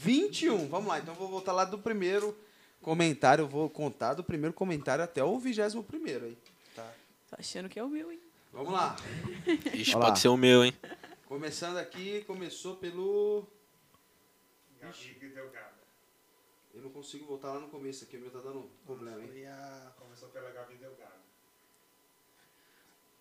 21. Vamos lá, então eu vou voltar lá do primeiro comentário. Eu vou contar do primeiro comentário até o vigésimo primeiro aí. Tá. Tô achando que é o meu, hein? Vamos lá. Ixi, Olha lá. pode ser o meu, hein? Começando aqui, começou pelo. Gabi Delgado. Eu não consigo voltar lá no começo aqui, o meu tá dando problema, hein? Começou pela Gabi Delgado.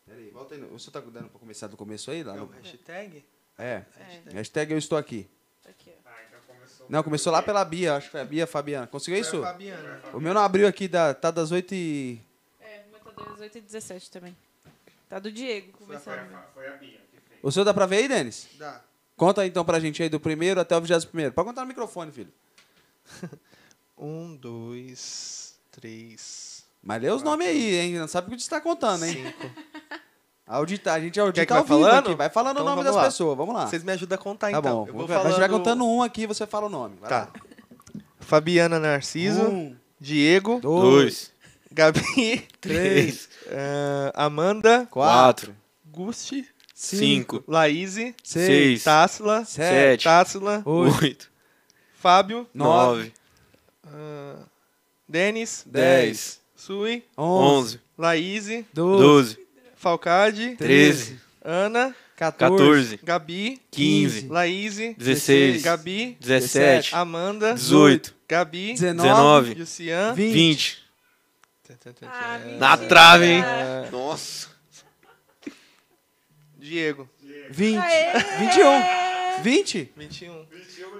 Pera aí, volta aí. no- Você tá dando pra começar do começo aí? Lá É o no... hashtag? É. É, Hashtag eu estou aqui. tá aqui, ó. Ah, então começou. Não, começou lá pela Bia, acho que foi a Bia Fabiana. Conseguiu isso? Foi a Fabiana. O meu não abriu aqui, da, tá das 8 e. É, o meu tá 18 e 17 também. Tá do Diego Foi, começando. a, foi a Bia. O seu dá pra ver aí, Denis? Dá. Conta então pra gente aí do primeiro até o vigésimo primeiro. Pode contar no microfone, filho. Um, dois, três, Mas lê os nomes aí, hein? Não sabe o que você tá contando, hein? cinco. Auditar, a gente audita Quer que vai ao vivo falando? aqui. Vai falando Então o nome vamos das lá. pessoas. Vamos lá. Vocês me ajudam a contar, Tá então. bom. Eu vou a gente vai falando- contando um aqui e você fala o nome. Vai Tá. lá. Fabiana Narciso, Um, Diego, dois, Gabi, três, ah, Amanda, quatro, Gusti, Cinco, Laíse, seis, Tássila, sete, Tássila, oito, Fábio, nove, nove, ah, Denis, dez, Sui, onze, onze, Laíse, doze, doze, Falcade, treze, Ana, 14, Gabi, 15, Laíse, 16, Gabi, 17, Amanda, 18, Gabi, 19, 19, Lucian, 20. Ah, Na trave, hein? Ah, Nossa. Diego, 20, Aê! 21, 20. 21.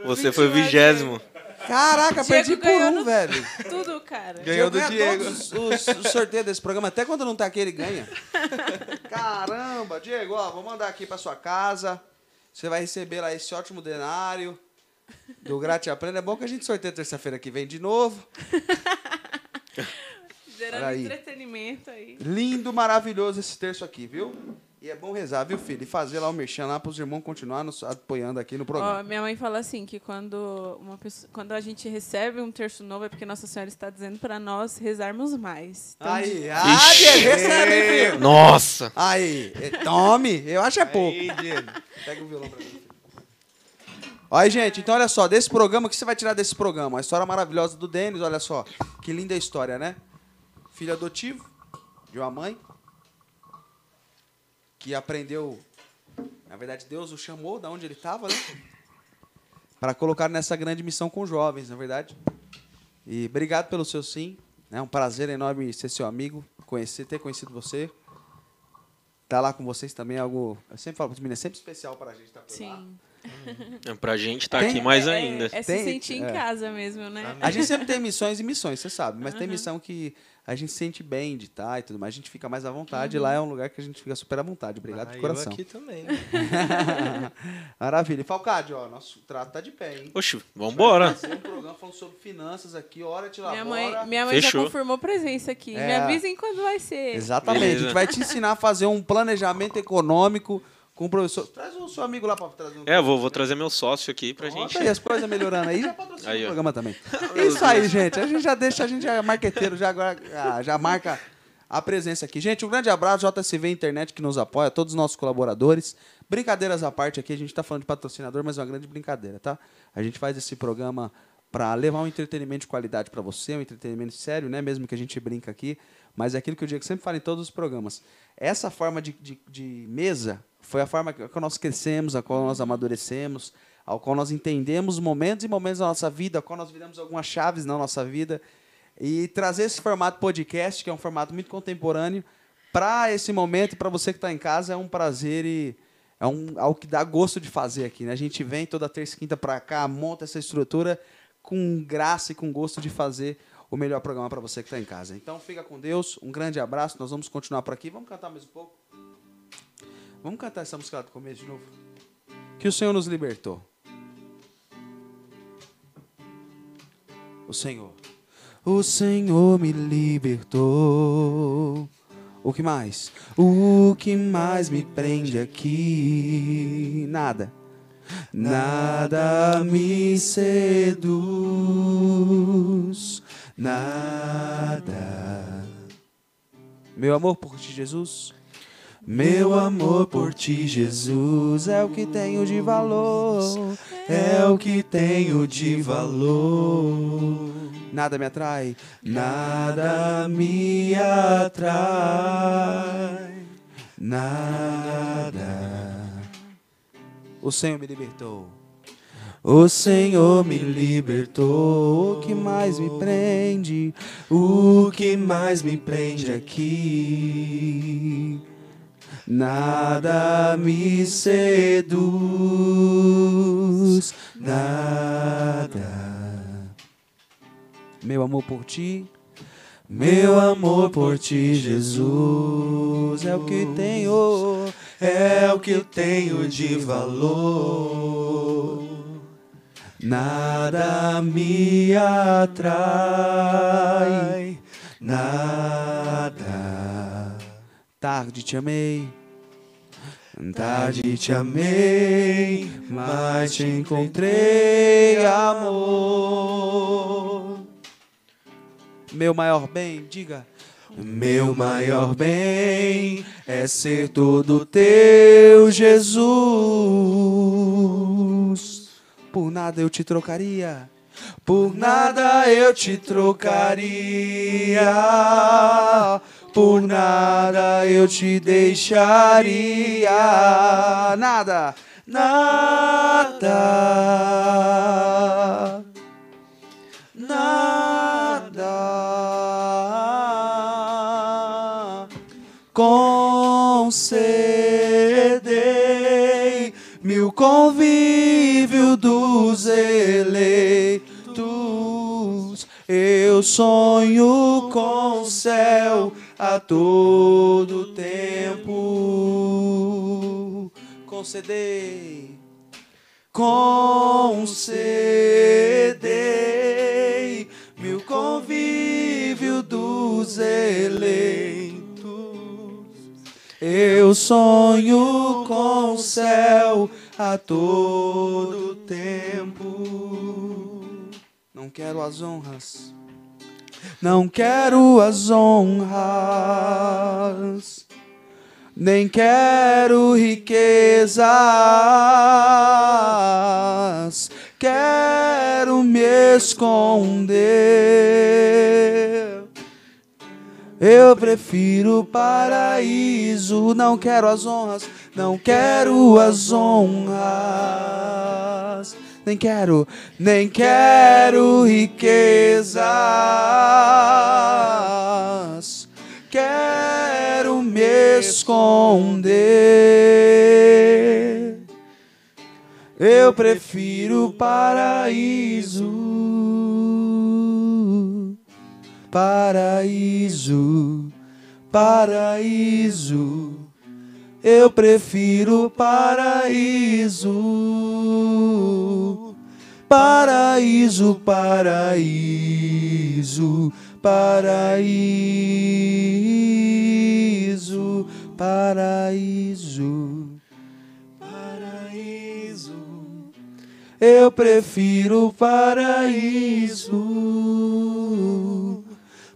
Você foi o vigésimo. Caraca, Diego perdi por um, no- velho. Tudo, cara. Ganhou do ganha Diego. todos os, os sorteios desse programa. Até quando não tá aqui, ele ganha. Caramba, Diego, ó, vou mandar aqui pra sua casa. Você vai receber lá esse ótimo denário do Grate Aprenda. É bom que a gente sorteia terça-feira que vem de novo. Gerando aí. entretenimento aí. Lindo, maravilhoso esse terço aqui, viu? E é bom rezar, viu, filho? E fazer lá o merchan lá pros irmãos continuar nos apoiando aqui no Ó, programa. minha mãe fala assim que quando uma pessoa, quando a gente recebe um terço novo é porque Nossa Senhora está dizendo para nós rezarmos mais. Então, Aí, ah, Diego, recebe, filho? Nossa. Aí, eh, tome. Eu acho é pouco. Aí, Diego. Pega o violão pra mim. Aí, gente, então olha só, desse programa, o que você vai tirar desse programa? A história maravilhosa do Denis, olha só. Que linda história, né? Filho adotivo de uma mãe que aprendeu. Na verdade, Deus o chamou da onde ele estava, né? Para colocar nessa grande missão com jovens, na verdade. E obrigado pelo seu sim. É um prazer enorme ser seu amigo, conhecer, ter conhecido você. Estar lá com vocês também é algo. Eu sempre falo para os meninos, é sempre especial para a gente estar por lá. É, Pra gente tá Tem- aqui mais É- ainda. É, se Tem- sentir em é. casa mesmo, né? A gente sempre tem missões e missões, você sabe. Mas tem missão que a gente se sente bem de estar e tudo mais. A gente fica mais à vontade. E lá é um lugar que a gente fica super à vontade. Obrigado Ah, de eu coração. aqui também. Maravilha. E Falcade, ó, nosso trato tá de pé, hein? Oxe, vambora. Fazer um programa falando sobre finanças aqui, hora de Minha mãe, minha mãe já Fechou. confirmou presença aqui. É. Me avisem quando vai ser. Exatamente. A Beleza. gente vai te ensinar a fazer um planejamento econômico com o professor. Traz o seu amigo lá pra trazer um. É, vou, vou trazer meu sócio aqui pra Pronto, gente. aí, as coisas melhorando aí, já Aí, o programa também. Isso aí, gente. A gente já deixa, a gente já é marqueteiro, já, agora, ah, já marca a presença aqui. Gente, um grande abraço, JCV Internet que nos apoia, todos os nossos colaboradores. Brincadeiras à parte aqui, a gente tá falando de patrocinador, mas é uma grande brincadeira, tá? A gente faz esse programa para levar um entretenimento de qualidade para você, um entretenimento sério, né? Mesmo que a gente brinca aqui, mas é aquilo que o Diego sempre fala em todos os programas. Essa forma de, de, de mesa foi a forma que nós crescemos, a qual nós amadurecemos, ao qual nós entendemos momentos e momentos da nossa vida, ao qual nós viramos algumas chaves na nossa vida. E trazer esse formato podcast, que é um formato muito contemporâneo, para esse momento para você que está em casa, é um prazer e é um, algo que dá gosto de fazer aqui. Né? A gente vem toda terça e quinta para cá, monta essa estrutura com graça e com gosto de fazer o melhor programa para você que está em casa. Então fica com Deus, um grande abraço, nós vamos continuar por aqui. Vamos cantar mais um pouco? Vamos cantar essa música lá do começo de novo? Que o Senhor nos libertou. O Senhor. O Senhor me libertou. O que mais? O que mais me prende aqui? Nada. Nada me seduz. Nada. Meu amor por ti, Jesus. Meu amor por ti, Jesus, é o que tenho de valor. É o que tenho de valor. Nada me atrai, nada me atrai. Nada. O Senhor me libertou. O Senhor me libertou. O que mais me prende? O que mais me prende aqui? Nada me seduz, nada. Meu amor por ti, meu amor por ti, Jesus, é o que tenho, é o que eu tenho de valor. Nada me atrai, nada. Tarde te amei, tarde te amei, mas te encontrei amor. Meu maior bem, diga. Meu maior bem é ser todo teu, Jesus. Por nada eu te trocaria. Por nada eu te trocaria. Por nada eu te deixaria. Nada, nada, nada. Concedei convívio dos eleitos. Eu sonho com o céu a todo tempo. Concedei, concedei mil convívio dos eleitos. Eu sonho com o céu a todo tempo. Não quero as honras. Não quero as honras. Nem quero riquezas. Quero me esconder. Eu prefiro o paraíso, não quero as honras, não quero as honras, nem quero, nem quero riquezas, quero me esconder. Eu prefiro o paraíso. Paraíso, paraíso. Eu prefiro paraíso. Paraíso, paraíso, paraíso, paraíso. Paraíso. Eu prefiro paraíso.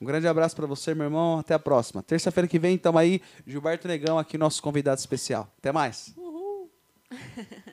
Um grande abraço para você, meu irmão. Até a próxima. Terça-feira que vem, estamos aí. Gilberto Negão aqui, nosso convidado especial. Até mais.